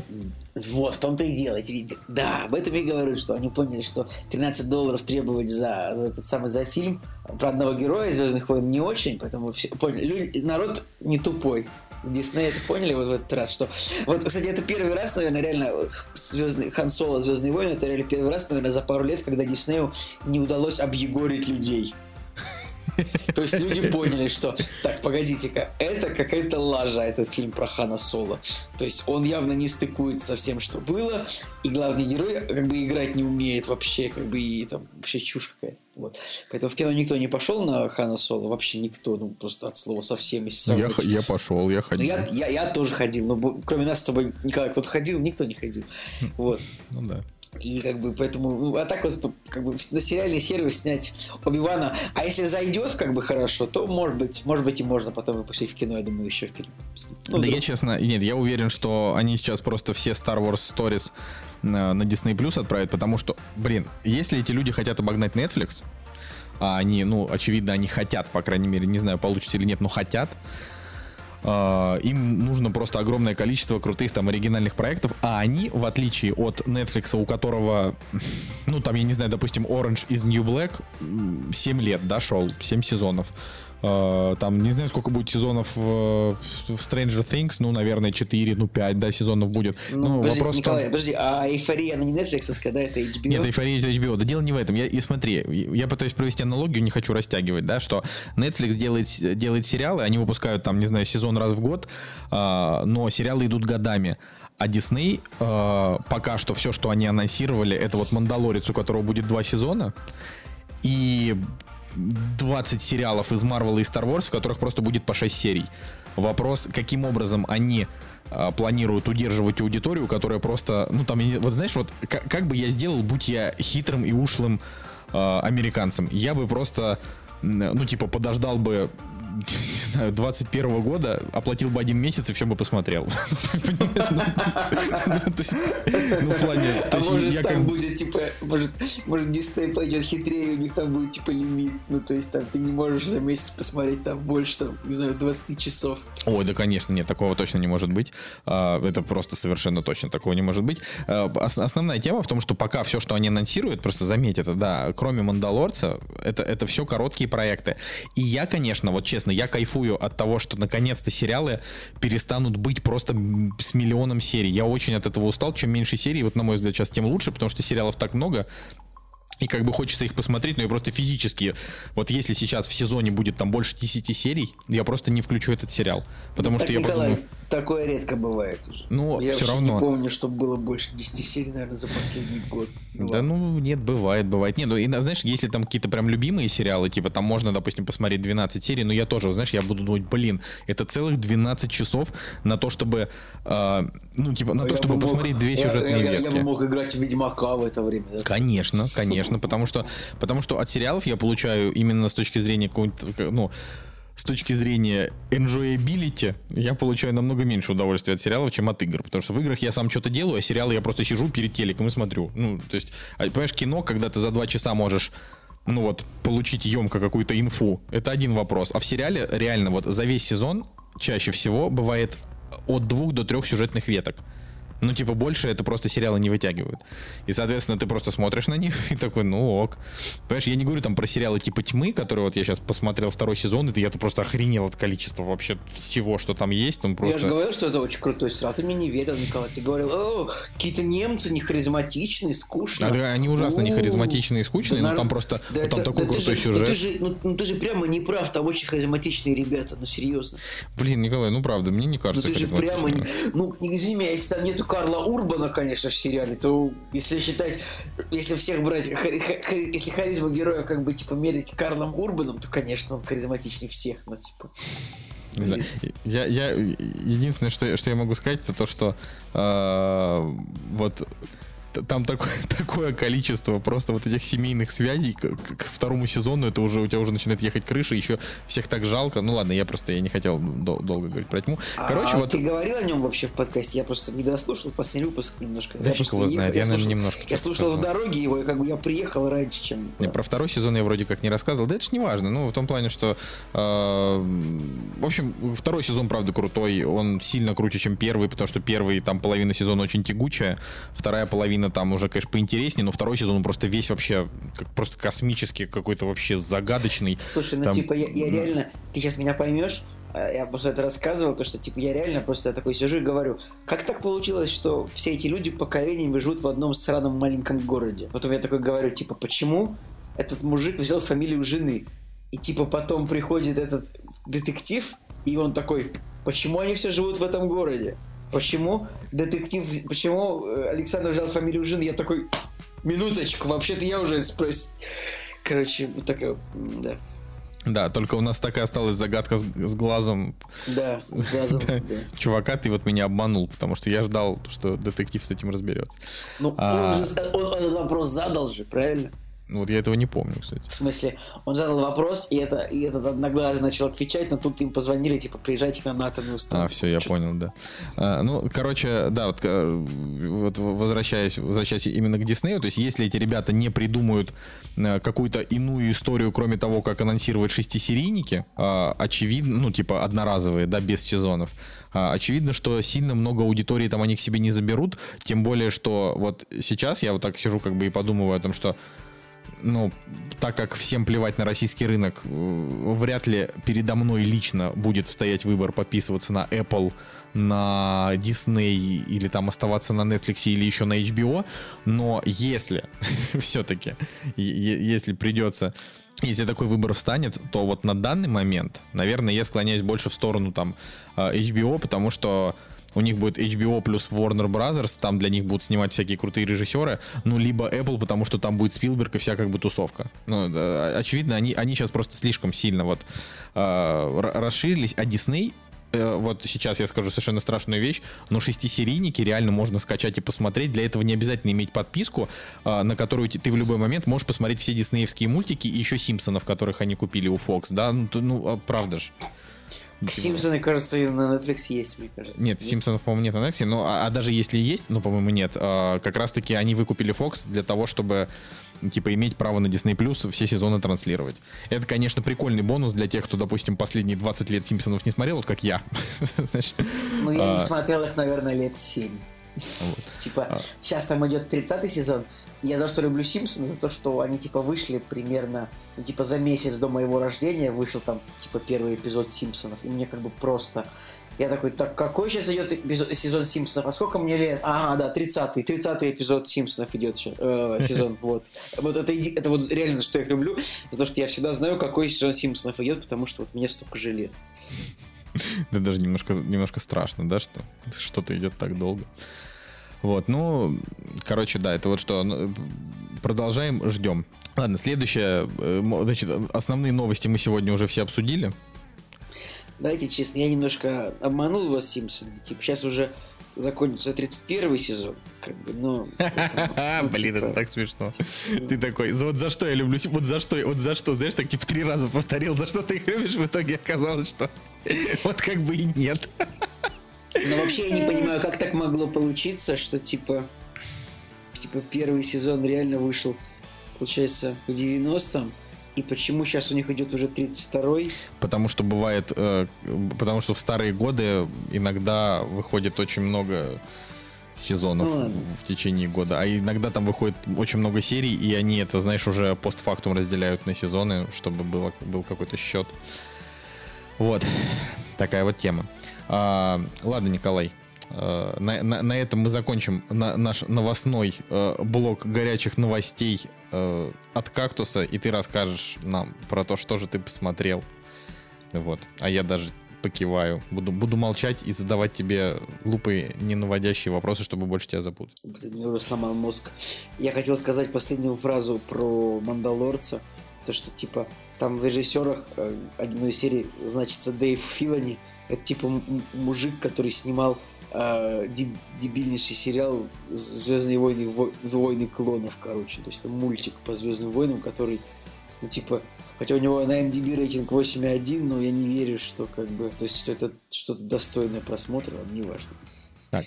Вот, в том-то и дело. Да, об этом и говорю, что они поняли, что 13 долларов требовать за, за этот самый за фильм про одного героя Звездных войн не очень, поэтому все, поняли, люди, народ не тупой. Дисней это поняли вот в этот раз, что... Вот, кстати, это первый раз, наверное, реально Звездный, Хан Соло, Звездные войны, это реально первый раз, наверное, за пару лет, когда Диснею не удалось объегорить людей. То есть люди поняли, что так, погодите-ка, это какая-то лажа, этот фильм про Хана Соло. То есть он явно не стыкуется со всем, что было, и главный герой как бы играть не умеет вообще, как бы и там вообще чушь какая-то. Вот. Поэтому в кино никто не пошел на Хана Соло, вообще никто, ну просто от слова совсем. Если я, я пошел, я ходил. Ну, я, я, я тоже ходил, но кроме нас с тобой, Николай, кто-то ходил, никто не ходил. Вот. Ну да. И как бы поэтому, ну, а так вот, как бы на сериальный сервис снять Оби-Вана. А если зайдет как бы хорошо, то может быть, может быть и можно потом выпустить в кино, я думаю, еще фильм. Ну, да, я честно, нет, я уверен, что они сейчас просто все Star Wars Stories на, на Disney Plus отправят, потому что, блин, если эти люди хотят обогнать Netflix, а они, ну, очевидно, они хотят, по крайней мере, не знаю, получится или нет, но хотят, Uh, им нужно просто огромное количество крутых там оригинальных проектов, а они, в отличие от Netflix, у которого, ну там, я не знаю, допустим, Orange is New Black 7 лет, да, шел, 7 сезонов, там, не знаю, сколько будет сезонов в, Stranger Things, ну, наверное, 4, ну, 5, да, сезонов будет. Ну, ну подожди, вопрос Николай, том... подожди, а эйфория, она не Netflix, да, это HBO? Нет, эйфория это HBO. Да дело не в этом. Я, и смотри, я пытаюсь провести аналогию, не хочу растягивать, да, что Netflix делает, делает сериалы, они выпускают там, не знаю, сезон раз в год, uh, но сериалы идут годами. А Disney э, пока что все, что они анонсировали, это вот Мандалорец, у которого будет два сезона. И 20 сериалов из Marvel и Star Wars, в которых просто будет по 6 серий. Вопрос, каким образом они э, планируют удерживать аудиторию, которая просто, ну там, вот знаешь, вот как, как бы я сделал, будь я хитрым и ушлым э, американцем, я бы просто, ну типа подождал бы не знаю, 21 года оплатил бы один месяц и все бы посмотрел. Ну, в плане... А может, там будет, типа, может, Disney пойдет хитрее, у них там будет, типа, лимит. Ну, то есть, там, ты не можешь за месяц посмотреть там больше, там, не знаю, 20 часов. Ой, да, конечно, нет, такого точно не может быть. А, это просто совершенно точно такого не может быть. А, основная тема в том, что пока все, что они анонсируют, просто заметь это, да, кроме Мандалорца, это, это все короткие проекты. И я, конечно, вот честно, честно, я кайфую от того, что наконец-то сериалы перестанут быть просто с миллионом серий. Я очень от этого устал. Чем меньше серий, вот на мой взгляд, сейчас тем лучше, потому что сериалов так много, и как бы хочется их посмотреть, но я просто физически, вот если сейчас в сезоне будет там больше 10 серий, я просто не включу этот сериал. Потому ну, что я Николай, подумаю... такое редко бывает уже. Ну, я все равно. не помню, чтобы было больше 10 серий, наверное, за последний год. Ну, да ну, нет, бывает, бывает. Нет, ну, и, знаешь, если там какие-то прям любимые сериалы, типа там можно, допустим, посмотреть 12 серий, но я тоже, знаешь, я буду думать, блин, это целых 12 часов на то, чтобы, э, ну, типа, на а то, чтобы мог, посмотреть две сюжетные я, ветки. Я, я бы мог играть в Ведьмака в это время. Да? Конечно, конечно, потому что Потому что от сериалов я получаю именно с точки зрения какого-нибудь, ну, с точки зрения enjoyability я получаю намного меньше удовольствия от сериалов, чем от игр. Потому что в играх я сам что-то делаю, а сериалы я просто сижу перед телеком и смотрю. Ну, то есть, а, понимаешь, кино, когда ты за два часа можешь ну вот, получить емко какую-то инфу, это один вопрос. А в сериале реально вот за весь сезон чаще всего бывает от двух до трех сюжетных веток. Ну, типа, больше это просто сериалы не вытягивают. И, соответственно, ты просто смотришь на них и такой, ну ок. Понимаешь, я не говорю там про сериалы типа «Тьмы», которые вот я сейчас посмотрел второй сезон, и я-то просто охренел от количества вообще всего, что там есть. Там просто... Я же говорил, что это очень крутой сериал. Ты мне не верил, Николай. Ты говорил, о, какие-то немцы не харизматичные, скучные. А, они ужасно не харизматичные и скучные, да, но там просто да, там это, такой да крутой же, сюжет. Ну ты, же, ну, ну, ты же прямо не прав, там очень харизматичные ребята, ну серьезно. Блин, Николай, ну правда, мне не кажется Ну ты же прямо... Ну, извини меня, если там нету Карла Урбана, конечно, в сериале, то если считать, если всех брать, если харизму героя как бы типа мерить Карлом Урбаном, то, конечно, он харизматичнее всех, но типа... Знаю. Я, я единственное, что, что я могу сказать, это то, что э, вот там такое, такое количество просто вот этих семейных связей к, к второму сезону, это уже у тебя уже начинает ехать крыша, еще всех так жалко. Ну ладно, я просто я не хотел дол- долго говорить про тьму. Короче, а вот... ты говорил о нем вообще в подкасте? Я просто не дослушал последний выпуск немножко. Да фиг его знает, я, я наверное, немножко. Я слушал в дороге его, и как бы я приехал раньше, чем... Не, про второй сезон я вроде как не рассказывал, да это ж не важно. Ну, в том плане, что... Э, в общем, второй сезон, правда, крутой. Он сильно круче, чем первый, потому что первый, там, половина сезона очень тягучая, вторая половина половина там уже, конечно, поинтереснее, но второй сезон просто весь вообще как просто космический какой-то вообще загадочный. Слушай, ну там... типа я, я реально, ты сейчас меня поймешь, а, я просто это рассказывал, то что типа я реально просто я такой сижу и говорю, как так получилось, что все эти люди поколениями живут в одном странном маленьком городе. Потом я такой говорю, типа, почему этот мужик взял фамилию жены? И типа потом приходит этот детектив, и он такой, почему они все живут в этом городе? Почему детектив, почему э, Александр взял фамилию жены? Я такой, минуточку, вообще-то я уже спросил. Короче, вот такая, да. Да, только у нас так и осталась загадка с, с глазом. Да, с глазом, да. Чувака, ты вот меня обманул, потому что я ждал, что детектив с этим разберется. Ну, а... он, же, он, он вопрос задал же, правильно? Ну, вот я этого не помню, кстати. В смысле, он задал вопрос, и, это, и этот одноглазый начал отвечать, но тут им позвонили, типа, приезжайте к нам на атомную станцию. А, все, я понял, да. А, ну, короче, да, вот, э, вот возвращаясь, возвращаясь именно к Диснею, то есть если эти ребята не придумают э, какую-то иную историю, кроме того, как анонсировать шестисерийники, а, очевидно, ну, типа, одноразовые, да, без сезонов, а, очевидно, что сильно много аудитории там они к себе не заберут, тем более, что вот сейчас я вот так сижу как бы и подумываю о том, что ну, так как всем плевать на российский рынок, э, вряд ли передо мной лично будет стоять выбор подписываться на Apple, на Disney или там оставаться на Netflix или еще на HBO. Но если все-таки, если придется если такой выбор встанет, то вот на данный момент, наверное, я склоняюсь больше в сторону там э, HBO, потому что у них будет HBO плюс Warner Brothers, там для них будут снимать всякие крутые режиссеры, ну, либо Apple, потому что там будет Спилберг и вся как бы тусовка. Ну, очевидно, они, они сейчас просто слишком сильно вот э, расширились, а Disney э, вот сейчас я скажу совершенно страшную вещь, но шестисерийники реально можно скачать и посмотреть. Для этого не обязательно иметь подписку, э, на которую ты в любой момент можешь посмотреть все диснеевские мультики и еще Симпсонов, которых они купили у Fox, да? Ну, ну а правда же. Симпсоны, кажется, и на Netflix есть, мне кажется. Нет, Симпсонов, по-моему, нет на Netflix, но а, а даже если есть, ну, по-моему, нет, а, как раз-таки они выкупили Fox для того, чтобы типа иметь право на Disney Plus все сезоны транслировать. Это, конечно, прикольный бонус для тех, кто, допустим, последние 20 лет Симпсонов не смотрел, вот как я. Ну, я не а. смотрел их, наверное, лет 7. Типа, сейчас там идет 30 сезон, я за что люблю Симпсоны, за то, что они, типа, вышли примерно, ну, типа, за месяц до моего рождения вышел там, типа, первый эпизод Симпсонов, и мне как бы просто... Я такой, так какой сейчас идет эпизод, сезон Симпсонов? А сколько мне лет? А, да, 30-й. 30-й эпизод Симпсонов идет еще, э, сезон. Вот. Вот это, это вот реально за что я люблю. За то, что я всегда знаю, какой сезон Симпсонов идет, потому что вот мне столько же лет. Да даже немножко, немножко страшно, да, что что-то идет так долго. Вот, ну, короче, да, это вот что. Ну, продолжаем, ждем. Ладно, следующее. Э, значит, основные новости мы сегодня уже все обсудили. Давайте честно, я немножко обманул вас, Симпсон. Типа, сейчас уже закончится 31 сезон. как бы, ну... ну Блин, это типа, так смешно. Типа, ты такой, вот за что я люблю, вот за что, вот за что, знаешь, так типа три раза повторил, за что ты их любишь, в итоге оказалось, что вот как бы и нет. Но вообще я не понимаю, как так могло получиться, что типа, типа первый сезон реально вышел, получается, в 90-м, и почему сейчас у них идет уже 32-й? Потому что бывает, э, потому что в старые годы иногда выходит очень много сезонов ну, в течение года, а иногда там выходит очень много серий, и они это, знаешь, уже постфактум разделяют на сезоны, чтобы было, был какой-то счет. Вот, такая вот тема. А, ладно, Николай, а, на, на, на этом мы закончим на, наш новостной э, блок горячих новостей э, от кактуса, и ты расскажешь нам про то, что же ты посмотрел. Вот. А я даже покиваю. Буду, буду молчать и задавать тебе глупые, не наводящие вопросы, чтобы больше тебя запутать. Ты мне уже сломал мозг. Я хотел сказать последнюю фразу про Мандалорца. То, что, типа, там в режиссерах э, одной серии значится Дэйв Филани. Это, типа, мужик, который снимал э, дебильнейший сериал Звездные войны, войны клонов, короче. То есть это мультик по Звездным войнам, который, ну, типа, Хотя у него на MDB рейтинг 8,1, но я не верю, что как бы, то есть что это что-то достойное просмотра, но не важно. Так.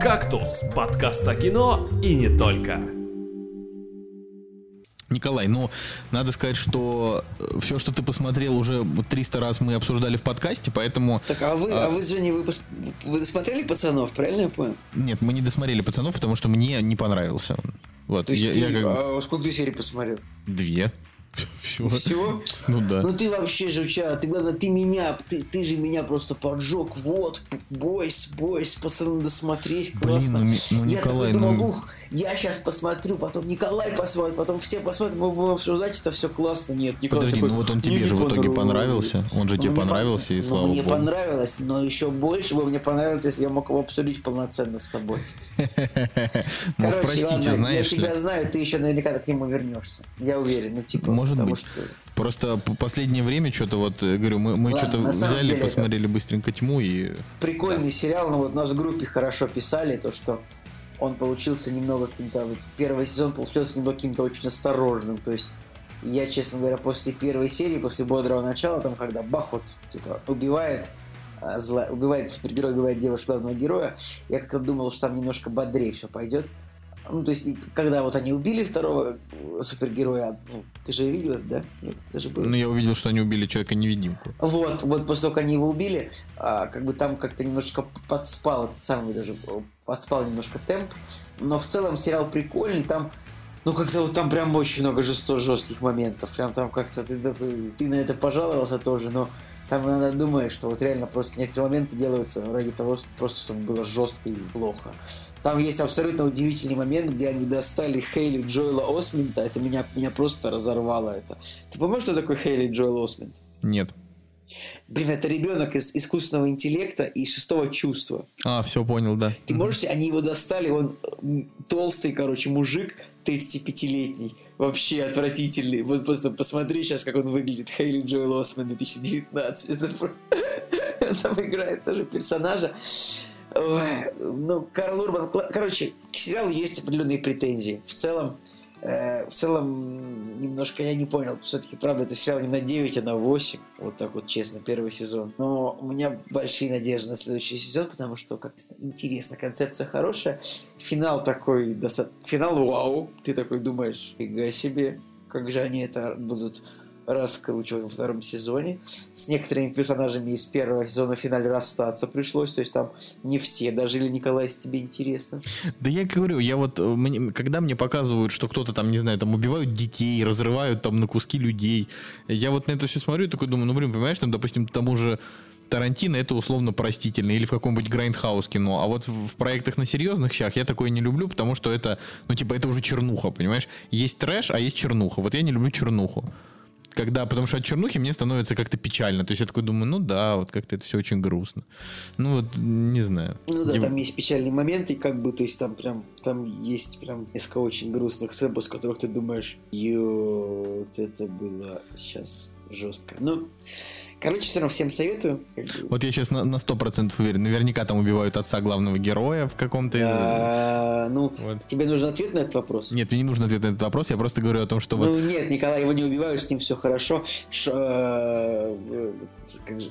«Кактус» — подкаст о кино и не только. Николай, ну, надо сказать, что э, все, что ты посмотрел, уже 300 раз мы обсуждали в подкасте, поэтому... Так, а вы, а, а вы Женя, вы, пос... вы досмотрели «Пацанов», правильно я понял? Нет, мы не досмотрели «Пацанов», потому что мне не понравился он. Вот, То есть я, ты, я как... а сколько ты серий посмотрел? Две. Все. Все? Ну да. Ну ты вообще жучара, ты главное, ты меня, ты, ты же меня просто поджег. Вот, бойс, бойс, пацаны, досмотреть, классно. Блин, ну, ну я Николай, такой ну... ух, я сейчас посмотрю, потом Николай посмотрит, потом все посмотрят, мы будем обсуждать, это все классно. Нет, Николай Подожди, такой, ну вот он тебе же в итоге понравился. Он же ну, тебе понравился, и слава ну, мне богу. понравилось, но еще больше бы мне понравилось, если я мог его обсудить полноценно с тобой. Может, простите, знаешь Я тебя знаю, ты еще наверняка к нему вернешься. Я уверен, ну типа. Может быть. Просто последнее время что-то вот, э, говорю, мы, мы что-то взяли, посмотрели быстренько тьму и... Прикольный сериал, но вот нас в группе хорошо писали, то что он получился немного каким-то... Вот первый сезон получился немного каким-то очень осторожным. То есть я, честно говоря, после первой серии, после бодрого начала, там, когда бах, вот, типа, убивает а, зла, убивает супергерой, убивает девушку главного героя, я как-то думал, что там немножко бодрее все пойдет. Ну, то есть, когда вот они убили второго супергероя, ну, ты же видел это, да? Нет, это же было. Ну, я увидел, что они убили человека-невидимку. Вот, вот после того, как они его убили, а, как бы там как-то немножечко подспал этот самый даже, подспал немножко темп, но в целом сериал прикольный, там ну, как-то вот там прям очень много жесто жестких моментов. Прям там как-то ты, ты на это пожаловался тоже, но там иногда думаешь, что вот реально просто некоторые моменты делаются ради того, просто чтобы было жестко и плохо. Там есть абсолютно удивительный момент, где они достали Хейли Джоэла Осминта. Это меня, меня просто разорвало это. Ты помнишь, что такое Хейли Джоэл Осминт? Нет. Блин, это ребенок из искусственного интеллекта и шестого чувства. А, все понял, да. Ты можешь, они его достали, он толстый, короче, мужик, 35-летний. Вообще отвратительный. Вот просто посмотри сейчас, как он выглядит. Хейли Джоэл Осман 2019. Это... Там играет тоже персонажа. Ой, ну, Карл Урбан... Короче, к сериалу есть определенные претензии. В целом, в целом, немножко я не понял. Все-таки, правда, это сериал не на 9, а на 8. Вот так вот, честно, первый сезон. Но у меня большие надежды на следующий сезон, потому что, как интересно, концепция хорошая. Финал такой, достаточно... Финал вау. Ты такой думаешь, фига себе, как же они это будут раскручивать во втором сезоне. С некоторыми персонажами из первого сезона в финале расстаться пришлось. То есть там не все дожили, Николай, если тебе интересно. Да я говорю, я вот, э, мне, когда мне показывают, что кто-то там, не знаю, там убивают детей, разрывают там на куски людей, я вот на это все смотрю и такой думаю, ну, блин, понимаешь, там, допустим, тому же Тарантино это условно простительно, или в каком-нибудь grindhouse кино. А вот в, в проектах на серьезных щах я такое не люблю, потому что это, ну, типа, это уже чернуха, понимаешь? Есть трэш, а есть чернуха. Вот я не люблю чернуху когда, потому что от чернухи мне становится как-то печально. То есть я такой думаю, ну да, вот как-то это все очень грустно. Ну вот, не знаю. Ну да, я... там есть печальные моменты, как бы, то есть там прям, там есть прям несколько очень грустных сцен, с которых ты думаешь, ё, вот это было сейчас жестко. Ну, Короче, все равно всем советую. Вот я сейчас на сто процентов уверен, наверняка там убивают отца главного героя в каком-то... А, ну, вот. тебе нужен ответ на этот вопрос? Нет, мне не нужен ответ на этот вопрос, я просто говорю о том, что ну, вот... нет, Николай, его не убивают, с ним все хорошо. Ш, э, как же...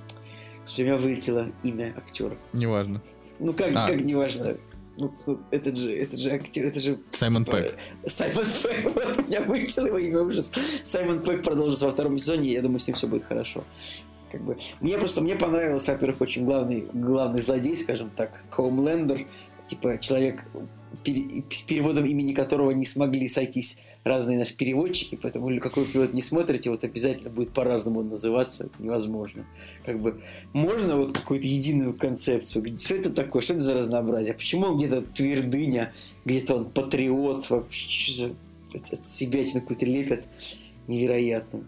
У меня вылетело имя актера. Неважно. Ну как, а. как неважно? Ну, этот же, этот же актер, это же... Саймон типа, Пэк. Саймон Пэк, вот у меня вылетело его имя ужас. Саймон Пэк продолжится во втором сезоне, я думаю, с ним все будет хорошо. Как бы. Мне просто, мне понравился, во-первых, очень главный, главный злодей, скажем так, Хоумлендер, типа человек, с переводом имени которого не смогли сойтись разные наши переводчики, поэтому какой перевод не смотрите, вот обязательно будет по-разному называться, невозможно. Как бы можно вот какую-то единую концепцию, что это такое, что это за разнообразие, почему он где-то твердыня, где-то он патриот, вообще от себя какой-то лепят невероятно.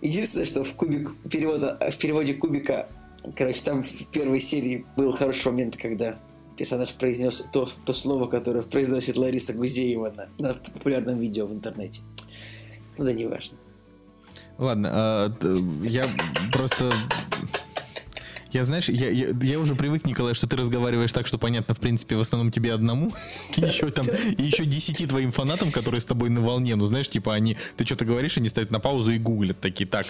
Единственное, что в кубик перевода, в переводе кубика, короче, там в первой серии был хороший момент, когда персонаж произнес то, то слово, которое произносит Лариса Гузеева на, на популярном видео в интернете. Ну да, неважно. Ладно, а, я просто я, знаешь, я, я, я уже привык, Николай, что ты разговариваешь так, что понятно, в принципе, в основном тебе одному. И еще там, и еще десяти твоим фанатам, которые с тобой на волне. Ну, знаешь, типа они, ты что-то говоришь, они ставят на паузу и гуглят такие, так,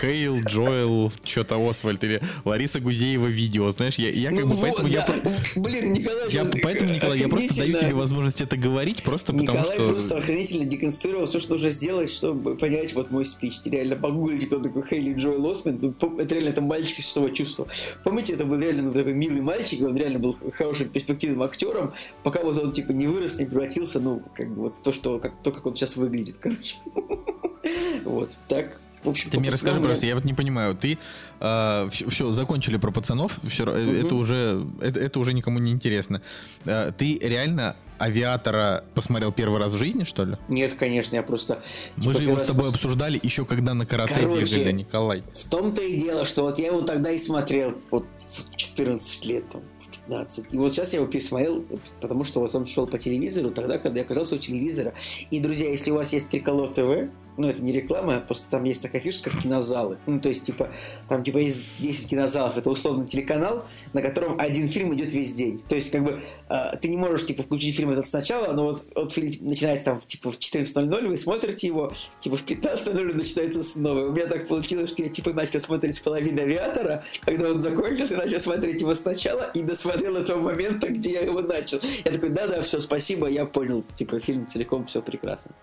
Хейл, Джоэл, что-то Освальд или Лариса Гузеева видео, знаешь, я, я как ну, бы вот, поэтому да. я... Блин, Николай, я, поэтому, Николай, я просто даю тебе возможность это говорить, просто Николай потому что... Николай просто охренительно деконструировал все, что нужно сделать, чтобы понять вот мой спич. Ты реально погуглите, кто такой Хейли Джоэл Осман, ну, это реально это мальчик из шестого чувства. Помните, это был реально ну, такой милый мальчик, он реально был хорошим перспективным актером, пока вот он типа не вырос, не превратился, ну, как бы вот то, что, как, то, как он сейчас выглядит, короче. Вот, так в общем, ты мне расскажи просто, я вот не понимаю, ты э, а, все, все закончили про пацанов, все, угу. это уже это, это уже никому не интересно. Э, ты реально авиатора посмотрел первый раз в жизни, что ли? Нет, конечно, я просто. Мы типа, же его с тобой пос... обсуждали еще когда на карате Короче, бегали, Николай. В том-то и дело, что вот я его тогда и смотрел вот в 14 лет, там, 15. И вот сейчас я его пересмотрел, потому что вот он шел по телевизору тогда, когда я оказался у телевизора. И, друзья, если у вас есть Триколор ТВ, ну, это не реклама, просто там есть такая фишка, как кинозалы. Ну, то есть, типа, там, типа, есть 10 кинозалов, это условно телеканал, на котором один фильм идет весь день. То есть, как бы, э, ты не можешь, типа, включить фильм этот сначала, но вот, вот фильм начинается там, типа, в 14.00, вы смотрите его, типа, в 15.00 начинается снова. У меня так получилось, что я, типа, начал смотреть половину «Авиатора», когда он закончился, начал смотреть его сначала и досмотрел до того момента, где я его начал. Я такой, да-да, все, спасибо, я понял, типа, фильм целиком, все прекрасно.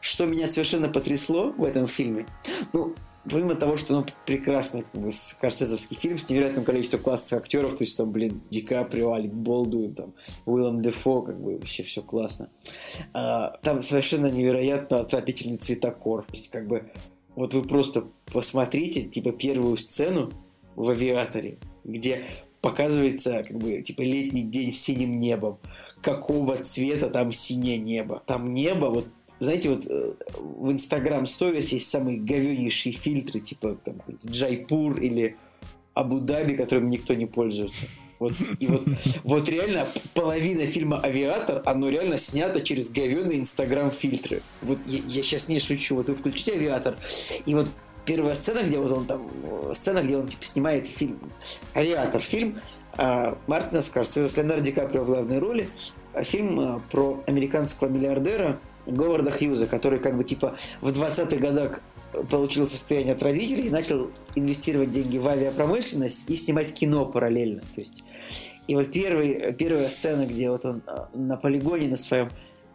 Что меня совершенно потрясло в этом фильме, ну, помимо того, что ну, прекрасный как бы, скорсезовский фильм с невероятным количеством классных актеров, то есть там, блин, Ди Каприо, Алик Болдуин, там, Уиллом Дефо, как бы вообще все классно. А, там совершенно невероятно отвратительный цветокор. То есть, как бы, вот вы просто посмотрите, типа, первую сцену в авиаторе, где показывается, как бы, типа, летний день с синим небом. Какого цвета там синее небо? Там небо, вот знаете, вот э, в Instagram Stories есть самые говенейшие фильтры, типа там Джайпур или Абу-Даби, которым никто не пользуется. Вот, и вот, вот реально половина фильма «Авиатор», оно реально снято через говеные инстаграм-фильтры. Вот я, я сейчас не шучу. Вот вы включите «Авиатор», и вот первая сцена, где вот он там, сцена, где он типа снимает фильм, «Авиатор», фильм а, Мартина Скорсезе с Леонардо Ди Каприо в главной роли, фильм а, про американского миллиардера, Говарда Хьюза, который как бы типа в 20-х годах получил состояние от родителей и начал инвестировать деньги в авиапромышленность и снимать кино параллельно. То есть, и вот первый, первая сцена, где вот он а, на полигоне на своем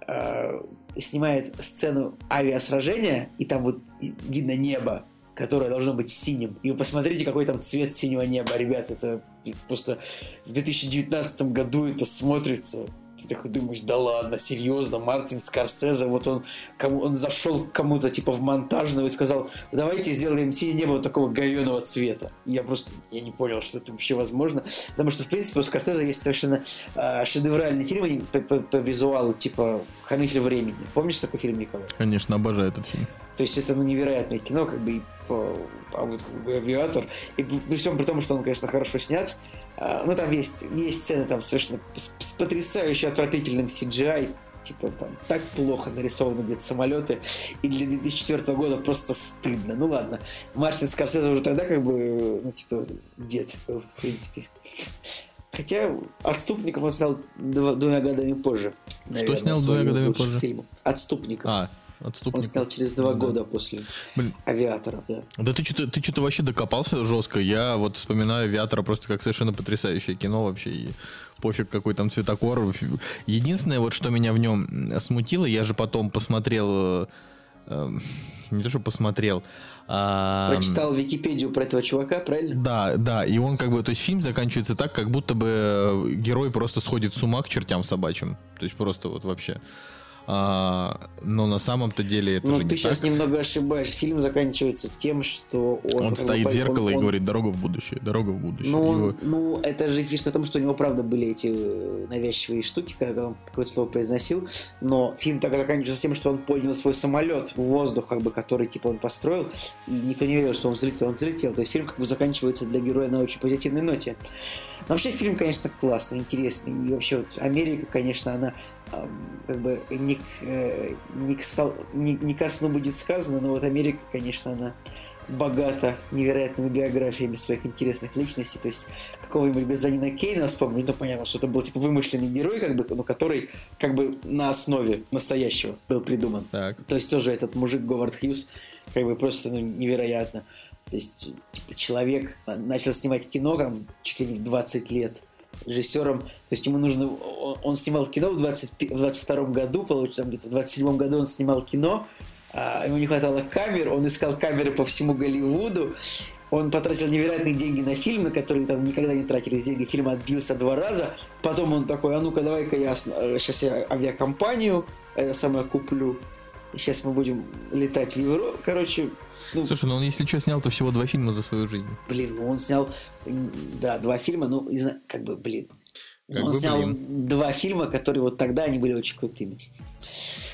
э, снимает сцену авиасражения, и там вот видно небо, которое должно быть синим. И вы посмотрите, какой там цвет синего неба, ребят. Это просто в 2019 году это смотрится ты такой думаешь, да ладно, серьезно, Мартин Скорсезе, вот он, кому, он зашел к кому-то типа в монтажную и сказал, давайте сделаем синее небо вот такого говеного цвета. Я просто, я не понял, что это вообще возможно, потому что, в принципе, у Скорсезе есть совершенно э, шедевральный фильм по, по, по визуалу, типа «Хранитель времени». Помнишь такой фильм, Николай? Конечно, обожаю этот фильм. То есть это ну, невероятное кино, как бы, и а вот как бы авиатор. И при всем при том, что он, конечно, хорошо снят, а, ну, там есть, есть сцены там совершенно с, с потрясающе отвратительным CGI, типа там так плохо нарисованы где-то самолеты, и для 2004 года просто стыдно. Ну ладно, Мартин Скорсезе уже тогда как бы, ну типа, дед был, в принципе. Хотя «Отступников» он снял два, двумя годами позже. Наверное, Что снял двумя годами позже? Фильмов. «Отступников». А, Отступник. Он снял через два да. года после Блин. авиатора, да. Да ты что-то ты что-то вообще докопался жестко. Я вот вспоминаю авиатора просто как совершенно потрясающее кино вообще. И пофиг какой там цветокор. Единственное, вот что меня в нем смутило, я же потом посмотрел. Э, э, не то, что посмотрел. А... Прочитал Википедию про этого чувака, правильно? Да, да. И он как бы, то есть фильм заканчивается так, как будто бы герой просто сходит с ума к чертям собачьим. То есть просто вот вообще. А, но на самом-то деле это ну, же ты не сейчас так. немного ошибаешь. Фильм заканчивается тем, что он... Он стоит в зеркало он, и говорит «дорога в будущее, дорога в будущее». Ну, Его... ну, это же фишка в том, что у него, правда, были эти э, навязчивые штуки, когда он какое-то слово произносил, но фильм так заканчивается тем, что он поднял свой самолет в воздух, как бы, который, типа, он построил, и никто не верил, что он взлетел. Он взлетел. То есть фильм как бы заканчивается для героя на очень позитивной ноте. Но вообще фильм, конечно, классный, интересный. И вообще вот Америка, конечно, она как бы не к, э, не, к, не, не ко сну будет сказано, но вот Америка, конечно, она богата невероятными биографиями своих интересных личностей. То есть какого-нибудь гражданина Кейна вспомнить, ну понятно, что это был типа вымышленный герой, как бы, но который как бы на основе настоящего был придуман. Так. То есть тоже этот мужик Говард Хьюз как бы просто ну, невероятно. То есть, типа, человек начал снимать кино там, чуть ли не в 20 лет режиссером, то есть ему нужно, он снимал кино в, 20, в 22 году, получается, где-то в 27 году он снимал кино, а ему не хватало камер, он искал камеры по всему Голливуду, он потратил невероятные деньги на фильм, на которые там никогда не тратились деньги. Фильм отбился два раза. Потом он такой, а ну-ка давай-ка я сейчас я авиакомпанию это самое куплю. Сейчас мы будем летать в Европу. Короче, ну, Слушай, ну он, если что, снял-то всего два фильма за свою жизнь. Блин, ну он снял, да, два фильма, ну, как бы, блин. Как он бы, снял блин. два фильма, которые вот тогда они были очень крутыми.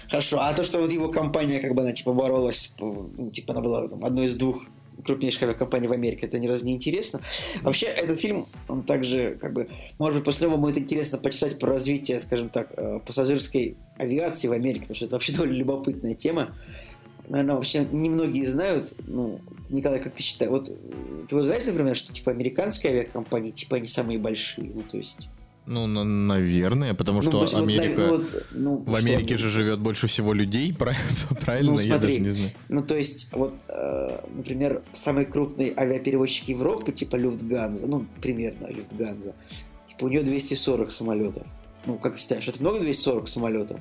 Хорошо, а то, что вот его компания, как бы она типа боролась, ну, типа она была там, одной из двух крупнейших авиакомпаний в Америке, это ни разу не интересно. Вообще, этот фильм, он также, как бы, может быть, после него будет интересно почитать про развитие, скажем так, э, пассажирской авиации в Америке, потому что это вообще довольно любопытная тема наверное, вообще немногие знают, ну, Николай, как ты считаешь, вот ты вот знаешь, например, что типа американские авиакомпании, типа они самые большие, ну, то есть... Ну, на, наверное, потому ну, что ну, Америка... Вот, ну, в Америке что, же живет больше всего людей, правильно? Ну, смотри, Я даже не знаю. Ну, то есть, вот, э, например, самый крупный авиаперевозчик Европы, типа Люфтганза, ну, примерно Люфтганза, типа у нее 240 самолетов. Ну, как ты считаешь, это много 240 самолетов?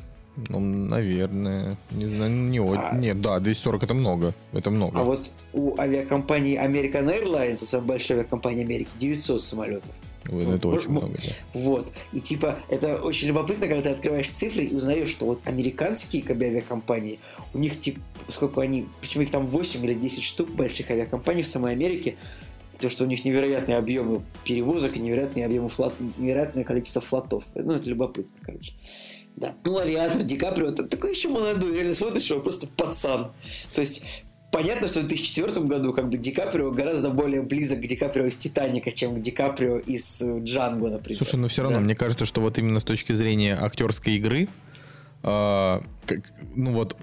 Ну, наверное. Не знаю, не а... Нет, да, 240 это много. Это много. А вот у авиакомпании American Airlines, у самой большой авиакомпании Америки, 900 самолетов. Ой, ну, это очень много, да. Вот. И типа, это очень любопытно, когда ты открываешь цифры и узнаешь, что вот американские как бы, авиакомпании, у них типа, сколько они, почему их там 8 или 10 штук больших авиакомпаний в самой Америке, то, что у них невероятные объемы перевозок и невероятные объемы флот, невероятное количество флотов. Ну, это любопытно, короче. Да. Ну, авиатор Ди Каприо, это такой еще молодой, реально смотришь его просто пацан. То есть, понятно, что в 2004 году как бы Ди Каприо гораздо более близок к Ди Каприо из Титаника, чем к Ди Каприо из Джанго, например. Слушай, но все равно, да. мне кажется, что вот именно с точки зрения актерской игры, э, как, ну вот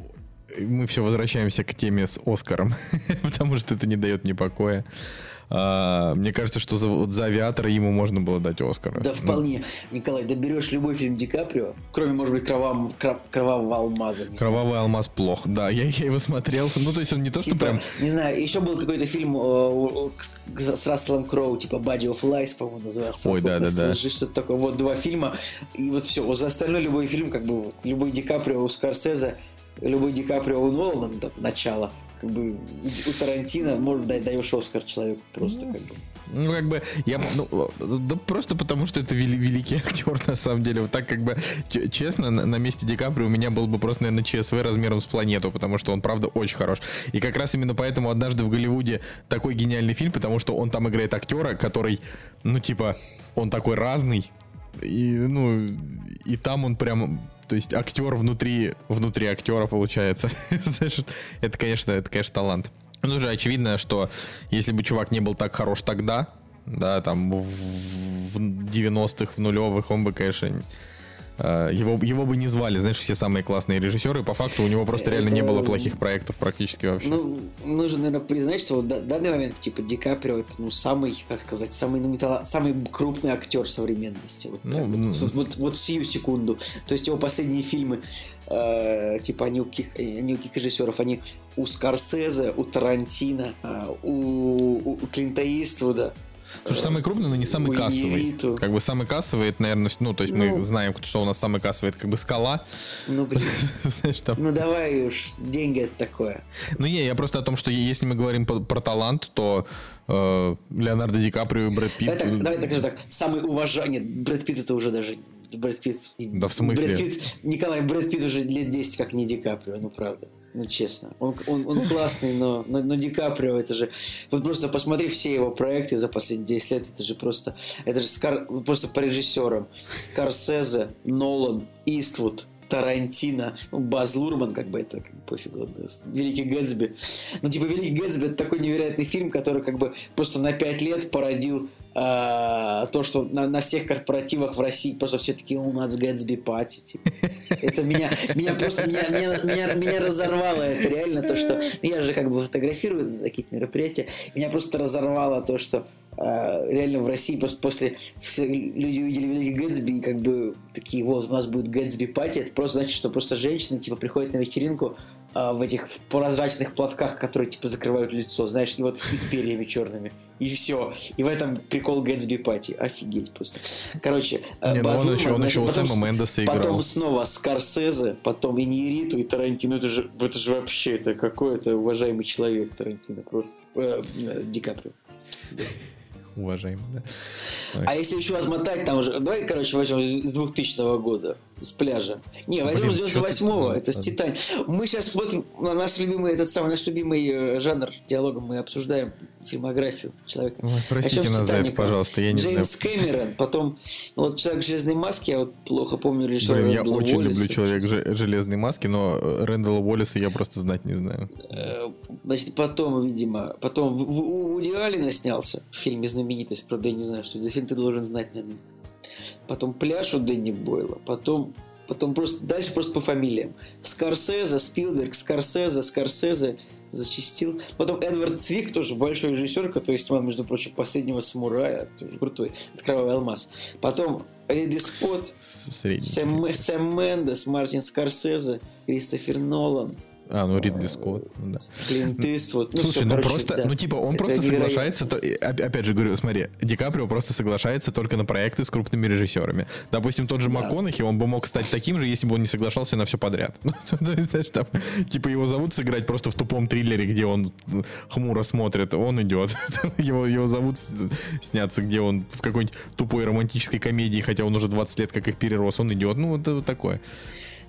мы все возвращаемся к теме с Оскаром, потому что это не дает мне покоя. А, мне кажется, что за, вот за авиатора ему можно было дать Оскара. Да, вполне. Ну. Николай, да берешь любой фильм Ди Каприо, кроме, может быть, кровав... Кровавого алмаза. Кровавый знаю. алмаз плох. Да, я, я его смотрел. Ну, то есть он не то, типа, что прям... Не знаю, еще был какой-то фильм э, с Расселом Кроу, типа Body of Lies, по-моему, назывался. Ой, да, да, да. Что-то такое. Вот два фильма. И вот все. За остальной любой фильм, как бы, любой Ди Каприо у Скорсезе, любой Ди Каприо у Нолана, начало как бы у Тарантино может дать даешь Оскар человеку просто ну, как бы. Ну, как бы, я, ну, да просто потому, что это вели, великий актер, на самом деле. Вот так, как бы, честно, на, на месте Ди Каприо у меня был бы просто, наверное, ЧСВ размером с планету, потому что он, правда, очень хорош. И как раз именно поэтому однажды в Голливуде такой гениальный фильм, потому что он там играет актера, который, ну, типа, он такой разный, и, ну, и там он прям то есть актер внутри, внутри актера получается. это, конечно, это, конечно, талант. Ну, же очевидно, что если бы чувак не был так хорош тогда, да, там в 90-х, в нулевых, он бы, конечно, его, его бы не звали, знаешь, все самые классные режиссеры. По факту у него просто реально не Это- было плохих проектов практически вообще. Ну, нужно, наверное, признать, что в данный момент, типа, Ди Каприо, это, ну, самый, как сказать, самый, ну, металла- самый крупный актер современности. Вот, Ну, ну. вот, вот, вот сию секунду. То есть его последние фильмы, э, типа, они у каких, они у каких режиссеров, они у Скорсезе, у Тарантино, э, у, у Клинта Иствуда. Потому что самый крупный, но не самый кассовый. Как бы самый кассовый, это, наверное, ну, то есть мы Ну. знаем, что у нас самый кассовый, это как бы скала. Ну, блин, Знаешь, там. ну давай уж, деньги это такое. Ну, не, я просто о том, что если мы говорим про талант, то э, Леонардо Ди Каприо и Брэд Питт... Давай так, давай так скажу так, самый уважаемый, нет, Брэд Питт это уже даже, Брэд Питт... Да в смысле? Брэд Питт, Николай, Брэд Питт уже лет 10 как не Ди Каприо, ну правда, ну честно. Он, он, он классный, но, но, но Ди Каприо это же... Вот просто посмотри все его проекты за последние 10 лет, это же просто... Это же Скар, просто по режиссерам. Скорсезе, Нолан, Иствуд, Тарантино, ну, Баз Лурман, как бы это как бы пофигу, Великий Гэтсби. Ну, типа, Великий Гэтсби это такой невероятный фильм, который как бы просто на пять лет породил а, то, что на, на всех корпоративах в России просто все такие у нас Гэтсби пати. Типа. Это меня, меня просто меня, меня, меня, меня разорвало. Это реально то, что я же как бы фотографирую на такие мероприятия. Меня просто разорвало то, что реально в России просто после все люди увидели Великий Гэтсби и как бы такие, вот у нас будет Гэтсби пати. Это просто значит, что просто женщины типа приходят на вечеринку а, в этих в прозрачных платках, которые типа закрывают лицо, знаешь, и вот и с перьями черными. И все. И в этом прикол Гэтсби пати. Офигеть просто. Короче, э, Не, ну Баз он Лурман, еще, он еще у потом Сэма Мендеса играл. Потом снова Скорсезе, потом Иньяриту и Тарантино. Это же, это же вообще это какой-то уважаемый человек Тарантино просто. Э, э, Ди Каприо. Уважаемый, да. А если еще отмотать, там уже... Давай, короче, возьмем с 2000 года, с пляжа. Не, возьмем Блин, с чё ты 98-го, сказал? это с Титань. Мы сейчас смотрим на наш любимый, этот самый наш любимый э, жанр диалога, мы обсуждаем фильмографию человека. Ой, простите нас за это, пожалуйста, я не Джеймс Кэмерон, потом ну, вот «Человек в железной маске», я вот плохо помню режиссера Блин, я Рэндала очень Уоллеса. люблю человек в железной маске, но э, Рэндала Уоллеса я просто знать не знаю. Э, Значит, потом, видимо, потом у Вуди Аллена снялся в фильме «Знаменитость». Правда, я не знаю, что это за фильм, ты должен знать, наверное. Потом «Пляж» у Дэнни Бойла. Потом, потом просто, дальше просто по фамилиям. Скорсезе, Спилберг, Скорсезе, Скорсезе зачистил. Потом Эдвард Цвик, тоже большой режиссер, который снимал, между прочим, «Последнего самурая». Крутой. Это «Кровавый алмаз». Потом Ридли Скотт. Сэм, Сэм Мендес, Мартин Скорсезе, Кристофер Нолан, А, ну Ридли Скотт, ну да. Клинт Иствуд. Ну, Слушай, всё, ну короче, просто, да. ну типа он Это просто невероятно. соглашается, то- опять же говорю, смотри, Ди Каприо просто соглашается только на проекты с крупными режиссерами. Допустим, тот же Да. МакКонахи, он бы мог стать таким же, если бы он не соглашался на все подряд. Ну, то есть, знаешь, там, типа его зовут сыграть просто в тупом триллере, где он хмуро смотрит, он идет. Его, его зовут сняться, где он в какой-нибудь тупой романтической комедии, хотя он уже 20 лет как их перерос, он идет. Ну, это вот такое.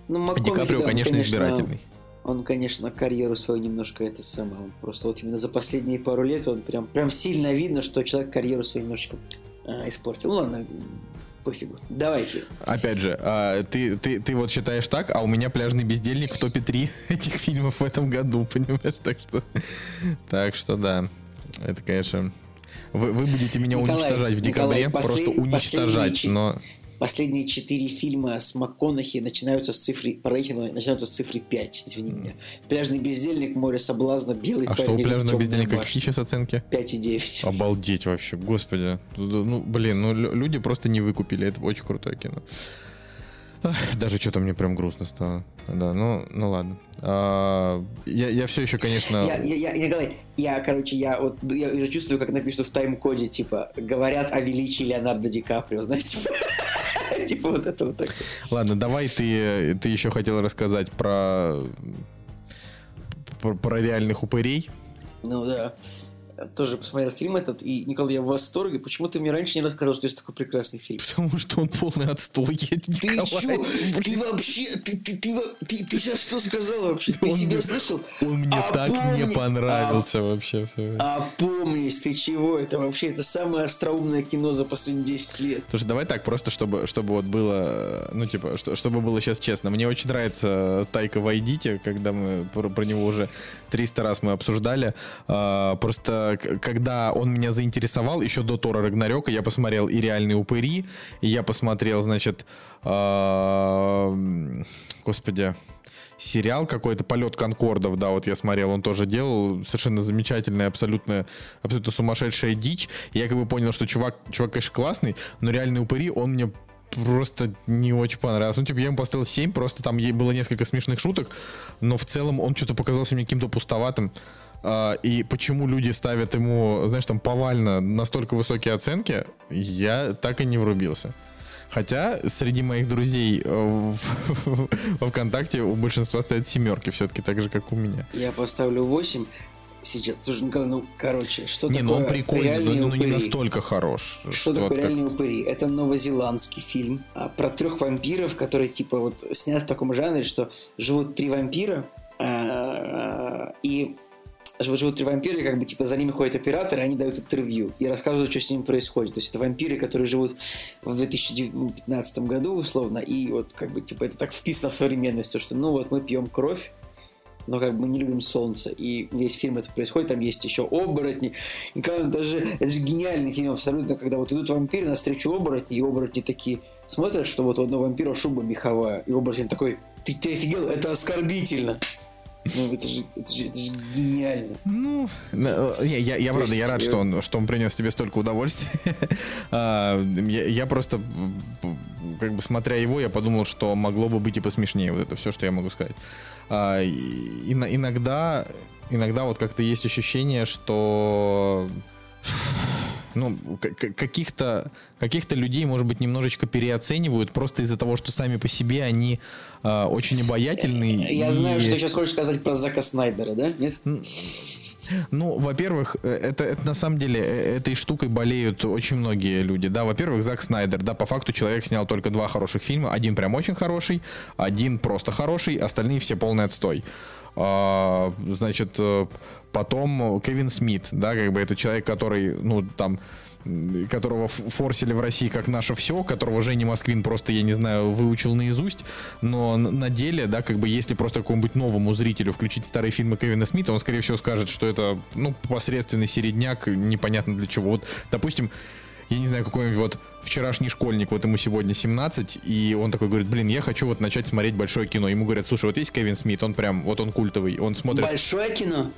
Ну, Ди Каприо, да, он, конечно, избирательный. Он, конечно, карьеру свою немножко это самое. Просто вот именно за последние пару лет он прям, прям сильно видно, что человек карьеру свою немножечко а, испортил. Ну ладно, пофигу. Давайте. Опять же, а, ты, ты, ты вот считаешь так, а у меня пляжный бездельник в топе 3 этих фильмов в этом году, понимаешь? Так что, так что да, это, конечно... Вы, вы будете меня Николай, уничтожать в Николай, декабре, послед- просто уничтожать, но... Последние четыре фильма с МакКонахи начинаются с цифры, по рейтингу начинаются с цифры 5, извини меня. «Пляжный бездельник», «Море соблазна», «Белый А что у парень», пляжного «Темная бездельника башня». какие сейчас оценки? 5,9. Обалдеть вообще, господи. Ну, блин, ну лю- люди просто не выкупили, это очень крутое кино. Даже что-то мне прям грустно стало. Да, ну, ну ладно. А, я, я все еще, конечно... Я, я, я, я, я, короче, я вот я уже чувствую, как напишут в тайм-коде, типа, говорят о величии Леонардо Ди Каприо, знаешь, типа, типа вот это вот так. Ладно, давай ты, ты еще хотел рассказать про, про, про реальных упырей. Ну да. Тоже посмотрел фильм этот, и, Николай, я в восторге. Почему ты мне раньше не рассказал, что есть такой прекрасный фильм? Потому что он полный отстой, Ты чё? Ты вообще... Ты, ты, ты, ты, ты сейчас что сказал вообще? Ты Он себя мне- слышал? Он мне А так помни- не понравился вообще. Все. Опомнись, ты чего? Это вообще это самое остроумное кино за последние 10 лет. Слушай, давай так, просто чтобы, чтобы вот было, ну, типа, что, чтобы было сейчас честно. Мне очень нравится Тайка Вайдите, когда мы про, про него уже 300 раз мы обсуждали. А, просто когда он меня заинтересовал, еще до Тора Рагнарёка, я посмотрел и «Реальные упыри», и я посмотрел, значит, э, господи, сериал какой-то «Полет Конкордов», да, вот я смотрел, он тоже делал, совершенно замечательная, абсолютно, абсолютно сумасшедшая дичь. Я как бы понял, что чувак, чувак, конечно, классный, но «Реальные упыри», он мне просто не очень понравился. Ну, типа, я ему поставил 7, просто там было несколько смешных шуток, но в целом он что-то показался мне каким-то пустоватым. А, и почему люди ставят ему, знаешь, там повально настолько высокие оценки, я так и не врубился. Хотя среди моих друзей э, во ВКонтакте у большинства стоят семерки, все-таки так же, как у меня. Я поставлю 8. Сейчас, слушай, Николай, ну, короче, что не, такое ну он прикольный, но, но не настолько хорош. Что, что такое реальные как... упыри? Это новозеландский фильм а, про трех вампиров, которые, типа, вот снят в таком жанре, что живут три вампира, а, и живут три вампира, как бы, типа, за ними ходят операторы, они дают интервью и рассказывают, что с ними происходит. То есть это вампиры, которые живут в 2015 году, условно, и вот, как бы, типа, это так вписано в современность, то, что, ну, вот мы пьем кровь, но как бы мы не любим солнце. И весь фильм это происходит, там есть еще оборотни. И когда даже, это же гениальный фильм абсолютно, когда вот идут вампиры навстречу оборотни, и оборотни такие смотрят, что вот у одного вампира шуба меховая, и оборотень такой, ты, ты офигел, это оскорбительно. Ну, это же, это же, это же гениально. Ну, я, я, я правда, я рад, что он, что он принес тебе столько удовольствия. А, я, я просто, как бы смотря его, я подумал, что могло бы быть и посмешнее. Вот это все, что я могу сказать. А, иногда, иногда вот как-то есть ощущение, что ну, каких-то каких-то людей, может быть, немножечко переоценивают просто из-за того, что сами по себе они э, очень обаятельные. Я и... знаю, что ты сейчас хочешь сказать про Зака Снайдера, да? Нет? Ну, во-первых, э, это, это на самом деле э, этой штукой болеют очень многие люди. Да, во-первых, Зак Снайдер, да, по факту человек снял только два хороших фильма. Один прям очень хороший, один просто хороший, остальные все полный отстой. А, значит, э, потом Кевин Смит, да, как бы это человек, который, ну, там, которого форсили в России как наше все, которого Женя Москвин просто, я не знаю, выучил наизусть, но на деле, да, как бы если просто какому-нибудь новому зрителю включить старые фильмы Кевина Смита, он, скорее всего, скажет, что это, ну, посредственный середняк, непонятно для чего. Вот, допустим, я не знаю, какой-нибудь вот вчерашний школьник, вот ему сегодня 17, и он такой говорит, блин, я хочу вот начать смотреть большое кино. Ему говорят, слушай, вот есть Кевин Смит, он прям, вот он культовый, он смотрит... Большое кино?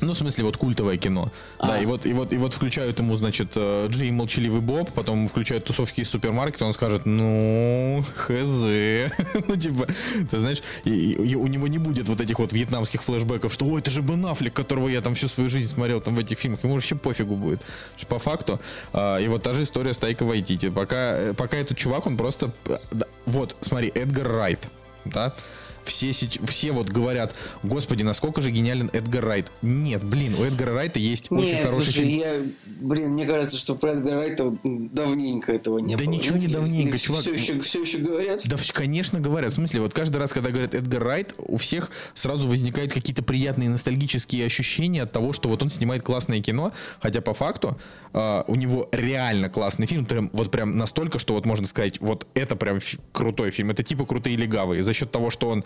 Ну, в смысле, вот культовое кино. А. Да, и вот, и вот, и вот включают ему, значит, э, Джей Молчаливый Боб, потом включают тусовки из супермаркета, он скажет, ну, хз. ну, типа, ты знаешь, и, и, у него не будет вот этих вот вьетнамских флешбеков, что, ой, это же Бен Аффлек, которого я там всю свою жизнь смотрел там в этих фильмах. Ему вообще пофигу будет. По факту. А, и вот та же история с Тайка Вайтити. Пока, э, пока этот чувак, он просто... Э, вот, смотри, Эдгар Райт, да, все, все вот говорят, господи, насколько же гениален Эдгар Райт. Нет, блин, у Эдгара Райта есть Нет, очень хороший слушай, фильм. я, блин, мне кажется, что про Эдгара Райта давненько этого не да было. Да ничего не давненько, чувак. Все еще, все еще говорят? Да, конечно, говорят. В смысле, вот каждый раз, когда говорят Эдгар Райт, у всех сразу возникают какие-то приятные ностальгические ощущения от того, что вот он снимает классное кино, хотя по факту э, у него реально классный фильм, прям, вот прям настолько, что вот можно сказать, вот это прям крутой фильм. Это типа крутые легавые. За счет того, что он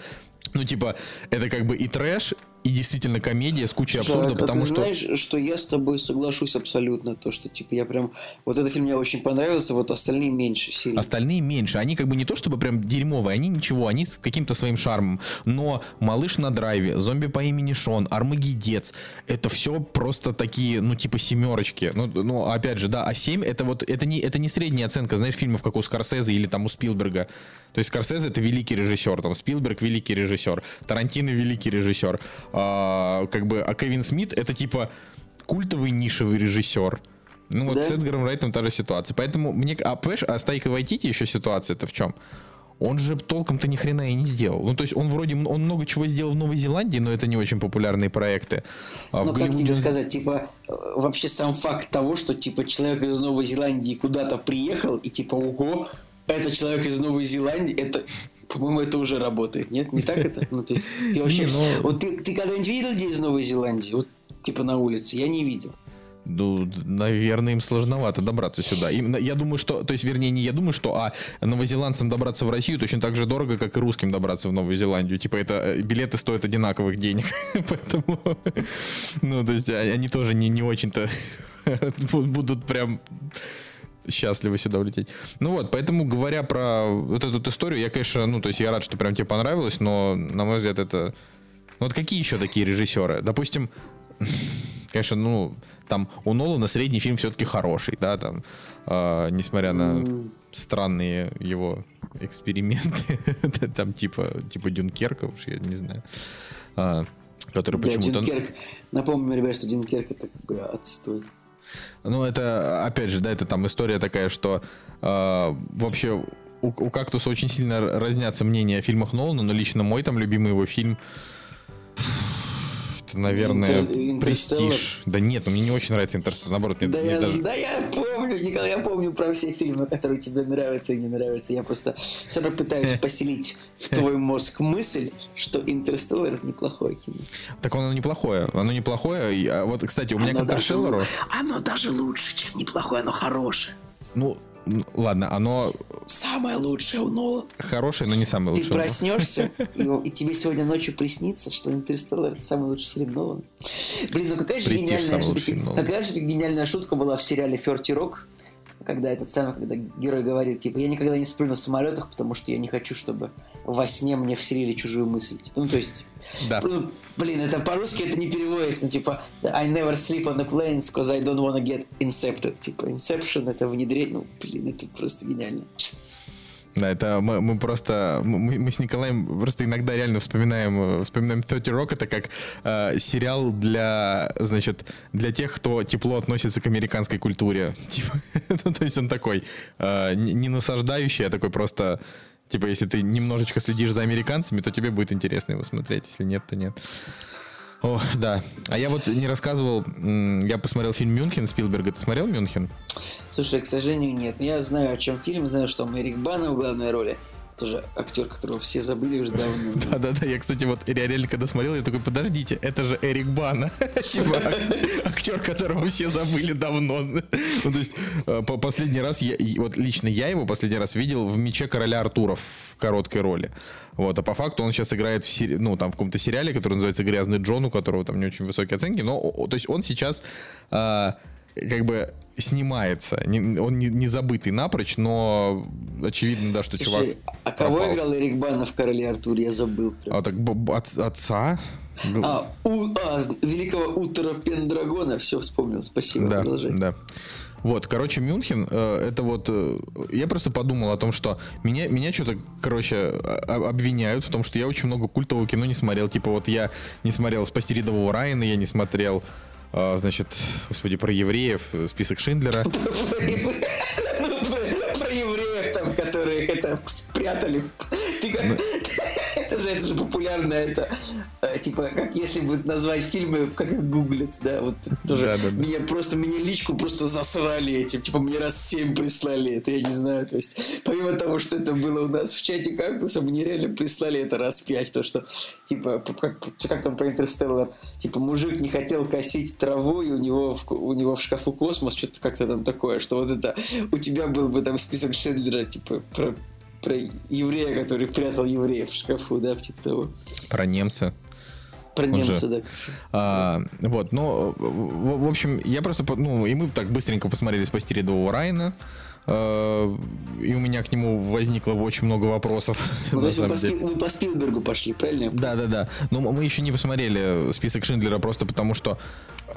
ну, типа, это как бы и трэш, и действительно комедия с кучей абсурда, так, потому а ты что... знаешь, что я с тобой соглашусь абсолютно, то, что, типа, я прям... Вот этот фильм мне очень понравился, вот остальные меньше сильно. Остальные меньше. Они как бы не то, чтобы прям дерьмовые, они ничего, они с каким-то своим шармом. Но «Малыш на драйве», «Зомби по имени Шон», «Армагеддец» — это все просто такие, ну, типа, семерочки. Ну, ну опять же, да, а 7 — это вот, это не, это не средняя оценка, знаешь, фильмов, как у Скорсезе или там у Спилберга. То есть Скорсезе — это великий режиссер, там, Спилберг — великий режиссер, Тарантино — великий режиссер. А, как бы, а Кевин Смит это типа культовый нишевый режиссер. Ну вот да? с Эдгаром Райтом та же ситуация. Поэтому мне... А, понимаешь, а с Тайкой Вайтити еще ситуация это в чем? Он же толком-то ни хрена и не сделал. Ну, то есть он вроде, он много чего сделал в Новой Зеландии, но это не очень популярные проекты. А ну, как тебе сказать, типа, э, вообще сам факт того, что, типа, человек из Новой Зеландии куда-то приехал, и, типа, ого, это человек из Новой Зеландии, это по-моему, это уже работает, нет? Не так это? Ну, то есть, ты вообще... Не, но... Вот ты, ты когда-нибудь видел людей из Новой Зеландии? Вот, типа, на улице? Я не видел. Ну, наверное, им сложновато добраться сюда. Им, я думаю, что, то есть, вернее, не я думаю, что, а новозеландцам добраться в Россию точно так же дорого, как и русским добраться в Новую Зеландию. Типа, это э, билеты стоят одинаковых денег. Поэтому, ну, то есть, а, они тоже не, не очень-то будут прям счастливы сюда улететь. Ну вот, поэтому, говоря про вот эту историю, я, конечно, ну, то есть я рад, что прям тебе понравилось, но, на мой взгляд, это... Ну, вот какие еще такие режиссеры? Допустим, конечно, ну, там у Нолана средний фильм все-таки хороший, да, там, э, несмотря на странные его эксперименты, там типа, типа Дюнкерка, уж я не знаю, э, который почему-то... Дюнкерк, напомню, ребят, что Дюнкерк это как бы отстой. Ну, это, опять же, да, это там история такая, что э, вообще у, у Кактуса очень сильно разнятся мнения о фильмах Нолана, но лично мой там любимый его фильм это, наверное, Интер- престиж. Да нет, ну мне не очень нравится Интерстеллар, наоборот, мне, Да мне я, даже... да я помню, Николай, я помню про все фильмы, которые тебе нравятся и не нравятся. Я просто все равно пытаюсь поселить в твой мозг мысль, что Интерстеллар это неплохое кино. Так оно неплохое, оно неплохое. А вот, кстати, у меня к Оно даже, Интерстеллару, оно даже лучше, чем неплохое, оно хорошее. ну, ладно, оно Самое лучшее у Нолана. хорошее, но не самое Ты лучшее. проснешься, и, и тебе сегодня ночью приснится, что Интерстеллар это самый лучший фильм Нолана. Блин, ну какая же Престиж гениальная шутка. Какая же гениальная шутка была в сериале Ферти Рок, когда этот самый, когда герой говорит, типа, я никогда не сплю на самолетах, потому что я не хочу, чтобы во сне мне вселили чужую мысль. Типа, ну, то есть, Да. ну, блин, это по-русски это не переводится, типа, I never sleep on the planes, because I don't wanna get incepted. Типа, inception это внедрение, ну, блин, это просто гениально. Да, это мы, мы просто мы, мы с Николаем просто иногда реально вспоминаем э, вспоминаем 30 Rock это как э, сериал для значит для тех, кто тепло относится к американской культуре. Типа, ну, то есть он такой э, не, насаждающий, а такой просто типа если ты немножечко следишь за американцами, то тебе будет интересно его смотреть, если нет, то нет. О, да. А я вот не рассказывал, я посмотрел фильм Мюнхен Спилберга. Ты смотрел Мюнхен? Слушай, к сожалению, нет. Я знаю, о чем фильм, знаю, что там Эрик Бана в главной роли. Тоже актер, которого все забыли уже давно. Да-да-да, я, кстати, вот реально когда смотрел, я такой, подождите, это же Эрик Бана. Типа ак- актер, которого все забыли давно. Ну, то есть, э, по- последний раз, вот лично я его последний раз видел в «Мече короля Артура» в короткой роли. Вот, а по факту он сейчас играет в ну, там, в каком-то сериале, который называется «Грязный Джон», у которого там не очень высокие оценки, но, то есть, он сейчас а, как бы снимается. Не- он не, не забытый напрочь, но очевидно, да, что чувак... Слушай, а кого пропал. играл Эрик Бана в «Короле Артуре»? Я забыл. прям. А так от- отца? А, у, а, великого Утора Пендрагона. Все вспомнил. Спасибо. да, Продолжай. да. Вот, короче, Мюнхен, э, это вот... э, я просто подумал о том, что меня, меня что-то, короче, обвиняют в том, что я очень много культового кино не смотрел. Типа вот я не смотрел «Спасти рядового Райана», я не смотрел, значит, господи, про евреев, э, список Шиндлера. Про евреев там, которые это спрятали. В- Ты как... Ну. Это же, это же популярно, это э, типа, как если бы назвать фильмы, как их гуглят, да, вот тоже. Да, да, да. Меня просто, меня личку просто засрали этим, типа, мне раз семь прислали это, я не знаю, то есть, помимо того, что это было у нас в чате кактуса, мне реально прислали это раз пять, то, что, типа, как, как там про Интерстеллар, типа, мужик не хотел косить траву, и у него в, у него в шкафу космос, что-то как-то там такое, что вот это, у тебя был бы там список Шендлера, типа, про про еврея, который прятал евреев в шкафу, да, типа того. Про немца. Про Он же- немца, да. А, вот, но, в, в общем, я просто, ну, и мы так быстренько посмотрели «Спасти рядового Райана», а, и у меня к нему возникло очень много вопросов, Ну, то на вы самом по, деле. Вы по Спилбергу пошли, правильно? Да, да, да. Но мы еще не посмотрели список Шиндлера просто потому, что э,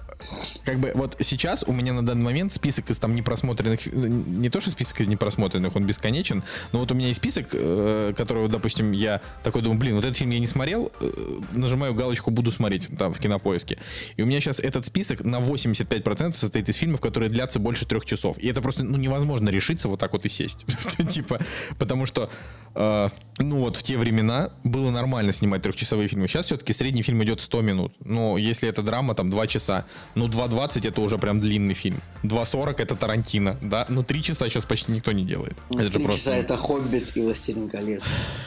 как бы вот сейчас у меня на данный момент список из там непросмотренных, ну, не то что список из непросмотренных, он бесконечен, но вот у меня есть список, э, который, вот, допустим, я такой думаю, блин, вот этот фильм я не смотрел, э, нажимаю галочку «буду смотреть» там в кинопоиске. И у меня сейчас этот список на 85% состоит из фильмов, которые длятся больше трех часов. И это просто ну, невозможно решиться вот так вот и сесть. Типа, потому что, э, ну вот в те времена было нормально снимать трехчасовые фильмы. Сейчас все-таки средний фильм идет 100 минут. Но если это драма, там 2 часа. Ну 2.20 это уже прям длинный фильм. 2.40 это Тарантино, да? Ну 3 часа сейчас почти никто не делает. Ну, это 3 просто... часа это Хоббит и Властелин колец.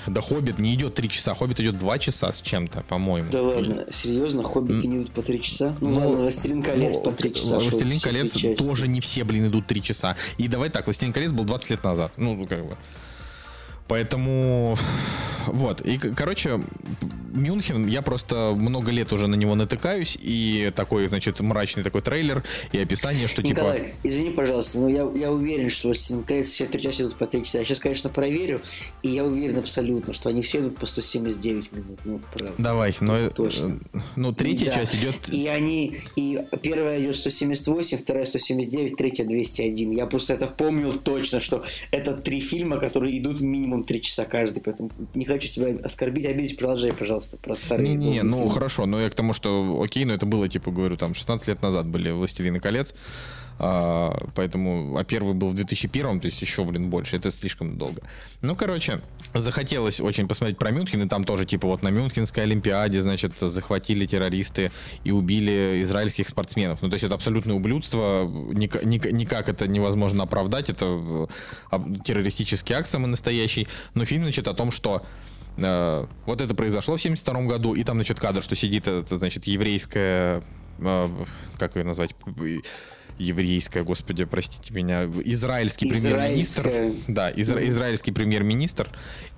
Да Хоббит не идет 3 часа, Хоббит идет 2 часа с чем-то, по-моему. Да ладно, серьезно, Хоббит не идут по 3 часа? Ну, ну ладно, Властелин колец ну, по 3 часа. Властелин колец тоже не все, блин, идут 3 часа. И давай так, Властелин колец был 20 лет назад. Ну, как бы. Поэтому вот. И, короче, Мюнхен, я просто много лет уже на него натыкаюсь, и такой, значит, мрачный такой трейлер, и описание, что Николай, типа... извини, пожалуйста, но я, я уверен, что наконец все три часа идут по три часа. Я сейчас, конечно, проверю, и я уверен абсолютно, что они все идут по 179 минут. Ну, правда. Давай, но... Э, Точно. Ну, третья да. часть идет... И они... И первая идет 178, вторая 179, третья 201. Я просто это помнил точно, что это три фильма, которые идут минимум три часа каждый, поэтому не хочу хочу тебя оскорбить, обидеть, продолжай, пожалуйста, про старые. Не-не, ну фильмы. хорошо, но я к тому, что окей, но это было, типа, говорю, там 16 лет назад были «Властелины колец», а, поэтому, а первый был в 2001, то есть еще, блин, больше, это слишком долго. Ну, короче, захотелось очень посмотреть про Мюнхен, и там тоже, типа, вот на Мюнхенской Олимпиаде, значит, захватили террористы и убили израильских спортсменов. Ну, то есть это абсолютное ублюдство, ник- ник- никак это невозможно оправдать, это э, террористический акт самый настоящий, но фильм, значит, о том, что э, вот это произошло в 72 году, и там, значит, кадр, что сидит, это, значит, еврейская, э, как ее назвать, еврейская, господи, простите меня, израильский премьер-министр. Да, изра- израильский премьер-министр.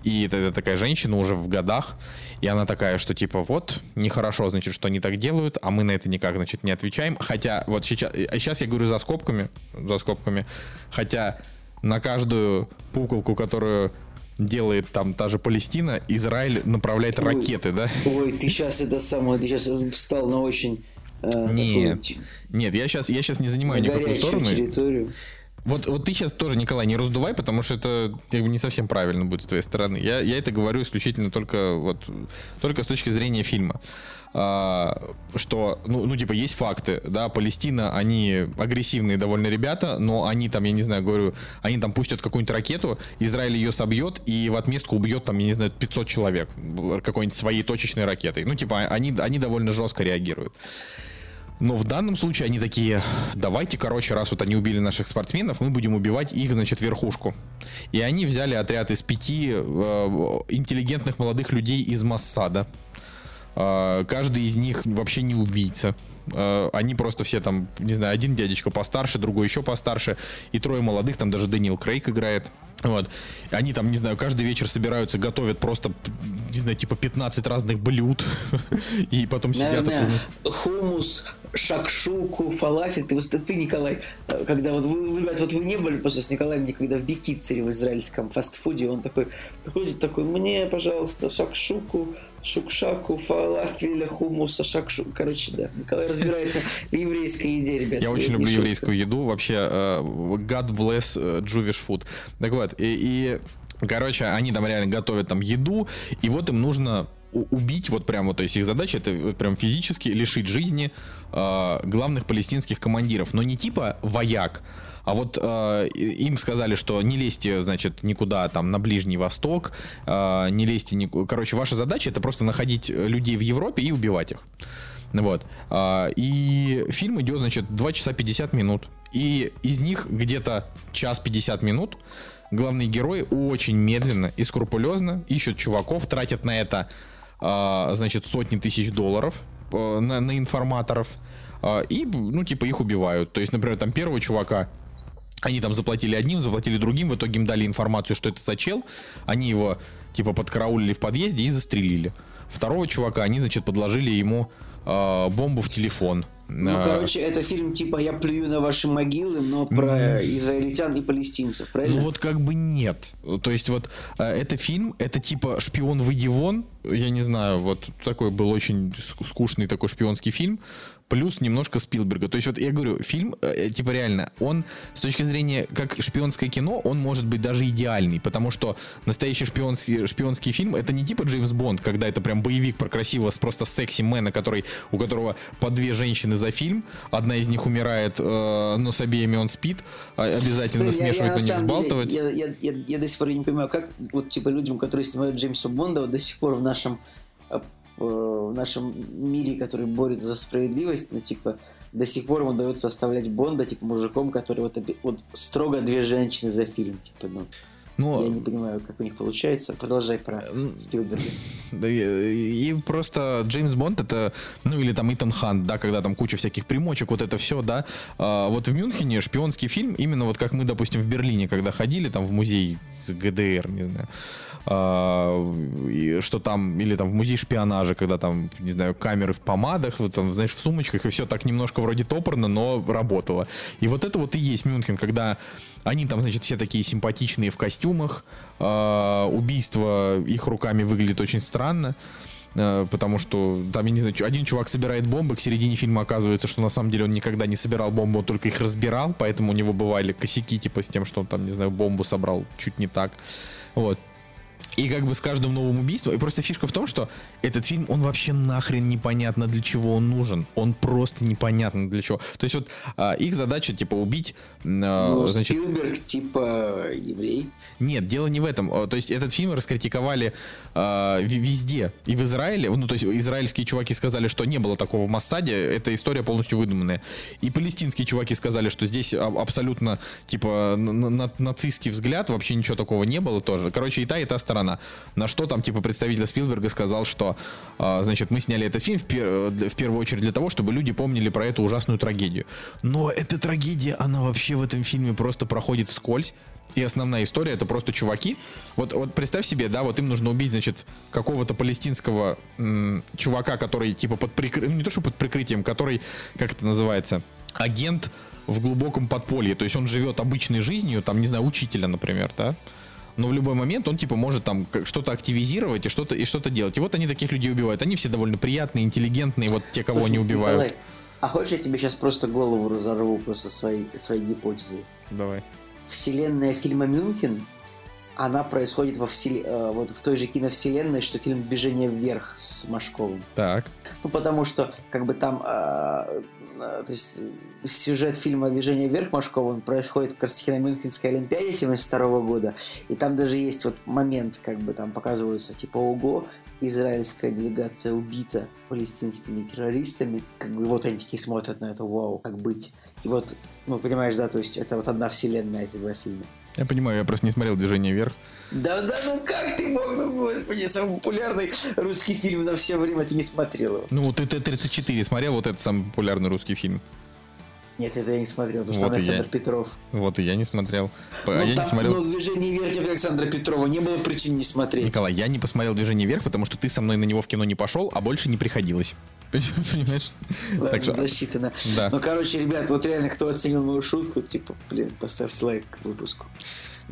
И это, такая женщина уже в годах. И она такая, что типа вот, нехорошо, значит, что они так делают, а мы на это никак, значит, не отвечаем. Хотя вот сейчас, а сейчас я говорю за скобками, за скобками. Хотя на каждую пуколку, которую делает там та же Палестина, Израиль направляет ой, ракеты, да? Ой, ты сейчас это самое, ты сейчас встал на очень Э, нет, такую... нет, я сейчас, я сейчас не занимаю никакую сторону. Территорию. Вот, вот ты сейчас тоже, Николай, не раздувай, потому что это как бы, не совсем правильно будет с твоей стороны. Я, я это говорю исключительно только, вот, только с точки зрения фильма. А, что, ну, ну, типа, есть факты, да, Палестина, они агрессивные довольно ребята, но они там, я не знаю, говорю, они там пустят какую-нибудь ракету, Израиль ее собьет и в отместку убьет там, я не знаю, 500 человек какой-нибудь своей точечной ракетой. Ну, типа, они, они довольно жестко реагируют. Но в данном случае они такие, давайте, короче, раз вот они убили наших спортсменов, мы будем убивать их, значит, верхушку. И они взяли отряд из пяти э, интеллигентных молодых людей из Массада. Э, каждый из них вообще не убийца. Э, они просто все там, не знаю, один дядечка постарше, другой еще постарше, и трое молодых, там даже Дэниел Крейг играет. Вот. Они там, не знаю, каждый вечер собираются, готовят просто, не знаю, типа 15 разных блюд. И потом сидят... Хумус, шакшуку, фалафель. Ты, ты, Николай, когда вот вы, ребят, вот вы не были просто с Николаем никогда в Бикицере в израильском фастфуде, он такой, ходит такой, мне, пожалуйста, шакшуку, шукшаку, фалафеля, хумуса, шакшу. Короче, да. Николай разбирается в еврейской еде, ребят. Я очень люблю шутка. еврейскую еду. Вообще, uh, God bless uh, Jewish food. Так вот, и, и, короче, они там реально готовят там еду, и вот им нужно убить, вот прям вот, то есть их задача это прям физически лишить жизни э, главных палестинских командиров, но не типа вояк, а вот э, им сказали, что не лезьте, значит, никуда там на Ближний Восток, э, не лезьте, ни... короче, ваша задача это просто находить людей в Европе и убивать их. Вот. И фильм идет, значит, 2 часа 50 минут. И из них где-то час 50 минут главные герои очень медленно и скрупулезно ищут чуваков, тратят на это а, значит, сотни тысяч долларов э, на, на информаторов, а, и, ну, типа, их убивают. То есть, например, там первого чувака они там заплатили одним, заплатили другим, в итоге им дали информацию, что это за они его, типа, подкараулили в подъезде и застрелили. Второго чувака они, значит, подложили ему э, бомбу в телефон. Ну, а... короче, это фильм типа «Я плюю на ваши могилы», но про израильтян и палестинцев, правильно? Ну вот как бы нет. То есть вот э, это фильм, это типа «Шпион, выйди вон». Я не знаю, вот такой был очень скучный такой шпионский фильм плюс немножко Спилберга. То есть вот я говорю, фильм, э, типа реально, он с точки зрения как шпионское кино, он может быть даже идеальный, потому что настоящий шпионский, шпионский фильм это не типа Джеймс Бонд, когда это прям боевик про красивого, просто секси-мэна, который, у которого по две женщины за фильм, одна из них умирает, э, но с обеими он спит, а обязательно я, смешивать, я, но не взбалтывать. Я, я, я, я до сих пор не понимаю, как вот типа людям, которые снимают Джеймса Бонда, вот до сих пор в нашем э, в нашем мире, который борется за справедливость, ну, типа, до сих пор ему удается оставлять Бонда, типа, мужиком, который вот, вот строго две женщины за фильм, типа, ну, Ну, я не понимаю, как у них получается. Продолжай про М, Спилберга. Да и, и просто Джеймс Бонд это, ну или там Итан Хант, да, когда там куча всяких примочек, вот это все, да. А, вот в Мюнхене шпионский фильм, именно вот как мы, допустим, в Берлине, когда ходили там в музей с ГДР, не знаю, а, что там, или там в музей шпионажа, когда там, не знаю, камеры в помадах, вот там, знаешь, в сумочках, и все так немножко вроде топорно, но работало. И вот это вот и есть Мюнхен, когда они там, значит, все такие симпатичные в костюмах, а, убийство их руками выглядит очень странно. э, Потому что там, я не знаю, один чувак собирает бомбы, к середине фильма оказывается, что на самом деле он никогда не собирал бомбы, он только их разбирал, поэтому у него бывали косяки, типа с тем, что он там, не знаю, бомбу собрал чуть не так. Вот. И как бы с каждым новым убийством. И просто фишка в том, что этот фильм, он вообще нахрен непонятно для чего он нужен. Он просто непонятно для чего. То есть вот а, их задача, типа, убить, а, Ну, значит, Спилберг, типа, еврей. нет, дело не в этом. Э, То есть этот фильм раскритиковали ви- везде. И в Израиле, ну то есть израильские чуваки сказали, что не было такого в Массаде, эта история полностью выдуманная. И палестинские чуваки сказали, что здесь а- абсолютно типа на- на- нацистский взгляд, вообще ничего такого не было тоже. Короче, и та, и та сторона. На что там типа представитель Спилберга сказал, что э, значит мы сняли этот фильм в, пер- в первую очередь для того, чтобы люди помнили про эту ужасную трагедию. Но эта трагедия, она вообще в этом фильме просто проходит вскользь. И основная история это просто чуваки. Вот, вот представь себе, да, вот им нужно убить, значит, какого-то палестинского чувака, который типа под прикрытием, не то что под прикрытием, который, как это называется, агент в глубоком подполье. То есть он живет обычной жизнью, там, не знаю, учителя, например, да. Но в любой момент он типа может там что-то активизировать и что-то и что-то делать. И вот они таких людей убивают. Они все довольно приятные, интеллигентные, вот те, кого Слушай, они убивают. Николай, а хочешь я тебе сейчас просто голову разорву просто своей, своей гипотезой? Давай. Вселенная фильма «Мюнхен», она происходит во всел- э, вот в той же киновселенной, что фильм «Движение вверх» с Машковым. Так. Ну, потому что, как бы там, э, то есть, э, сюжет фильма «Движение вверх» Машкова, он происходит как раз таки на Мюнхенской Олимпиаде 72 года, и там даже есть вот момент, как бы там показываются, типа, ого, израильская делегация убита палестинскими террористами, как бы вот они такие смотрят на это, вау, как быть. И вот, ну, понимаешь, да, то есть это вот одна вселенная, эти два фильма. Я понимаю, я просто не смотрел движение вверх. Да, да, ну как ты мог, ну господи, самый популярный русский фильм на все время, ты не смотрел его. Ну, ты Т-34 смотрел, вот этот самый популярный русский фильм. Нет, это я не смотрел, потому что Вот и я. Александр Петров. Вот и я не смотрел. Ну, я не там, смотрел. ну, движение вверх от Александра Петрова не было причин не смотреть. Николай, я не посмотрел движение вверх, потому что ты со мной на него в кино не пошел, а больше не приходилось. Понимаешь? Так что- засчитано. Да. Ну, короче, ребят, вот реально, кто оценил мою шутку, типа, блин, поставьте лайк к выпуску.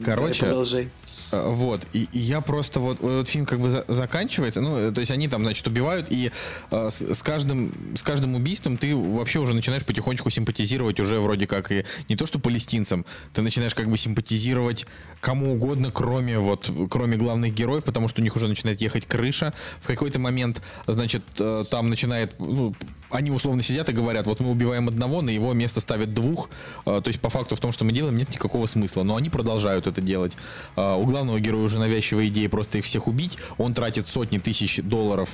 Короче, Давай, Продолжай. Вот, и, и я просто вот, вот этот фильм как бы за- заканчивается, ну, то есть они там, значит, убивают, и э, с, с каждым, с каждым убийством ты вообще уже начинаешь потихонечку симпатизировать уже вроде как и не то что палестинцам, ты начинаешь как бы симпатизировать кому угодно, кроме вот, кроме главных героев, потому что у них уже начинает ехать крыша. В какой-то момент, значит, э, там начинает, ну, они условно сидят и говорят, вот мы убиваем одного, на его место ставят двух, Э, то есть по факту в том, что мы делаем, нет никакого смысла, но они продолжают это делать. Э, У главного героя уже навязчивая идея просто их всех убить, он тратит сотни тысяч долларов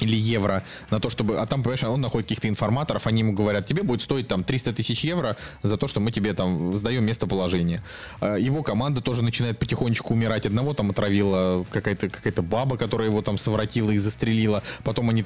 или евро на то, чтобы... А там, понимаешь, он находит каких-то информаторов, они ему говорят, тебе будет стоить там 300 тысяч евро за то, что мы тебе там сдаем местоположение. А, Его команда тоже начинает потихонечку умирать. Одного там отравила какая-то какая баба, которая его там совратила и застрелила. Потом они,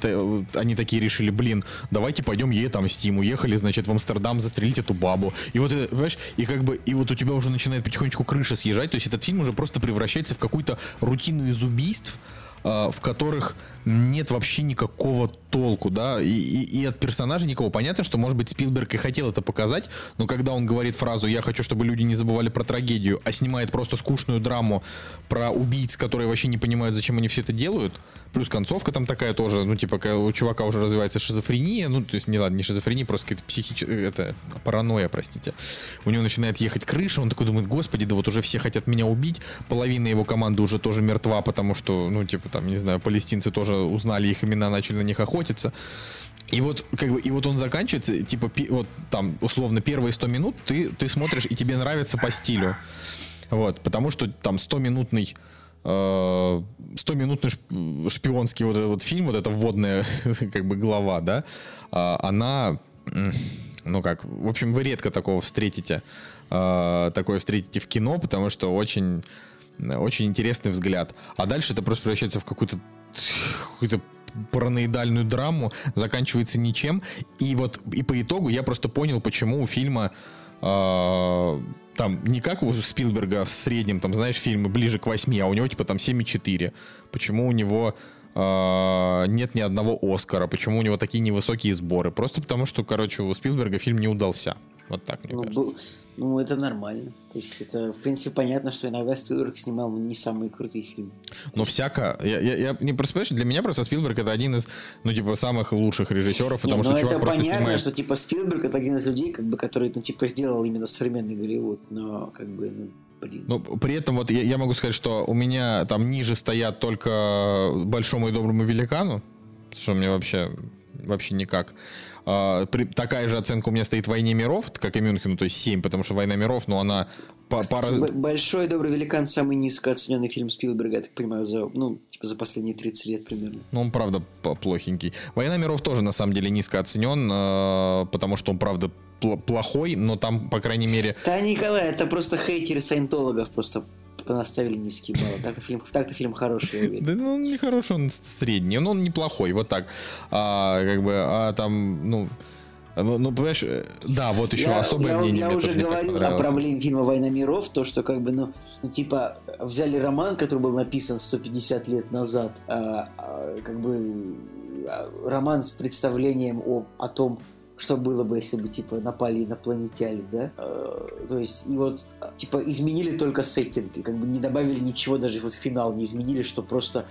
они такие решили, блин, давайте пойдем ей отомстим. Уехали, значит, в Амстердам застрелить эту бабу. И вот, это, понимаешь, и как бы, и вот у тебя уже начинает потихонечку крыша съезжать. То есть этот фильм уже просто превращается в какую-то рутину из убийств, в которых нет вообще никакого толку, да, и, и- и от персонажа никого. Понятно, что, может быть, Спилберг и хотел это показать, но когда он говорит фразу «я хочу, чтобы люди не забывали про трагедию», а снимает просто скучную драму про убийц, которые вообще не понимают, зачем они все это делают, плюс концовка там такая тоже, ну, типа, у чувака уже развивается шизофрения, ну, то есть, не ладно, не шизофрения, просто какая-то психическая, это, паранойя, простите. У него начинает ехать крыша, он такой думает, господи, да вот уже все хотят меня убить, половина его команды уже тоже мертва, потому что, ну, типа, там, не знаю, палестинцы тоже узнали их имена, начали на них охотиться. И вот, как бы, и вот он заканчивается, типа, вот там, условно, первые 100 минут ты, ты смотришь, и тебе нравится по стилю. Вот, потому что там 100-минутный 100-минутный шпионский вот этот вот фильм, вот эта вводная как бы глава, да, а, она ну как, в общем, вы редко такого встретите, э, такое встретите в кино, потому что очень, очень интересный взгляд. А дальше это просто превращается в какую-то какую-то параноидальную драму, заканчивается ничем. И вот и по итогу я просто понял, почему у фильма э, там не как у Спилберга в среднем, там, знаешь, фильмы ближе к 8, а у него типа там 7,4. Почему у него э, нет ни одного Оскара, почему у него такие невысокие сборы? Просто потому, что, короче, у Спилберга фильм не удался. Вот так, мне ну, кажется. Был, ну, это нормально. То есть это, в принципе, понятно, что иногда Спилберг снимал не самые крутые фильмы. Но всяко... Я, я, я не просто понимаешь, для меня просто Спилберг это один из, ну, типа, самых лучших режиссеров, потому не, что ну, чувак это просто понятно, снимает... что, типа, Спилберг это один из людей, как бы, который, ну, типа, сделал именно современный Голливуд, но, как бы, ну, блин. Ну, при этом вот я, я могу сказать, что у меня там ниже стоят только большому и доброму великану, что мне вообще вообще никак. А, при, такая же оценка у меня стоит «Войне миров», как и Мюнхену, то есть 7, потому что «Война миров», но она по, Кстати, пара... Большой добрый великан самый низко оцененный фильм Спилберга, я так понимаю, за, ну, типа, за последние 30 лет примерно. Ну, он, правда, плохенький. «Война миров» тоже, на самом деле, низко оценен, э, потому что он, правда, пл- плохой, но там, по крайней мере... Да, Николай, это просто хейтеры саентологов просто наставили низкие баллы. Так-то фильм, так-то фильм хороший, я уверен. Да ну, он не хороший, он средний, но он неплохой, вот так. А, как бы, а там, ну... Ну, ну, понимаешь, да, вот еще я, особое я, мнение я уже так говорил о проблеме фильма «Война миров», то, что как бы, ну, ну, типа, взяли роман, который был написан 150 лет назад, а, а, как бы а, роман с представлением о, о том, что было бы, если бы, типа, напали инопланетяне, да? Э, то есть, и вот, типа, изменили только сеттинг, и как бы не добавили ничего, даже вот финал не изменили, что просто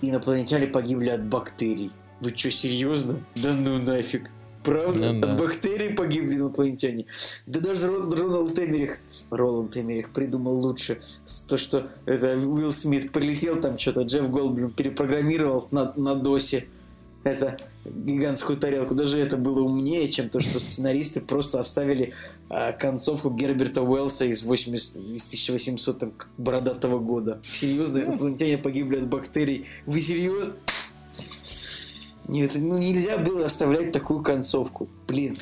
инопланетяне погибли от бактерий. Вы что, серьезно? Да ну нафиг. Правда? Ну да. От бактерий погибли инопланетяне. Да даже Рон- Роналд Эмерих, Роланд Эмерих придумал лучше. То, что это Уилл Смит прилетел там что-то, Джефф Голдблюм перепрограммировал на, на досе это гигантскую тарелку. Даже это было умнее, чем то, что сценаристы просто оставили а, концовку Герберта Уэллса из, 80, из 1800 там, бородатого года. Серьезно, инопланетяне погибли от бактерий. Вы серьезно? Нет, ну нельзя было оставлять такую концовку. Блин.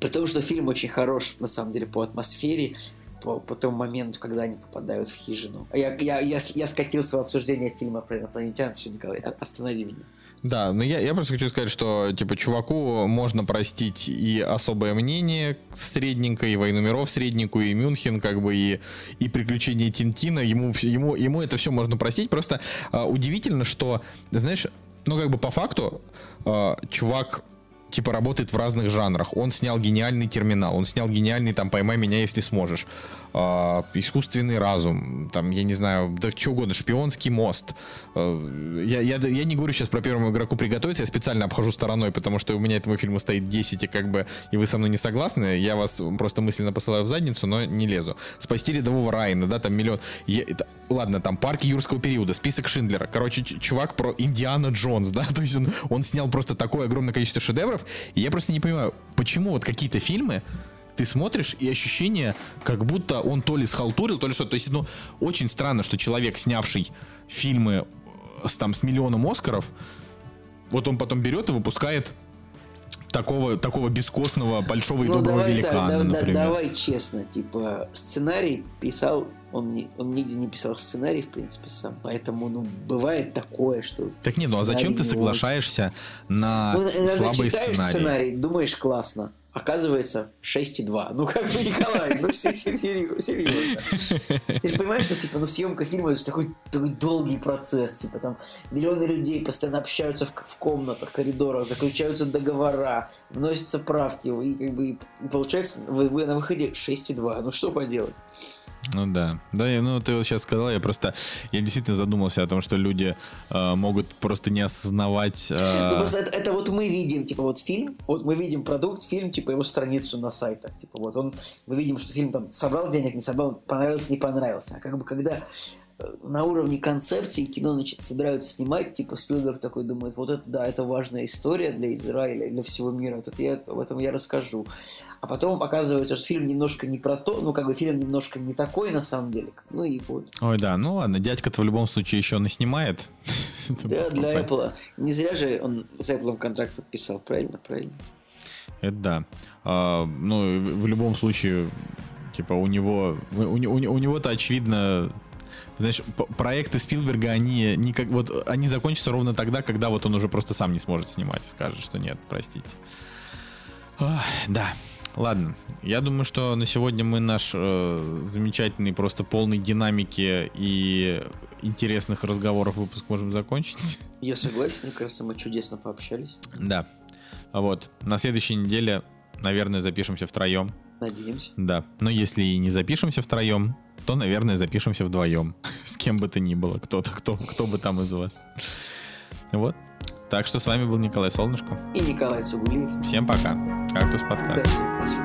При том, что фильм очень хорош, на самом деле, по атмосфере, по, по тому моменту, когда они попадают в хижину. А Я, я, я, я скатился в обсуждение фильма про инопланетян. Все, Николай, останови меня. Да, но я, я просто хочу сказать, что типа чуваку можно простить и особое мнение средненькое, и войну миров средненькую, и Мюнхен, как бы, и, и приключения Тинтина. Ему, ему, ему это все можно простить. Просто а, удивительно, что, знаешь, ну как бы по факту а, чувак типа работает в разных жанрах. Он снял гениальный терминал, он снял гениальный там «Поймай меня, если сможешь», а, искусственный разум, там, я не знаю, да что угодно, шпионский мост. А, Я, я, я не говорю сейчас про первому игроку приготовиться, я специально обхожу стороной, потому что у меня этому фильму стоит 10, и как бы, и вы со мной не согласны, я вас просто мысленно посылаю в задницу, но не лезу. Спасти рядового Райана, да, там миллион. Я- это- ладно, там парки юрского периода, список Шиндлера. Короче, чувак про Индиана Джонс, да, то есть он, он снял просто такое огромное количество шедевров, и я просто не понимаю, почему вот какие-то фильмы ты смотришь, и ощущение, как будто он то ли схалтурил, то ли что. То есть, ну, очень странно, что человек, снявший фильмы э, с, там, с миллионом Оскаров, вот он потом берет и выпускает такого, такого бескостного большого и Ну, доброго давай, великана, так, да- да- например. давай честно, типа, сценарий писал, он, не- он нигде не писал сценарий, в принципе, сам. Поэтому, ну, бывает такое, что... Так нет, ну а зачем ты не соглашаешься на Ну, слабый читаешь сценарий? сценарий, думаешь, классно. Оказывается, 6,2. Ну, как бы, Николай, ну, се- се- серьезно. Ты же понимаешь, что, типа, ну, съемка фильма это такой, такой долгий процесс. Типа, там, миллионы людей постоянно общаются в, в комнатах, коридорах, заключаются договора, вносятся правки, и, как бы, и получается, вы, вы на выходе 6,2. Ну, что поделать? Ну да. Да, я- ну ты вот сейчас сказал, я просто, я действительно задумался о том, что люди э, могут просто не осознавать... э, Ну, просто это, это вот мы видим, типа, вот фильм, вот мы видим продукт, фильм, типа, его страницу на сайтах, типа, вот он, мы видим, что фильм там собрал денег, не собрал, понравился, не понравился. А как бы, когда на уровне концепции кино, значит, собираются снимать, типа, Спилберг такой думает, вот это, да, это важная история для Израиля, для всего мира, вот это я, об этом я расскажу. А потом оказывается, что фильм немножко не про то, ну, как бы фильм немножко не такой на самом деле. Ну и вот. Ой, да, ну ладно, дядька-то в любом случае еще наснимает. Да, для Apple. Не зря же он с Apple контракт подписал, правильно, правильно. Это да. А, ну, в, любом случае, типа, у него, у, у, у него-то очевидно, знаешь, проекты Спилберга, они, не как, вот, они закончатся ровно тогда, когда вот он уже просто сам не сможет снимать, скажет, что нет, простите. Ах, да, ладно. Я думаю, что на сегодня мы наш э, замечательный, просто полный динамики и интересных разговоров выпуск можем закончить. Я согласен, мне кажется, мы чудесно пообщались. Да. Вот. На следующей неделе, наверное, запишемся втроем. Надеемся. Да. Но если и не запишемся втроем, то, наверное, запишемся вдвоем. С кем бы то ни было. Кто-то, кто, кто бы там из вас. Вот. Так что с вами был Николай Солнышко. И Николай Цугулиев. Всем пока. Кактус До подкаст. свидания.